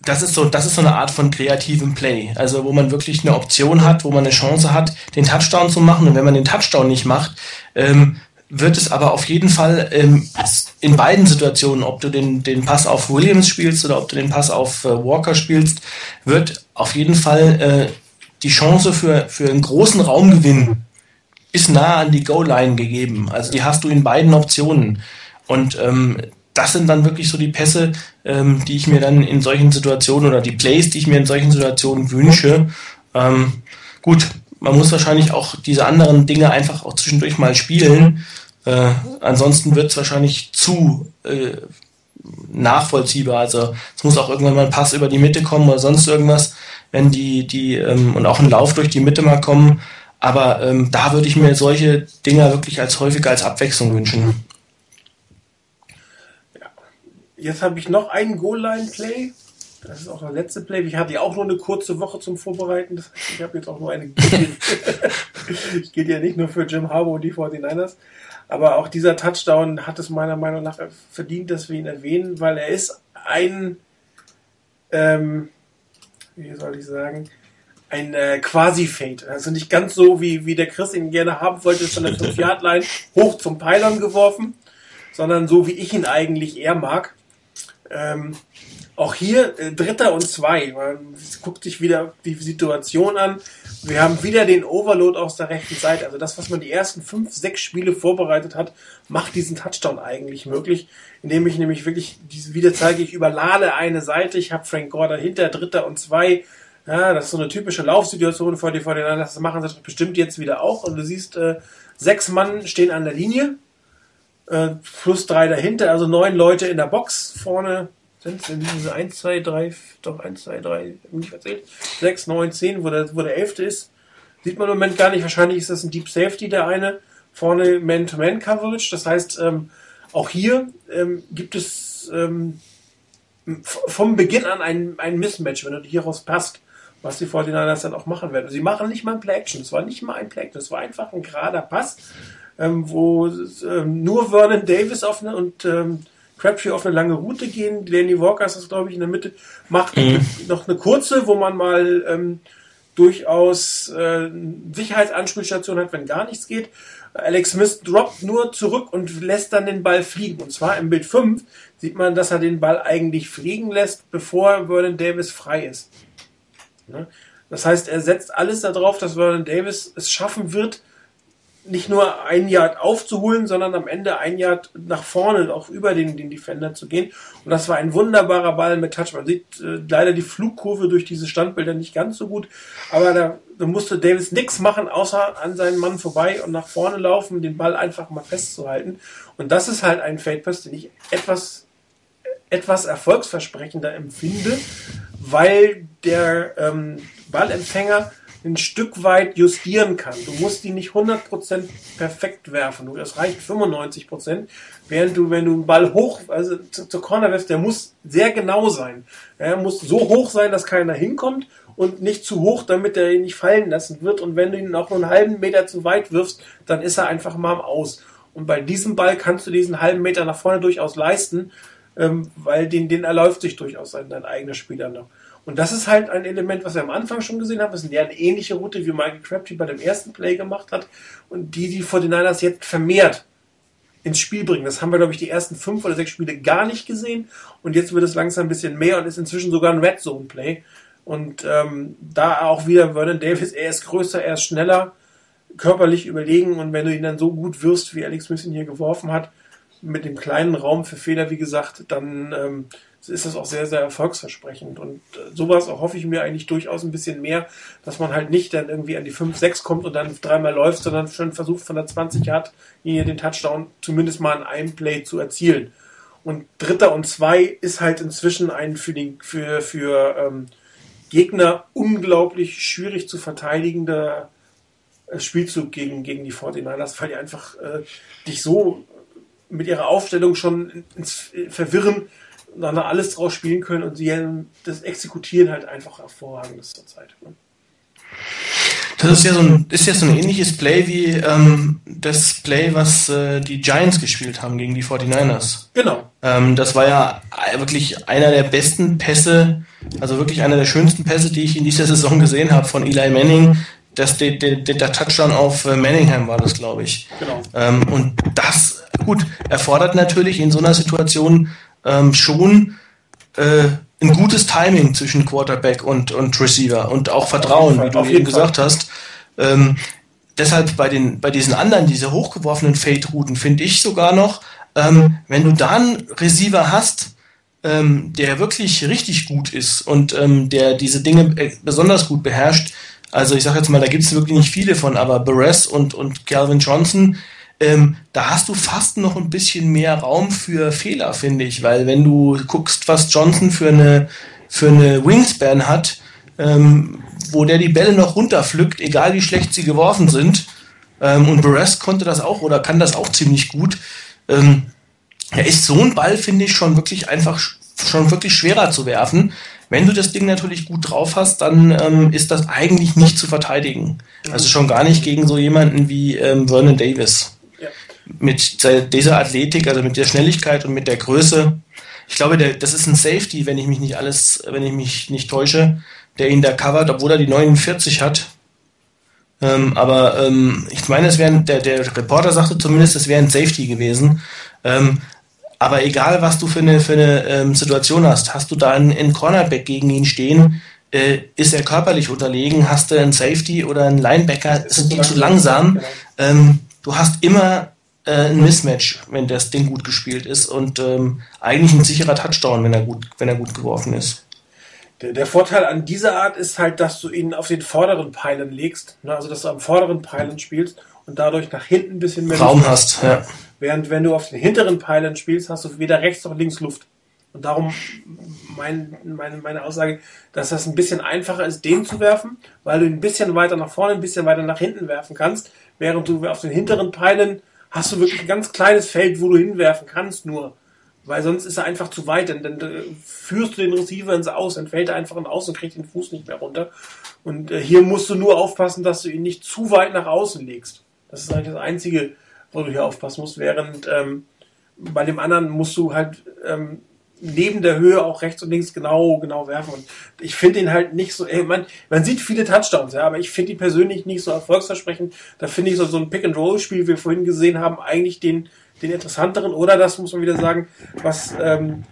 S3: das ist so, das ist so eine Art von kreativem Play. Also, wo man wirklich eine Option hat, wo man eine Chance hat, den Touchdown zu machen. Und wenn man den Touchdown nicht macht, ähm, wird es aber auf jeden Fall ähm, in beiden Situationen, ob du den, den Pass auf Williams spielst oder ob du den Pass auf äh, Walker spielst, wird auf jeden Fall äh, die Chance für, für einen großen Raumgewinn ist nah an die Goal-Line gegeben. Also die hast du in beiden Optionen. Und ähm, das sind dann wirklich so die Pässe, ähm, die ich mir dann in solchen Situationen oder die Plays, die ich mir in solchen Situationen wünsche. Ähm, gut, man muss wahrscheinlich auch diese anderen Dinge einfach auch zwischendurch mal spielen. Äh, ansonsten wird es wahrscheinlich zu äh, nachvollziehbar. Also es muss auch irgendwann mal ein Pass über die Mitte kommen oder sonst irgendwas, wenn die, die ähm, und auch ein Lauf durch die Mitte mal kommen. Aber ähm, da würde ich mir solche Dinger wirklich als häufiger als Abwechslung wünschen.
S1: Jetzt habe ich noch einen Goal-Line-Play. Das ist auch der letzte Play. Ich hatte ja auch nur eine kurze Woche zum Vorbereiten. Das heißt, ich habe jetzt auch nur eine. ich gehe ja nicht nur für Jim Harbour und die 49ers. Aber auch dieser Touchdown hat es meiner Meinung nach verdient, dass wir ihn erwähnen, weil er ist ein, ähm, wie soll ich sagen, ein äh, Quasi-Fade. Also nicht ganz so, wie, wie der Chris ihn gerne haben wollte, von der 5-Yard-Line hoch zum Pylon geworfen, sondern so wie ich ihn eigentlich eher mag. Ähm, auch hier äh, Dritter und Zwei. Man guckt sich wieder die Situation an. Wir haben wieder den Overload aus der rechten Seite. Also das, was man die ersten fünf, sechs Spiele vorbereitet hat, macht diesen Touchdown eigentlich möglich. Indem ich nämlich wirklich diese wieder zeige, ich überlade eine Seite. Ich habe Frank Gore dahinter, Dritter und Zwei. Ja, das ist so eine typische Laufsituation vor die vor den Das machen sie bestimmt jetzt wieder auch. Und du siehst, äh, sechs Mann stehen an der Linie. Äh, plus drei dahinter, also neun Leute in der Box vorne sind es in diese 1, 2, 3, doch 1, 2, 3, nicht erzählt, 6, 9, 10, wo der, wo der 11. ist. Sieht man im Moment gar nicht. Wahrscheinlich ist das ein Deep Safety, der eine. Vorne Man-to-Man-Coverage. Das heißt, ähm, auch hier ähm, gibt es ähm, vom Beginn an ein, ein Mismatch, wenn du hieraus passt, was die 49ers dann auch machen werden. Sie machen nicht mal ein Play-Action. Es war nicht mal ein Play-Action. Es war einfach ein gerader Pass, ähm, wo ähm, nur Vernon Davis auf eine, und ähm, Crabtree auf eine lange Route gehen. Danny Walker ist das, glaube ich, in der Mitte. Macht mhm. noch eine kurze, wo man mal ähm, durchaus äh, Sicherheitsanspielstation hat, wenn gar nichts geht. Alex Smith droppt nur zurück und lässt dann den Ball fliegen. Und zwar im Bild 5 sieht man, dass er den Ball eigentlich fliegen lässt, bevor Vernon Davis frei ist. Das heißt, er setzt alles darauf, dass Vernon Davis es schaffen wird, nicht nur ein Yard aufzuholen, sondern am Ende ein Yard nach vorne, auch über den, den Defender zu gehen. Und das war ein wunderbarer Ball mit Touch. Man sieht äh, leider die Flugkurve durch diese Standbilder nicht ganz so gut, aber da, da musste Davis nichts machen, außer an seinen Mann vorbei und nach vorne laufen, den Ball einfach mal festzuhalten. Und das ist halt ein Fade Pass, den ich etwas, etwas erfolgsversprechender empfinde, weil der ähm, Ballempfänger ein Stück weit justieren kann. Du musst die nicht 100% perfekt werfen. Es reicht 95%, während du, wenn du einen Ball hoch, also zur Corner wirfst, der muss sehr genau sein. Er muss so hoch sein, dass keiner hinkommt und nicht zu hoch, damit er ihn nicht fallen lassen wird. Und wenn du ihn auch nur einen halben Meter zu weit wirfst, dann ist er einfach mal Aus. Und bei diesem Ball kannst du diesen halben Meter nach vorne durchaus leisten, ähm, weil den, den erläuft sich durchaus dein eigener Spieler noch. Und das ist halt ein Element, was wir am Anfang schon gesehen haben. Das ist eine ähnliche Route, wie Michael Crabtree bei dem ersten Play gemacht hat. Und die, die 49ers jetzt vermehrt ins Spiel bringen. Das haben wir, glaube ich, die ersten fünf oder sechs Spiele gar nicht gesehen. Und jetzt wird es langsam ein bisschen mehr und ist inzwischen sogar ein Red Zone Play. Und ähm, da auch wieder Vernon Davis, er ist größer, er ist schneller, körperlich überlegen. Und wenn du ihn dann so gut wirst, wie Alex Smith ihn hier geworfen hat, mit dem kleinen Raum für Fehler, wie gesagt, dann ähm, ist das auch sehr, sehr erfolgsversprechend. Und äh, sowas hoffe ich mir eigentlich durchaus ein bisschen mehr, dass man halt nicht dann irgendwie an die 5, 6 kommt und dann dreimal läuft, sondern schon versucht von der 20 Yard hier den Touchdown zumindest mal in einem Play zu erzielen. Und Dritter und Zwei ist halt inzwischen ein für, den, für, für ähm, Gegner unglaublich schwierig zu verteidigender äh, Spielzug gegen, gegen die 49ers, weil die einfach äh, dich so mit ihrer Aufstellung schon ins Verwirren, dann alles draus spielen können und sie das Exekutieren halt einfach hervorragend ist zurzeit. Ne?
S3: Das ist ja so ein, ist ja so ein ähnliches Play wie ähm, das Play, was äh, die Giants gespielt haben gegen die 49ers.
S1: Genau.
S3: Ähm, das war ja wirklich einer der besten Pässe, also wirklich einer der schönsten Pässe, die ich in dieser Saison gesehen habe von Eli Manning. Das, der, der, der Touchdown auf äh, Manningham war das, glaube ich. Genau. Ähm, und das, gut, erfordert natürlich in so einer Situation ähm, schon äh, ein gutes Timing zwischen Quarterback und, und Receiver und auch Vertrauen, wie du eben gesagt hast. Ähm, deshalb bei den bei diesen anderen, diese hochgeworfenen Fade-Routen, finde ich sogar noch, ähm, wenn du da einen Receiver hast, ähm, der wirklich richtig gut ist und ähm, der diese Dinge äh, besonders gut beherrscht, also ich sage jetzt mal, da gibt es wirklich nicht viele von, aber Beres und, und Calvin Johnson, ähm, da hast du fast noch ein bisschen mehr Raum für Fehler, finde ich, weil wenn du guckst, was Johnson für eine, für eine Wingspan hat, ähm, wo der die Bälle noch runterpflückt, egal wie schlecht sie geworfen sind, ähm, und Beres konnte das auch oder kann das auch ziemlich gut. Ähm, er ist so ein Ball, finde ich, schon wirklich einfach schon wirklich schwerer zu werfen. Wenn du das Ding natürlich gut drauf hast, dann ähm, ist das eigentlich nicht zu verteidigen. Also schon gar nicht gegen so jemanden wie ähm, Vernon Davis mit dieser Athletik, also mit der Schnelligkeit und mit der Größe. Ich glaube, der, das ist ein Safety, wenn ich mich nicht alles, wenn ich mich nicht täusche, der ihn da covert, obwohl er die 49 hat. Ähm, aber ähm, ich meine, es wäre der, der Reporter sagte zumindest, es wäre ein Safety gewesen. Ähm, aber egal, was du für eine, für eine ähm, Situation hast, hast du da einen, einen Cornerback gegen ihn stehen, äh, ist er körperlich unterlegen, hast du einen Safety oder einen Linebacker, sind die zu langsam. Genau. Du hast immer ein Mismatch, wenn das Ding gut gespielt ist und ähm, eigentlich ein sicherer Touchdown, wenn er gut, wenn er gut geworfen ist.
S1: Der, der, Vorteil an dieser Art ist halt, dass du ihn auf den vorderen Pfeilen legst, ne? also dass du am vorderen Pfeilen spielst und dadurch nach hinten ein bisschen
S3: mehr Raum Luft hast. Ja.
S1: Während wenn du auf den hinteren Pfeilen spielst, hast du weder rechts noch links Luft. Und darum mein, meine, meine Aussage, dass das ein bisschen einfacher ist, den zu werfen, weil du ein bisschen weiter nach vorne, ein bisschen weiter nach hinten werfen kannst, während du auf den hinteren Pfeilen hast du wirklich ein ganz kleines Feld, wo du hinwerfen kannst nur. Weil sonst ist er einfach zu weit, denn dann äh, führst du den Receiver ins Aus, dann fällt er einfach ins Aus und kriegt den Fuß nicht mehr runter. Und äh, hier musst du nur aufpassen, dass du ihn nicht zu weit nach außen legst. Das ist eigentlich das Einzige, wo du hier aufpassen musst, während ähm, bei dem anderen musst du halt ähm, neben der Höhe auch rechts und links genau, genau werfen. Und ich finde ihn halt nicht so, ey, man, man sieht viele Touchdowns, ja, aber ich finde ihn persönlich nicht so erfolgsversprechend. Da finde ich so, so ein Pick-and-Roll-Spiel, wie wir vorhin gesehen haben, eigentlich den, den interessanteren. Oder das muss man wieder sagen, was, ähm,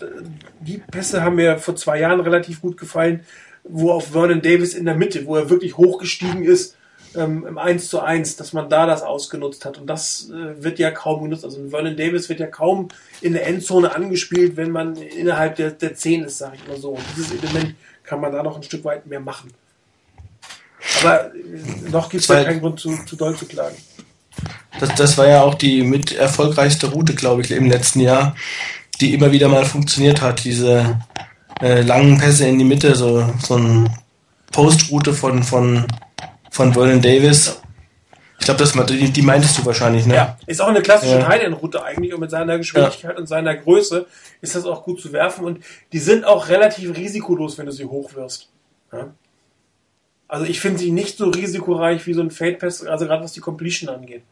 S1: die Pässe haben mir vor zwei Jahren relativ gut gefallen, wo auf Vernon Davis in der Mitte, wo er wirklich hochgestiegen ist, ähm, im 1 zu 1, dass man da das ausgenutzt hat. Und das äh, wird ja kaum genutzt. Also Vernon Davis wird ja kaum in der Endzone angespielt, wenn man innerhalb der, der 10 ist, sage ich mal so. Und dieses Element kann man da noch ein Stück weit mehr machen. Aber äh, noch gibt es ja keinen Grund zu, zu doll zu klagen.
S3: Das, das war ja auch die mit erfolgreichste Route, glaube ich, im letzten Jahr, die immer wieder mal funktioniert hat. Diese äh, langen Pässe in die Mitte, so, so eine Postroute von, von von Vernon Davis. Ich glaube, die, die meintest du wahrscheinlich, ne?
S1: Ja, ist auch eine klassische ja. Tight-End-Route eigentlich und mit seiner Geschwindigkeit ja. und seiner Größe ist das auch gut zu werfen und die sind auch relativ risikolos, wenn du sie hochwirfst. Ja? Also ich finde sie nicht so risikoreich wie so ein Fade-Pass, also gerade was die Completion angeht.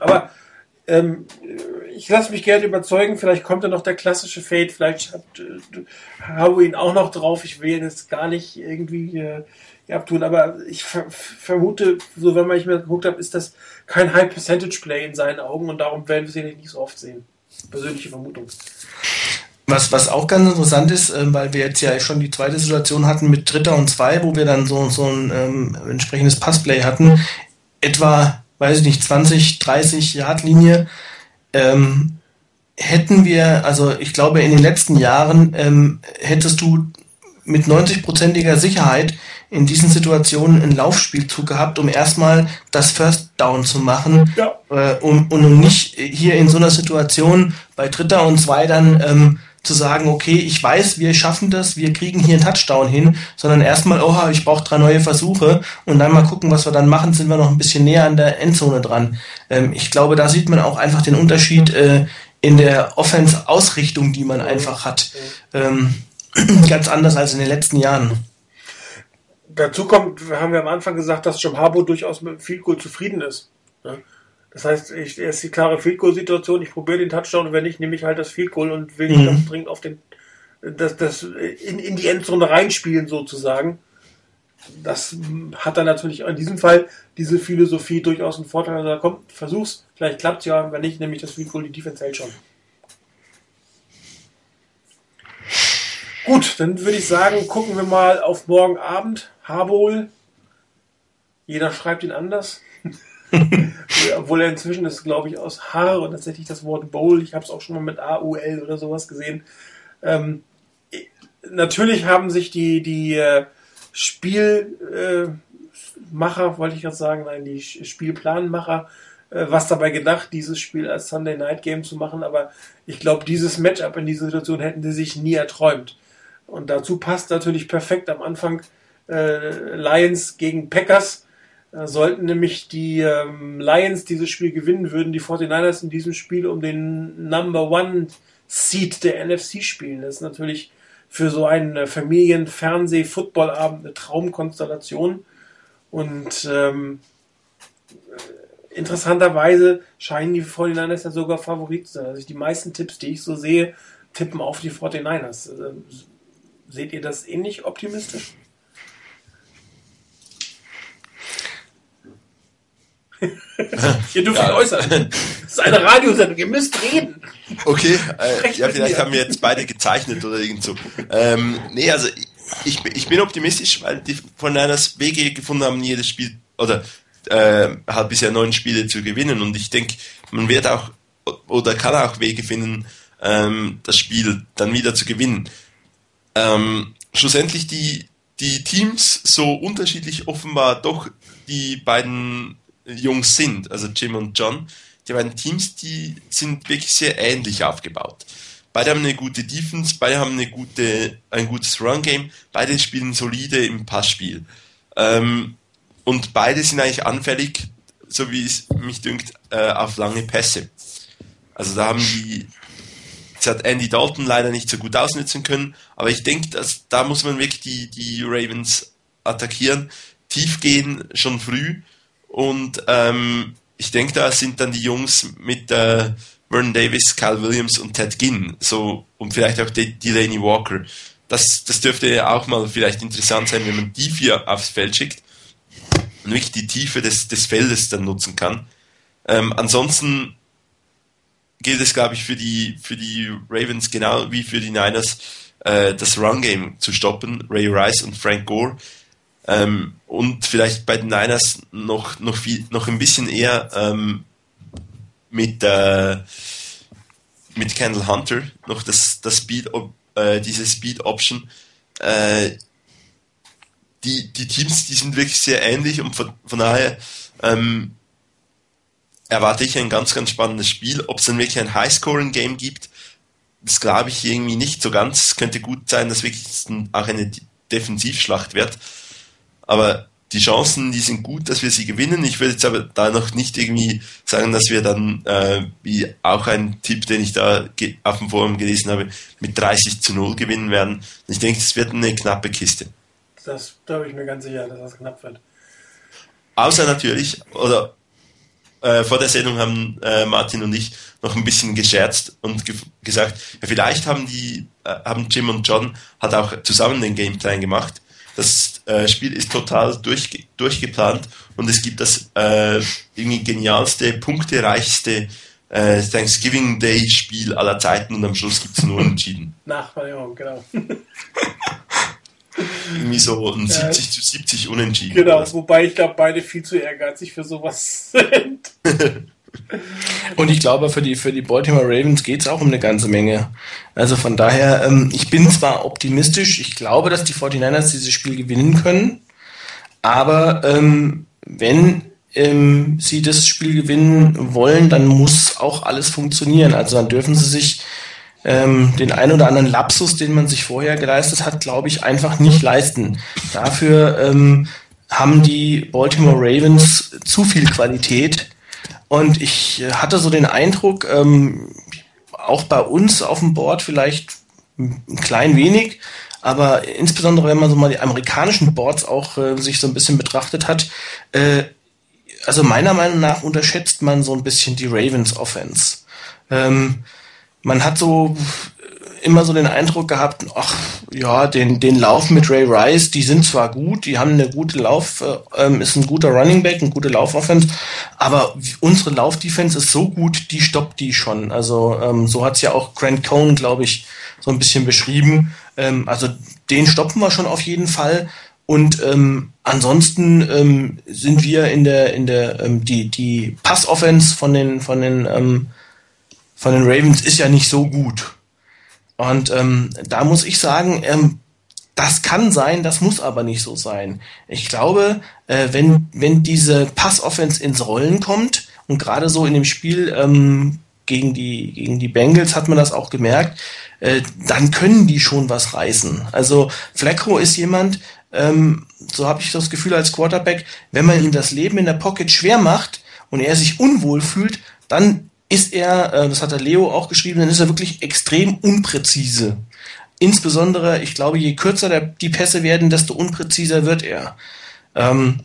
S1: Aber ähm, ich lasse mich gerne überzeugen, vielleicht kommt ja noch der klassische Fade, vielleicht hat äh, ihn auch noch drauf. Ich will jetzt gar nicht irgendwie äh, abtun, aber ich ver vermute, so wenn man ich mir geguckt habe, ist das kein High Percentage Play in seinen Augen und darum werden wir sie nicht so oft sehen. Persönliche Vermutung.
S3: Was, was auch ganz interessant ist, äh, weil wir jetzt ja schon die zweite Situation hatten mit Dritter und Zwei, wo wir dann so, so ein ähm, entsprechendes Passplay hatten, etwa, weiß ich nicht, 20, 30 Yard Linie, ähm, hätten wir, also ich glaube in den letzten Jahren ähm, hättest du mit 90-prozentiger Sicherheit in diesen Situationen ein Laufspielzug gehabt, um erstmal das First Down zu machen ja. äh, um, und um nicht hier in so einer Situation bei Dritter und Zwei dann ähm, zu sagen, okay, ich weiß, wir schaffen das, wir kriegen hier einen Touchdown hin, sondern erstmal, oha, ich brauche drei neue Versuche und dann mal gucken, was wir dann machen, sind wir noch ein bisschen näher an der Endzone dran. Ähm, ich glaube, da sieht man auch einfach den Unterschied äh, in der Offense-Ausrichtung, die man einfach hat. Ähm, ganz anders als in den letzten Jahren.
S1: Dazu kommt, haben wir am Anfang gesagt, dass Jim Harbour durchaus mit Field Goal zufrieden ist. Das heißt, ich, er ist die klare Field Goal Situation, ich probiere den Touchdown und wenn nicht, nehme ich halt das Field Goal und will mhm. das dringend auf den, das, das in, in die Endzone reinspielen sozusagen. Das hat dann natürlich in diesem Fall diese Philosophie durchaus einen Vorteil. Also, komm, versuch's, vielleicht klappt es ja, wenn nicht, nämlich das Field Goal, die Defense hält schon. Gut, dann würde ich sagen, gucken wir mal auf morgen Abend. Harbohl. Jeder schreibt ihn anders. Obwohl er inzwischen ist, glaube ich, aus Haar und tatsächlich das Wort Bowl. Ich habe es auch schon mal mit A-U-L oder sowas gesehen. Ähm, natürlich haben sich die, die äh, Spielmacher, äh, wollte ich gerade sagen, nein, die Spielplanmacher, äh, was dabei gedacht, dieses Spiel als Sunday Night Game zu machen. Aber ich glaube, dieses Matchup in dieser Situation hätten sie sich nie erträumt. Und dazu passt natürlich perfekt am Anfang äh, Lions gegen Packers. Sollten nämlich die ähm, Lions dieses Spiel gewinnen, würden die 49ers in diesem Spiel um den Number One Seed der NFC spielen. Das ist natürlich für so einen äh, Familien-Fernseh-Football-Abend eine Traumkonstellation. Und ähm, interessanterweise scheinen die 49ers ja sogar Favorit zu sein. Also die meisten Tipps, die ich so sehe, tippen auf die 49ers. Seht ihr das ähnlich optimistisch? ihr dürft ja. euch äußern. Das ist eine Radiosendung, ihr müsst reden.
S2: Okay, äh, ja, vielleicht haben wir jetzt beide gezeichnet oder irgend so. Ähm, nee, also ich, ich bin optimistisch, weil die von Niners Wege gefunden haben, jedes Spiel oder äh, halt bisher neun Spiele zu gewinnen und ich denke, man wird auch oder kann auch Wege finden, ähm, das Spiel dann wieder zu gewinnen. Ähm, schlussendlich die, die Teams so unterschiedlich offenbar doch die beiden Jungs sind, also Jim und John, die beiden Teams, die sind wirklich sehr ähnlich aufgebaut. Beide haben eine gute Defense, beide haben eine gute, ein gutes Run-Game, beide spielen solide im Passspiel. Ähm, und beide sind eigentlich anfällig, so wie es mich dünkt, äh, auf lange Pässe. Also da haben die, das hat Andy Dalton leider nicht so gut ausnutzen können, aber ich denke, dass da muss man wirklich die, die Ravens attackieren, tief gehen, schon früh und ähm, ich denke, da sind dann die Jungs mit äh, Vernon Davis, Cal Williams und Ted Ginn, so und vielleicht auch Delaney Walker. Das, das dürfte auch mal vielleicht interessant sein, wenn man die vier aufs Feld schickt und wirklich die Tiefe des, des Feldes dann nutzen kann. Ähm, ansonsten gilt es, glaube ich, für die, für die Ravens genau wie für die Niners, äh, das Run-Game zu stoppen. Ray Rice und Frank Gore. Ähm, und vielleicht bei den Niners noch, noch, viel, noch ein bisschen eher ähm, mit, äh, mit Kendall Hunter noch das, das Speed, äh, diese Speed Option. Äh, die, die Teams, die sind wirklich sehr ähnlich und von, von daher ähm, erwarte ich ein ganz, ganz spannendes Spiel. Ob es dann wirklich ein High-Scoring-Game gibt, das glaube ich irgendwie nicht so ganz. Es könnte gut sein, dass wirklich auch eine Defensivschlacht wird. Aber die Chancen, die sind gut, dass wir sie gewinnen. Ich würde jetzt aber da noch nicht irgendwie sagen, dass wir dann, äh, wie auch ein Tipp, den ich da auf dem Forum gelesen habe, mit 30 zu 0 gewinnen werden. Ich denke, es wird eine knappe Kiste.
S1: Das glaube ich mir ganz sicher, dass das knapp wird.
S2: Außer natürlich, oder äh, vor der Sendung haben äh, Martin und ich noch ein bisschen gescherzt und ge gesagt, ja, vielleicht haben die, äh, haben Jim und John hat auch zusammen den Gameplan gemacht. Das äh, Spiel ist total durch, durchgeplant und es gibt das äh, irgendwie genialste, punktereichste Thanksgiving Day Spiel aller Zeiten und am Schluss gibt es nur entschieden.
S1: Nachverlängerung, genau.
S2: irgendwie so ein 70 zu 70 unentschieden.
S1: Genau, wobei ich glaube, beide viel zu ehrgeizig für sowas sind.
S3: Und ich glaube, für die, für die Baltimore Ravens geht es auch um eine ganze Menge. Also von daher, ähm, ich bin zwar optimistisch, ich glaube, dass die 49ers dieses Spiel gewinnen können, aber ähm, wenn ähm, sie das Spiel gewinnen wollen, dann muss auch alles funktionieren. Also dann dürfen sie sich ähm, den ein oder anderen Lapsus, den man sich vorher geleistet hat, glaube ich, einfach nicht leisten. Dafür ähm, haben die Baltimore Ravens zu viel Qualität. Und ich äh, hatte so den Eindruck, ähm, auch bei uns auf dem Board vielleicht ein klein wenig, aber insbesondere wenn man so mal die amerikanischen Boards auch äh, sich so ein bisschen betrachtet hat, äh, also meiner Meinung nach unterschätzt man so ein bisschen die Ravens Offense. Ähm, man hat so immer so den Eindruck gehabt, ach ja, den, den Lauf mit Ray Rice, die sind zwar gut, die haben eine gute Lauf, äh, ist ein guter Running Back, eine gute Laufoffense, aber unsere Laufdefense ist so gut, die stoppt die schon. Also ähm, so hat's ja auch Grant Cohn, glaube ich, so ein bisschen beschrieben. Ähm, also den stoppen wir schon auf jeden Fall. Und ähm, ansonsten ähm, sind wir in der in der ähm, die die Passoffense von den von den ähm, von den Ravens ist ja nicht so gut. Und ähm, da muss ich sagen, ähm, das kann sein, das muss aber nicht so sein. Ich glaube, äh, wenn, wenn diese Passoffense ins Rollen kommt und gerade so in dem Spiel ähm, gegen, die, gegen die Bengals hat man das auch gemerkt, äh, dann können die schon was reißen. Also Flacco ist jemand, ähm, so habe ich das Gefühl als Quarterback, wenn man ihm das Leben in der Pocket schwer macht und er sich unwohl fühlt, dann ist er, äh, das hat der Leo auch geschrieben, dann ist er wirklich extrem unpräzise. Insbesondere, ich glaube, je kürzer der, die Pässe werden, desto unpräziser wird er. Ähm,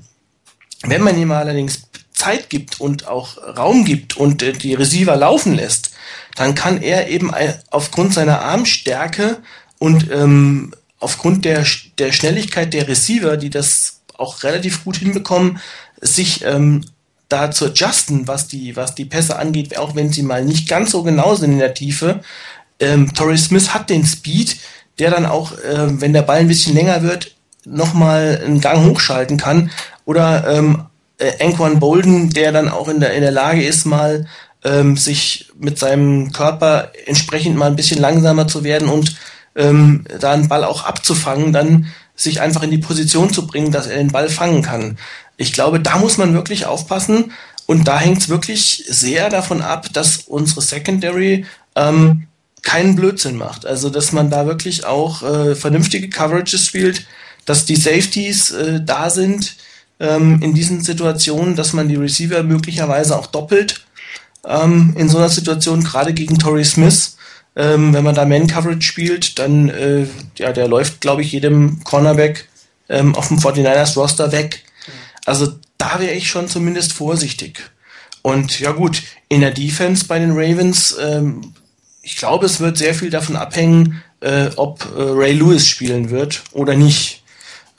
S3: wenn man ihm allerdings Zeit gibt und auch Raum gibt und äh, die Receiver laufen lässt, dann kann er eben aufgrund seiner Armstärke und ähm, aufgrund der, der Schnelligkeit der Receiver, die das auch relativ gut hinbekommen, sich ähm, da zu adjusten, was die, was die Pässe angeht, auch wenn sie mal nicht ganz so genau sind in der Tiefe. Ähm, Torrey Smith hat den Speed, der dann auch, äh, wenn der Ball ein bisschen länger wird, nochmal einen Gang hochschalten kann. Oder ähm, äh, Anquan Bolden, der dann auch in der, in der Lage ist, mal ähm, sich mit seinem Körper entsprechend mal ein bisschen langsamer zu werden und ähm, da einen Ball auch abzufangen, dann sich einfach in die Position zu bringen, dass er den Ball fangen kann. Ich glaube, da muss man wirklich aufpassen und da hängt es wirklich sehr davon ab, dass unsere Secondary ähm, keinen Blödsinn macht. Also dass man da wirklich auch äh, vernünftige Coverages spielt, dass die Safeties äh, da sind ähm, in diesen Situationen, dass man die Receiver möglicherweise auch doppelt ähm, in so einer Situation, gerade gegen Torrey Smith. Ähm, wenn man da Man-Coverage spielt, dann äh, ja, der läuft, glaube ich, jedem Cornerback ähm, auf dem 49ers-Roster weg. Also da wäre ich schon zumindest vorsichtig. Und ja gut, in der Defense bei den Ravens, ähm, ich glaube, es wird sehr viel davon abhängen, äh, ob äh, Ray Lewis spielen wird oder nicht.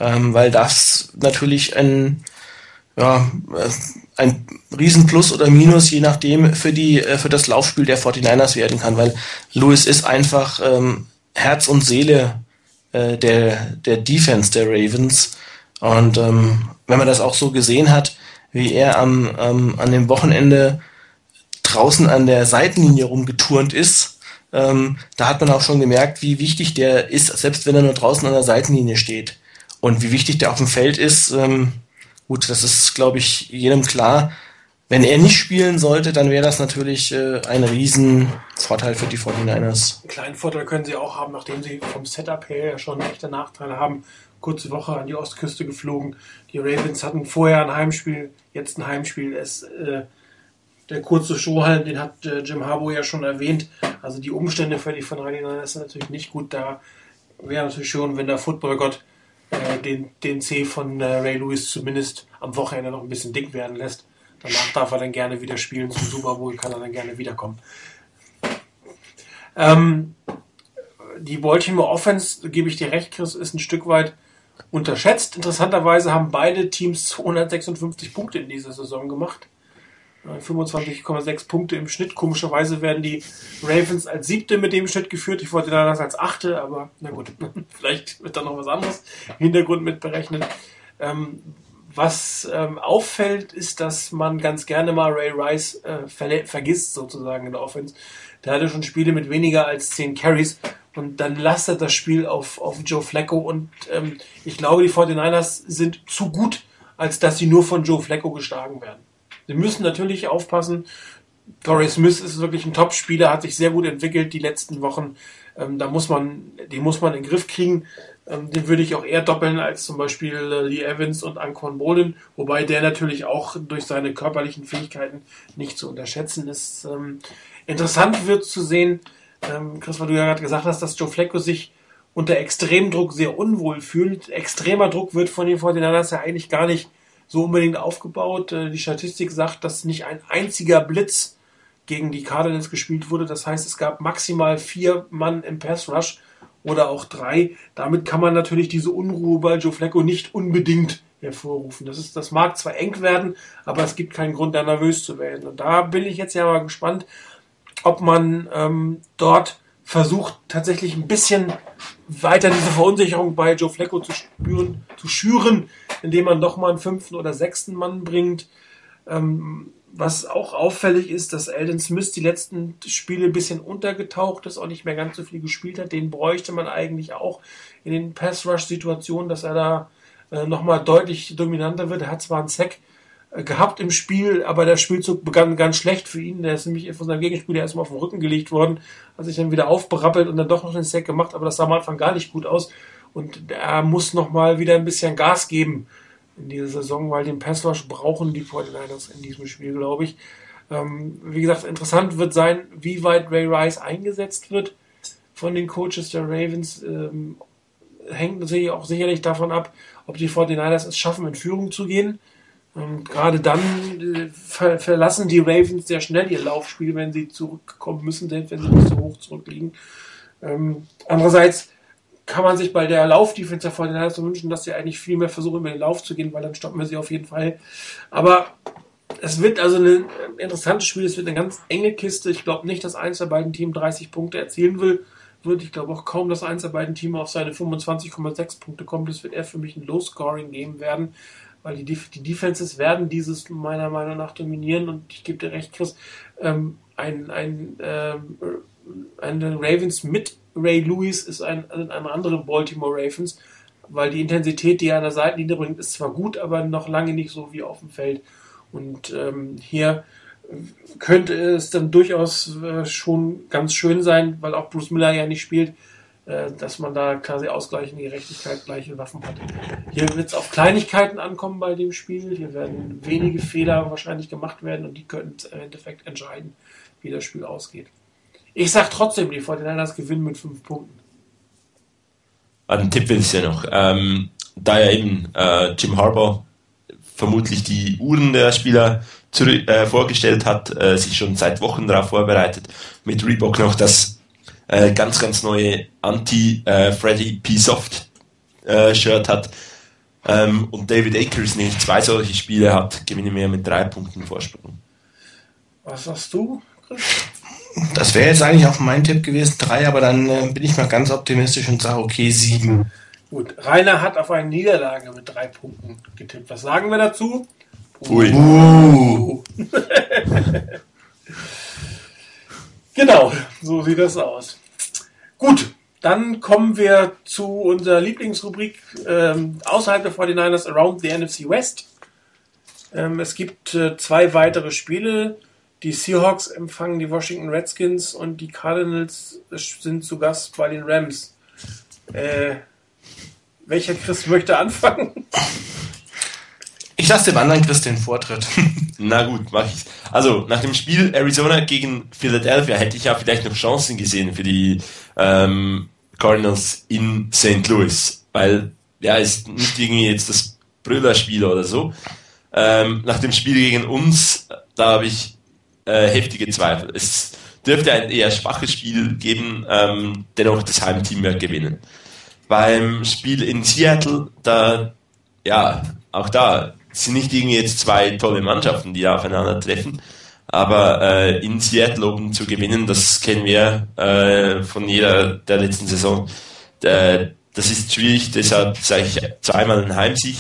S3: Ähm, weil das natürlich ein, ja, äh, ein Riesenplus oder Minus, je nachdem, für die, äh, für das Laufspiel der 49ers werden kann, weil Lewis ist einfach ähm, Herz und Seele äh, der, der Defense der Ravens. Und ähm, wenn man das auch so gesehen hat, wie er am, ähm, an dem Wochenende draußen an der Seitenlinie rumgeturnt ist, ähm, da hat man auch schon gemerkt, wie wichtig der ist, selbst wenn er nur draußen an der Seitenlinie steht. Und wie wichtig der auf dem Feld ist, ähm, gut, das ist, glaube ich, jedem klar. Wenn er nicht spielen sollte, dann wäre das natürlich äh, ein Riesenvorteil für die 49ers.
S1: Einen kleinen Vorteil können sie auch haben, nachdem sie vom Setup her ja schon echte Nachteile haben. Kurze Woche an die Ostküste geflogen. Die Ravens hatten vorher ein Heimspiel, jetzt ein Heimspiel. Es, äh, der kurze Strohhalm, den hat äh, Jim Harbour ja schon erwähnt. Also die Umstände für die 49ers sind natürlich nicht gut. Da wäre natürlich schon, wenn der Footballgott äh, den, den C von äh, Ray Lewis zumindest am Wochenende noch ein bisschen dick werden lässt. Danach darf er dann gerne wieder spielen. Zum Super Bowl kann er dann gerne wiederkommen. Ähm, die Baltimore Offense, gebe ich dir recht, Chris, ist ein Stück weit unterschätzt. Interessanterweise haben beide Teams 256 Punkte in dieser Saison gemacht. 25,6 äh, Punkte im Schnitt. Komischerweise werden die Ravens als siebte mit dem Schnitt geführt. Ich wollte da das als achte, aber na gut, vielleicht wird da noch was anderes im Hintergrund mit berechnet. Ähm, was ähm, auffällt, ist, dass man ganz gerne mal Ray Rice äh, ver vergisst, sozusagen in der Offense. Der hatte schon Spiele mit weniger als 10 Carries und dann lastet das Spiel auf, auf Joe Flacco und ähm, ich glaube, die 49ers sind zu gut, als dass sie nur von Joe Flacco geschlagen werden. Sie müssen natürlich aufpassen. Torrey Smith ist wirklich ein Top-Spieler, hat sich sehr gut entwickelt die letzten Wochen. Ähm, da muss man, den muss man in den Griff kriegen. Ähm, den würde ich auch eher doppeln als zum Beispiel äh, Lee Evans und Anquan Bolden, wobei der natürlich auch durch seine körperlichen Fähigkeiten nicht zu unterschätzen ist. Ähm, interessant wird zu sehen, ähm, Chris, weil du ja gerade gesagt hast, dass Joe Flacco sich unter extremem Druck sehr unwohl fühlt. Extremer Druck wird von den 49ers ja eigentlich gar nicht so unbedingt aufgebaut. Äh, die Statistik sagt, dass nicht ein einziger Blitz gegen die Cardinals gespielt wurde. Das heißt, es gab maximal vier Mann im Pass Rush oder auch drei. Damit kann man natürlich diese Unruhe bei Joe Flacco nicht unbedingt hervorrufen. Das, ist, das mag zwar eng werden, aber es gibt keinen Grund, da nervös zu werden. Und da bin ich jetzt ja mal gespannt, ob man ähm, dort versucht, tatsächlich ein bisschen weiter diese Verunsicherung bei Joe Flacco zu spüren, zu schüren, indem man doch mal einen fünften oder sechsten Mann bringt. Ähm, was auch auffällig ist, dass Eldon Smith die letzten Spiele ein bisschen untergetaucht ist, auch nicht mehr ganz so viel gespielt hat. Den bräuchte man eigentlich auch in den Pass-Rush-Situationen, dass er da äh, nochmal deutlich dominanter wird. Er hat zwar einen Sack gehabt im Spiel, aber der Spielzug begann ganz schlecht für ihn. Der ist nämlich von seinem Gegenspieler erstmal auf den Rücken gelegt worden, hat sich dann wieder aufberappelt und dann doch noch einen Sack gemacht, aber das sah am Anfang gar nicht gut aus. Und er muss nochmal wieder ein bisschen Gas geben in dieser Saison, weil den Passwash brauchen die 49ers in diesem Spiel, glaube ich. Ähm, wie gesagt, interessant wird sein, wie weit Ray Rice eingesetzt wird von den Coaches der Ravens. Ähm, hängt natürlich auch sicherlich davon ab, ob die 49ers es schaffen, in Führung zu gehen. Ähm, gerade dann äh, ver verlassen die Ravens sehr schnell ihr Laufspiel, wenn sie zurückkommen müssen, selbst wenn sie nicht so hoch zurückliegen. Ähm, andererseits kann man sich bei der Laufdefense der 49ers wünschen, dass sie eigentlich viel mehr versuchen, über den Lauf zu gehen, weil dann stoppen wir sie auf jeden Fall. Aber Es wird also ein interessantes Spiel, es wird eine ganz enge Kiste. Ich glaube nicht, dass eins der beiden Teams 30 Punkte erzielen will. Wird ich glaube auch kaum, dass eins der beiden Teams auf seine 25,6 Punkte kommt. Das wird eher für mich ein Low-Scoring-Game werden, weil die, die Defenses werden dieses meiner Meinung nach dominieren und ich gebe dir recht, Chris, ähm, ein, ein, ähm, ein Ravens mit Ray Lewis ist ein, ein andere Baltimore Ravens, weil die Intensität, die er an der Seitenlinie bringt, ist zwar gut, aber noch lange nicht so wie auf dem Feld. Und ähm, hier könnte es dann durchaus äh, schon ganz schön sein, weil auch Bruce Miller ja nicht spielt, äh, dass man da quasi ausgleichende Gerechtigkeit, gleiche Waffen hat. Hier wird es auf Kleinigkeiten ankommen bei dem Spiel. Hier werden wenige Fehler wahrscheinlich gemacht werden und die könnten im Endeffekt entscheiden, wie das Spiel ausgeht. Ich sage trotzdem, die 49ers gewinnen mit fünf Punkten.
S2: Einen Tipp will ich ja noch. Ähm, da ja eben äh, Jim Harbour vermutlich die Uhren der Spieler zurück, äh, vorgestellt hat, äh, sich schon seit Wochen darauf vorbereitet, mit Reebok noch das äh, ganz, ganz neue Anti-Freddy P. Soft äh, Shirt hat ähm, und David Akers nicht zwei solche Spiele hat, gewinnen wir mit drei Punkten Vorsprung.
S1: Was sagst du, Chris?
S3: Das wäre jetzt eigentlich auch mein Tipp gewesen, drei, aber dann äh, bin ich mal ganz optimistisch und sage, okay, sieben.
S1: Gut, Rainer hat auf eine Niederlage mit drei Punkten getippt. Was sagen wir dazu?
S2: Ui.
S1: Uh. genau, so sieht das aus. Gut, dann kommen wir zu unserer Lieblingsrubrik ähm, außerhalb der 49ers Around the NFC West. Ähm, es gibt äh, zwei weitere Spiele. Die Seahawks empfangen die Washington Redskins und die Cardinals sind zu Gast bei den Rams. Äh, welcher Chris möchte anfangen?
S3: Ich lasse dem anderen Chris den Vortritt.
S2: Na gut, mach ich. Also, nach dem Spiel Arizona gegen Philadelphia hätte ich ja vielleicht noch Chancen gesehen für die ähm, Cardinals in St. Louis. Weil, ja, ist nicht irgendwie jetzt das Brüllerspiel oder so. Ähm, nach dem Spiel gegen uns, da habe ich äh, heftige Zweifel. Es dürfte ein eher schwaches Spiel geben, ähm, dennoch das Heimteam wird gewinnen. Beim Spiel in Seattle, da, ja, auch da sind nicht irgendwie jetzt zwei tolle Mannschaften, die aufeinander treffen. Aber äh, in Seattle oben zu gewinnen, das kennen wir äh, von jeder der letzten Saison. Äh, das ist schwierig, deshalb sage ich zweimal ein Heimsieg.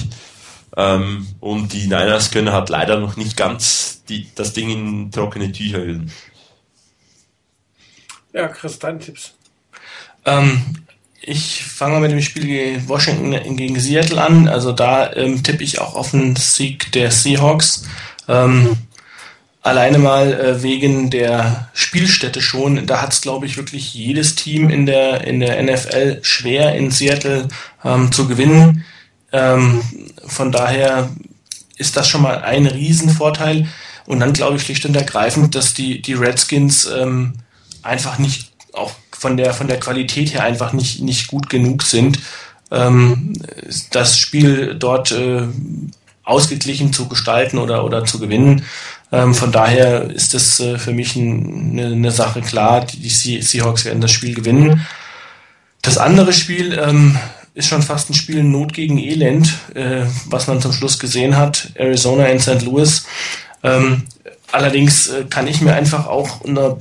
S2: Ähm, und die Niners können halt leider noch nicht ganz die, das Ding in trockene Tücher hüllen.
S1: Ja, Chris, deine Tipps.
S3: Ähm, ich fange mal mit dem Spiel gegen Washington gegen Seattle an. Also da ähm, tippe ich auch auf einen Sieg der Seahawks. Ähm, alleine mal äh, wegen der Spielstätte schon. Da hat es, glaube ich, wirklich jedes Team in der, in der NFL schwer in Seattle ähm, zu gewinnen. Ähm, von daher ist das schon mal ein Riesenvorteil. Und dann glaube ich schlicht und ergreifend, dass die, die Redskins ähm, einfach nicht auch von der, von der Qualität her einfach nicht, nicht gut genug sind, ähm, das Spiel dort äh, ausgeglichen zu gestalten oder, oder zu gewinnen. Ähm, von daher ist das äh, für mich ein, eine, eine, Sache klar, die, die Seahawks werden das Spiel gewinnen. Das andere Spiel ähm, ist schon fast ein Spiel Not gegen Elend, äh, was man zum Schluss gesehen hat. Arizona in St. Louis. Ähm, allerdings äh, kann ich mir einfach auch unter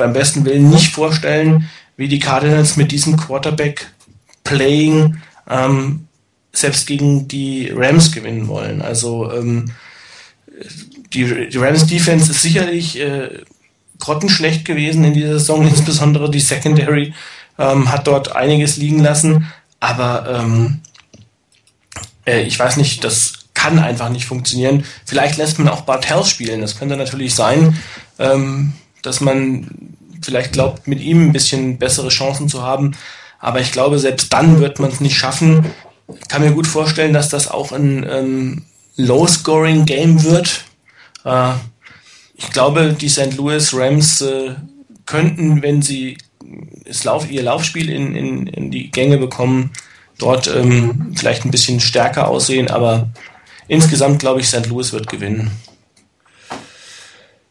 S3: beim besten Willen nicht vorstellen, wie die Cardinals mit diesem Quarterback-Playing ähm, selbst gegen die Rams gewinnen wollen. Also ähm, die, die Rams Defense ist sicherlich äh, grottenschlecht gewesen in dieser Saison, insbesondere die Secondary ähm, hat dort einiges liegen lassen, aber ähm, äh, ich weiß nicht, das kann einfach nicht funktionieren. Vielleicht lässt man auch Bartels spielen, das könnte natürlich sein. Ähm, dass man vielleicht glaubt, mit ihm ein bisschen bessere Chancen zu haben. Aber ich glaube, selbst dann wird man es nicht schaffen. Ich kann mir gut vorstellen, dass das auch ein ähm, Low-Scoring-Game wird. Äh, ich glaube, die St. Louis Rams äh, könnten, wenn sie Lauf, ihr Laufspiel in, in, in die Gänge bekommen, dort ähm, vielleicht ein bisschen stärker aussehen. Aber insgesamt glaube ich, St. Louis wird gewinnen.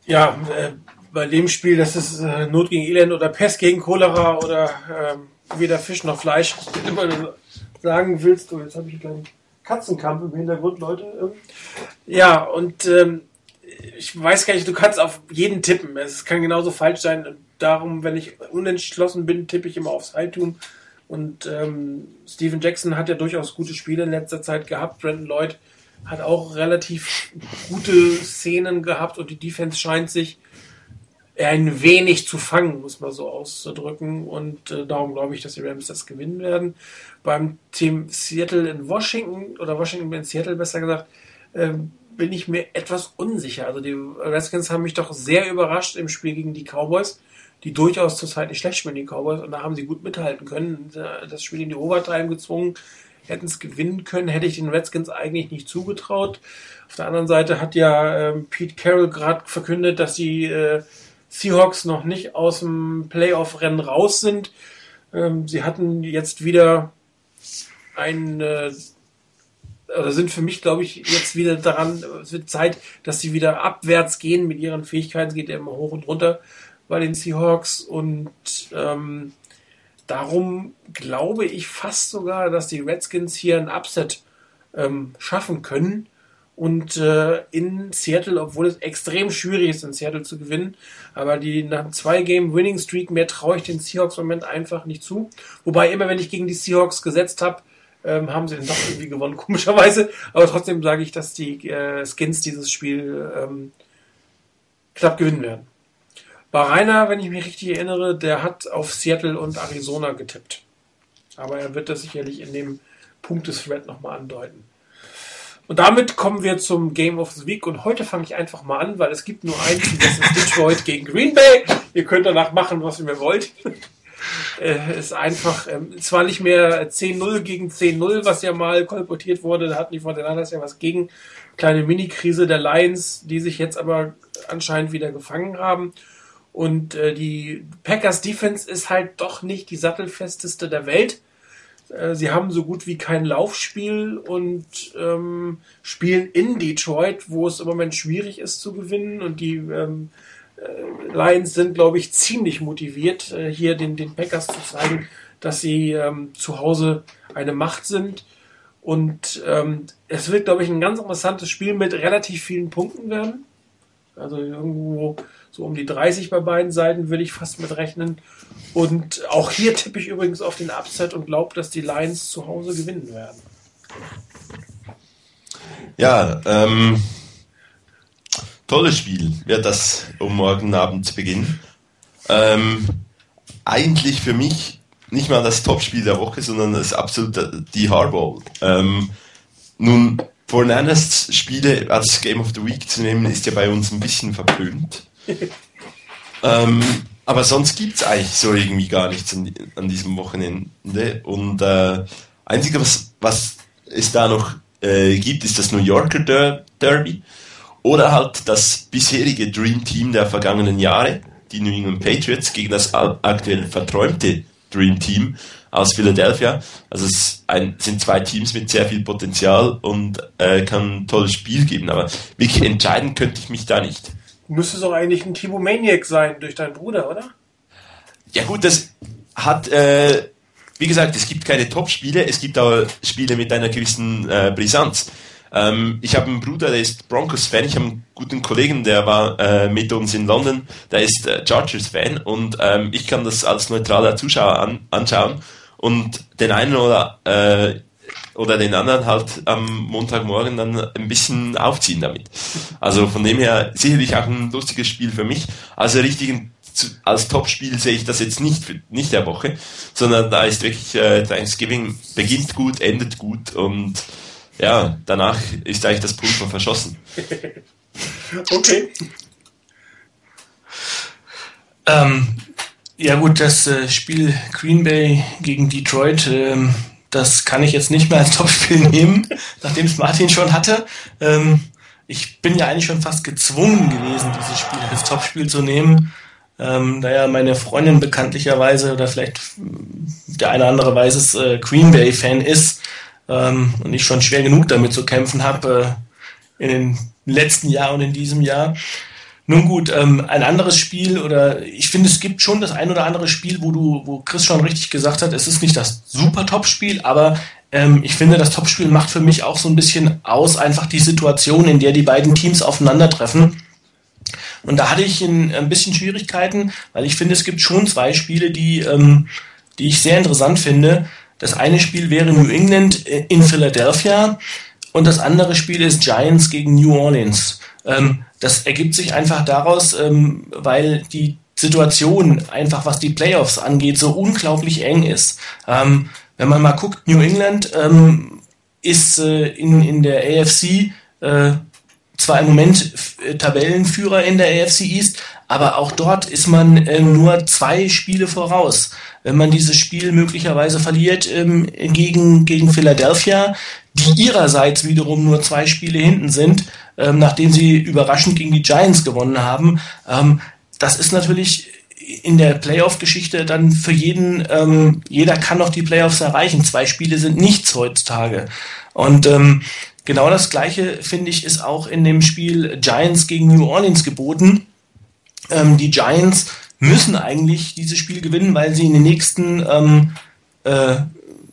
S1: Ja, äh, bei dem Spiel, das ist äh, Not gegen Elend oder Pest gegen Cholera oder ähm, weder Fisch noch Fleisch. Immer du sagen willst, du, jetzt habe ich einen kleinen Katzenkampf im Hintergrund, Leute. Ähm. Ja, und ähm, ich weiß gar nicht, du kannst auf jeden tippen. Es kann genauso falsch sein. Darum, wenn ich unentschlossen bin, tippe ich immer aufs Heitum. Und ähm, Steven Jackson hat ja durchaus gute Spiele in letzter Zeit gehabt. Brandon Lloyd hat auch relativ gute Szenen gehabt und die Defense scheint sich ein wenig zu fangen, muss man so auszudrücken. Und äh, darum glaube ich, dass die Rams das gewinnen werden. Beim Team Seattle in Washington oder Washington in Seattle besser gesagt, äh, bin ich mir etwas unsicher. Also die Redskins haben mich doch sehr überrascht im Spiel gegen die Cowboys, die durchaus zurzeit nicht schlecht spielen, die Cowboys, und da haben sie gut mithalten können. Das Spiel in die Overtime gezwungen, hätten es gewinnen können, hätte ich den Redskins eigentlich nicht zugetraut. Auf der anderen Seite hat ja ähm, Pete Carroll gerade verkündet, dass die äh, Seahawks noch nicht aus dem Playoff-Rennen raus sind. Ähm, sie hatten jetzt wieder ein äh, oder sind für mich, glaube ich, jetzt wieder daran, es wird Zeit, dass sie wieder abwärts gehen mit ihren Fähigkeiten. Geht ja immer hoch und runter bei den Seahawks und ähm, darum glaube ich fast sogar, dass die Redskins hier ein Upset ähm, schaffen können und äh, in Seattle, obwohl es extrem schwierig ist, in Seattle zu gewinnen, aber die nach zwei Game Winning Streak mehr traue ich den Seahawks im Moment einfach nicht zu. Wobei immer, wenn ich gegen die Seahawks gesetzt habe, ähm, haben sie dann doch irgendwie gewonnen, komischerweise. Aber trotzdem sage ich, dass die äh, Skins dieses Spiel ähm, knapp gewinnen werden. Bei Rainer, wenn ich mich richtig erinnere, der hat auf Seattle und Arizona getippt. Aber er wird das sicherlich in dem Punktesthread nochmal andeuten. Und damit kommen wir zum Game of the Week. Und heute fange ich einfach mal an, weil es gibt nur eins, das ist Detroit gegen Green Bay. Ihr könnt danach machen, was ihr mir wollt äh, ist einfach, ähm, zwar nicht mehr 10-0 gegen 10-0, was ja mal kolportiert wurde, da hatten die Fortinanders ja was gegen. Kleine Mini-Krise der Lions, die sich jetzt aber anscheinend wieder gefangen haben. Und äh, die Packers Defense ist halt doch nicht die sattelfesteste der Welt. Äh, sie haben so gut wie kein Laufspiel und ähm, spielen in Detroit, wo es im Moment schwierig ist zu gewinnen. Und die ähm, äh, Lions sind, glaube ich, ziemlich motiviert, äh, hier den, den Packers zu zeigen, dass sie ähm, zu Hause eine Macht sind. Und ähm, es wird, glaube ich, ein ganz interessantes Spiel mit relativ vielen Punkten werden. Also irgendwo so um die 30 bei beiden Seiten würde ich fast mit rechnen. Und auch hier tippe ich übrigens auf den Upset und glaube, dass die Lions zu Hause gewinnen werden.
S2: Ja, ähm, tolles Spiel wird das um morgen Abend beginnen. Ähm, eigentlich für mich nicht mal das Topspiel der Woche, sondern das absolute die Hardball. Ähm, nun, Fornanas Spiele als Game of the Week zu nehmen, ist ja bei uns ein bisschen verpönt. ähm, aber sonst gibt es eigentlich so irgendwie gar nichts an, an diesem Wochenende. Und äh, einzige, was, was es da noch äh, gibt, ist das New Yorker Der Derby. Oder halt das bisherige Dream Team der vergangenen Jahre, die New England Patriots, gegen das aktuell verträumte Dream Team aus Philadelphia. Also es ein, sind zwei Teams mit sehr viel Potenzial und äh, kann ein tolles Spiel geben. Aber wirklich entscheiden könnte ich mich da nicht.
S1: Müsste es doch eigentlich ein Timo Maniac sein durch deinen Bruder, oder?
S2: Ja gut, das hat, äh, wie gesagt, es gibt keine Top-Spiele, es gibt aber Spiele mit einer gewissen äh, Brisanz. Ähm, ich habe einen Bruder, der ist Broncos-Fan. Ich habe einen guten Kollegen, der war äh, mit uns in London, der ist äh, Chargers-Fan und ähm, ich kann das als neutraler Zuschauer an, anschauen und den einen oder äh, oder den anderen halt am Montagmorgen dann ein bisschen aufziehen damit. Also von dem her sicherlich auch ein lustiges Spiel für mich. Also richtig als Topspiel sehe ich das jetzt nicht nicht der Woche, sondern da ist wirklich äh, Thanksgiving beginnt gut, endet gut und ja, danach ist eigentlich das Pulver verschossen.
S1: okay.
S3: Ähm, ja gut, das äh, Spiel Green Bay gegen Detroit, ähm, das kann ich jetzt nicht mehr als Topspiel nehmen, nachdem es Martin schon hatte. Ähm, ich bin ja eigentlich schon fast gezwungen gewesen, dieses Spiel als Topspiel zu nehmen. Ähm, da ja meine Freundin bekanntlicherweise oder vielleicht der eine oder andere weiß es, äh, Green Bay Fan ist, ähm, und ich schon schwer genug damit zu kämpfen habe äh, in den letzten Jahren und in diesem Jahr. Nun gut, ähm, ein anderes Spiel oder ich finde, es gibt schon das ein oder andere Spiel, wo du, wo Chris schon richtig gesagt hat, es ist nicht das super Top-Spiel, aber ähm, ich finde, das Topspiel macht für mich auch so ein bisschen aus, einfach die Situation, in der die beiden Teams aufeinandertreffen. Und da hatte ich ein, ein bisschen Schwierigkeiten, weil ich finde, es gibt schon zwei Spiele, die, ähm, die ich sehr interessant finde. Das eine Spiel wäre New England äh, in Philadelphia und das andere Spiel ist Giants gegen New Orleans. Ähm, das ergibt sich einfach daraus, ähm, weil die Situation einfach, was die Playoffs angeht, so unglaublich eng ist. Ähm, wenn man mal guckt, New England ähm, ist äh, in, in der AFC äh, zwar im Moment äh, Tabellenführer in der AFC East, aber auch dort ist man ähm, nur zwei Spiele voraus. Wenn man dieses Spiel möglicherweise verliert ähm, gegen, gegen Philadelphia, die ihrerseits wiederum nur zwei Spiele hinten sind, ähm, nachdem sie überraschend gegen die Giants gewonnen haben, ähm, das ist natürlich in der Playoff-Geschichte dann für jeden, ähm, jeder kann noch die Playoffs erreichen. Zwei Spiele sind nichts heutzutage. Und ähm, genau das Gleiche, finde ich, ist auch in dem Spiel Giants gegen New Orleans geboten. Ähm, die Giants müssen eigentlich dieses Spiel gewinnen, weil sie in den nächsten, ähm, äh,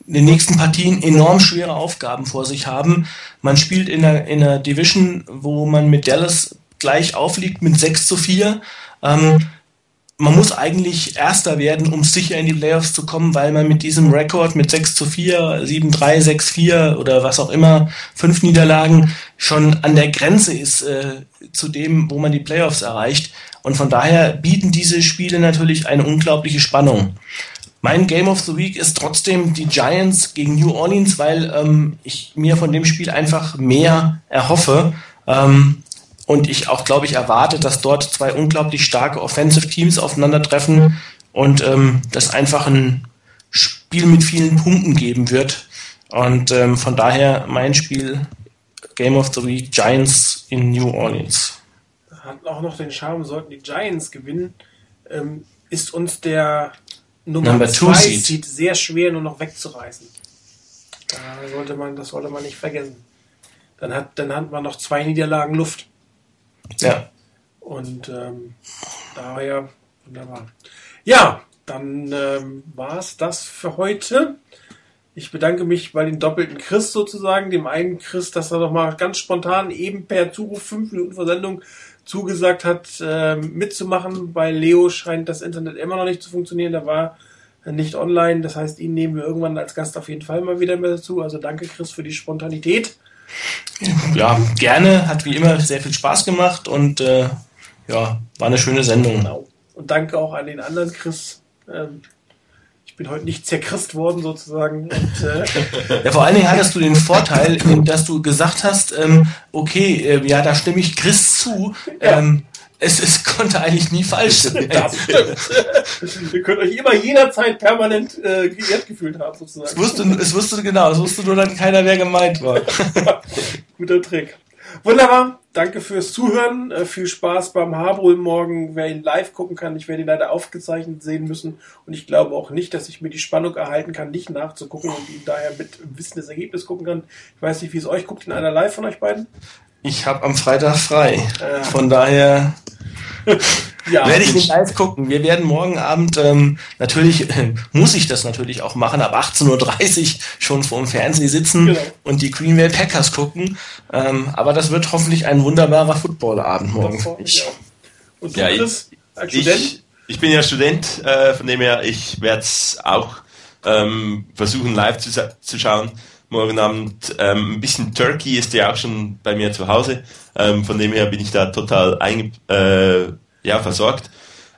S3: in den nächsten Partien enorm schwere Aufgaben vor sich haben. Man spielt in einer, in einer Division, wo man mit Dallas gleich aufliegt mit 6 zu 4. Ähm, man muss eigentlich Erster werden, um sicher in die Playoffs zu kommen, weil man mit diesem Rekord mit 6 zu 4, 7, 3, 6, 4 oder was auch immer, fünf Niederlagen, schon an der Grenze ist äh, zu dem, wo man die Playoffs erreicht. Und von daher bieten diese Spiele natürlich eine unglaubliche Spannung. Mein Game of the Week ist trotzdem die Giants gegen New Orleans, weil ähm, ich mir von dem Spiel einfach mehr erhoffe. Ähm, und ich auch, glaube ich, erwarte, dass dort zwei unglaublich starke Offensive Teams aufeinandertreffen und ähm, das einfach ein Spiel mit vielen Punkten geben wird. Und ähm, von daher mein Spiel Game of the Week Giants in New Orleans.
S1: Hat auch noch den Charme, sollten die Giants gewinnen, ähm, ist uns der Nummer 2 Seed sehr schwer nur noch wegzureißen. Da sollte man, das sollte man nicht vergessen. Dann hat, dann hat man noch zwei Niederlagen Luft.
S3: Ja.
S1: Und ähm, daher wunderbar. Ja, dann ähm, war es das für heute. Ich bedanke mich bei den doppelten Chris sozusagen, dem einen Chris, dass er doch mal ganz spontan eben per Zuruf fünf Minuten vor Sendung zugesagt hat, äh, mitzumachen. Bei Leo scheint das Internet immer noch nicht zu funktionieren. Da war nicht online. Das heißt, ihn nehmen wir irgendwann als Gast auf jeden Fall mal wieder mit dazu. Also danke, Chris, für die Spontanität.
S3: Ja, gerne. Hat wie immer sehr viel Spaß gemacht und äh, ja, war eine schöne Sendung. Genau.
S1: Und danke auch an den anderen Chris. Ähm, bin heute nicht zerchrist worden sozusagen. Und, äh
S3: ja, vor allen Dingen hattest du den Vorteil, dass du gesagt hast, ähm, okay, äh, ja, da stimme ich Chris zu. Ja. Ähm, es, es konnte eigentlich nie falsch sein. Das
S1: stimmt. Ihr könnt euch immer jederzeit permanent äh, geehrt gefühlt haben, sozusagen.
S3: Es wusste, es wusste genau, es wusste nur dann keiner, wer gemeint war.
S1: Guter Trick. Wunderbar, danke fürs Zuhören. Äh, viel Spaß beim Habrul morgen. Wer ihn live gucken kann, ich werde ihn leider aufgezeichnet sehen müssen. Und ich glaube auch nicht, dass ich mir die Spannung erhalten kann, nicht nachzugucken und ihn daher mit Wissen des Ergebnisses gucken kann. Ich weiß nicht, wie es euch guckt, in einer live von euch beiden?
S3: Ich habe am Freitag frei. Äh. Von daher ja, werde ich nicht live gucken. Wir werden morgen Abend, ähm, natürlich äh, muss ich das natürlich auch machen, ab 18.30 Uhr schon vor dem Fernsehen sitzen genau. und die Green Bay Packers gucken. Ähm, aber das wird hoffentlich ein wunderbarer Footballabend morgen für mich.
S2: Und du, ja, Chris, als ich, Student? Ich bin ja Student, äh, von dem her, ich werde es auch ähm, versuchen live zu, zu schauen morgen Abend. Ähm, ein bisschen Turkey ist ja auch schon bei mir zu Hause. Ähm, von dem her bin ich da total einge äh, ja, versorgt.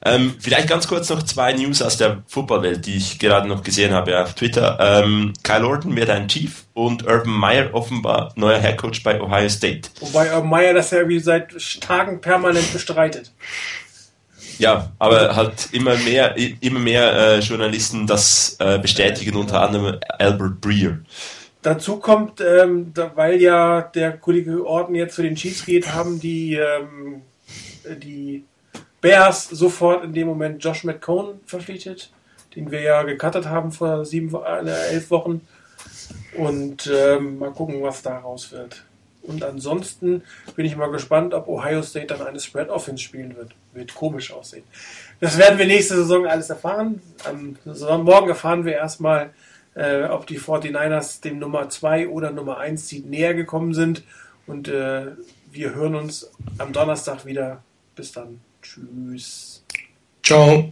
S2: Ähm, vielleicht ganz kurz noch zwei News aus der Footballwelt, die ich gerade noch gesehen habe auf Twitter. Ähm, Kyle Orton wird ein Chief und Urban Meyer offenbar neuer Headcoach bei Ohio State.
S1: Wobei Urban Meyer das ja wie seit Tagen permanent bestreitet.
S2: Ja, aber halt immer mehr, immer mehr äh, Journalisten das äh, bestätigen, unter anderem Albert Breer.
S1: Dazu kommt, ähm, da, weil ja der Kollege Orton jetzt für den Chiefs geht, haben die, ähm, die Bears sofort in dem Moment Josh McCone verpflichtet, den wir ja gecuttet haben vor sieben, äh, elf Wochen. Und ähm, mal gucken, was daraus wird. Und ansonsten bin ich mal gespannt, ob Ohio State dann eine Spread Offense spielen wird. Wird komisch aussehen. Das werden wir nächste Saison alles erfahren. Am Morgen erfahren wir erstmal, äh, ob die 49ers dem Nummer 2 oder Nummer 1 Seed näher gekommen sind. Und äh, wir hören uns am Donnerstag wieder. Bis dann. Tschüss.
S3: Ciao.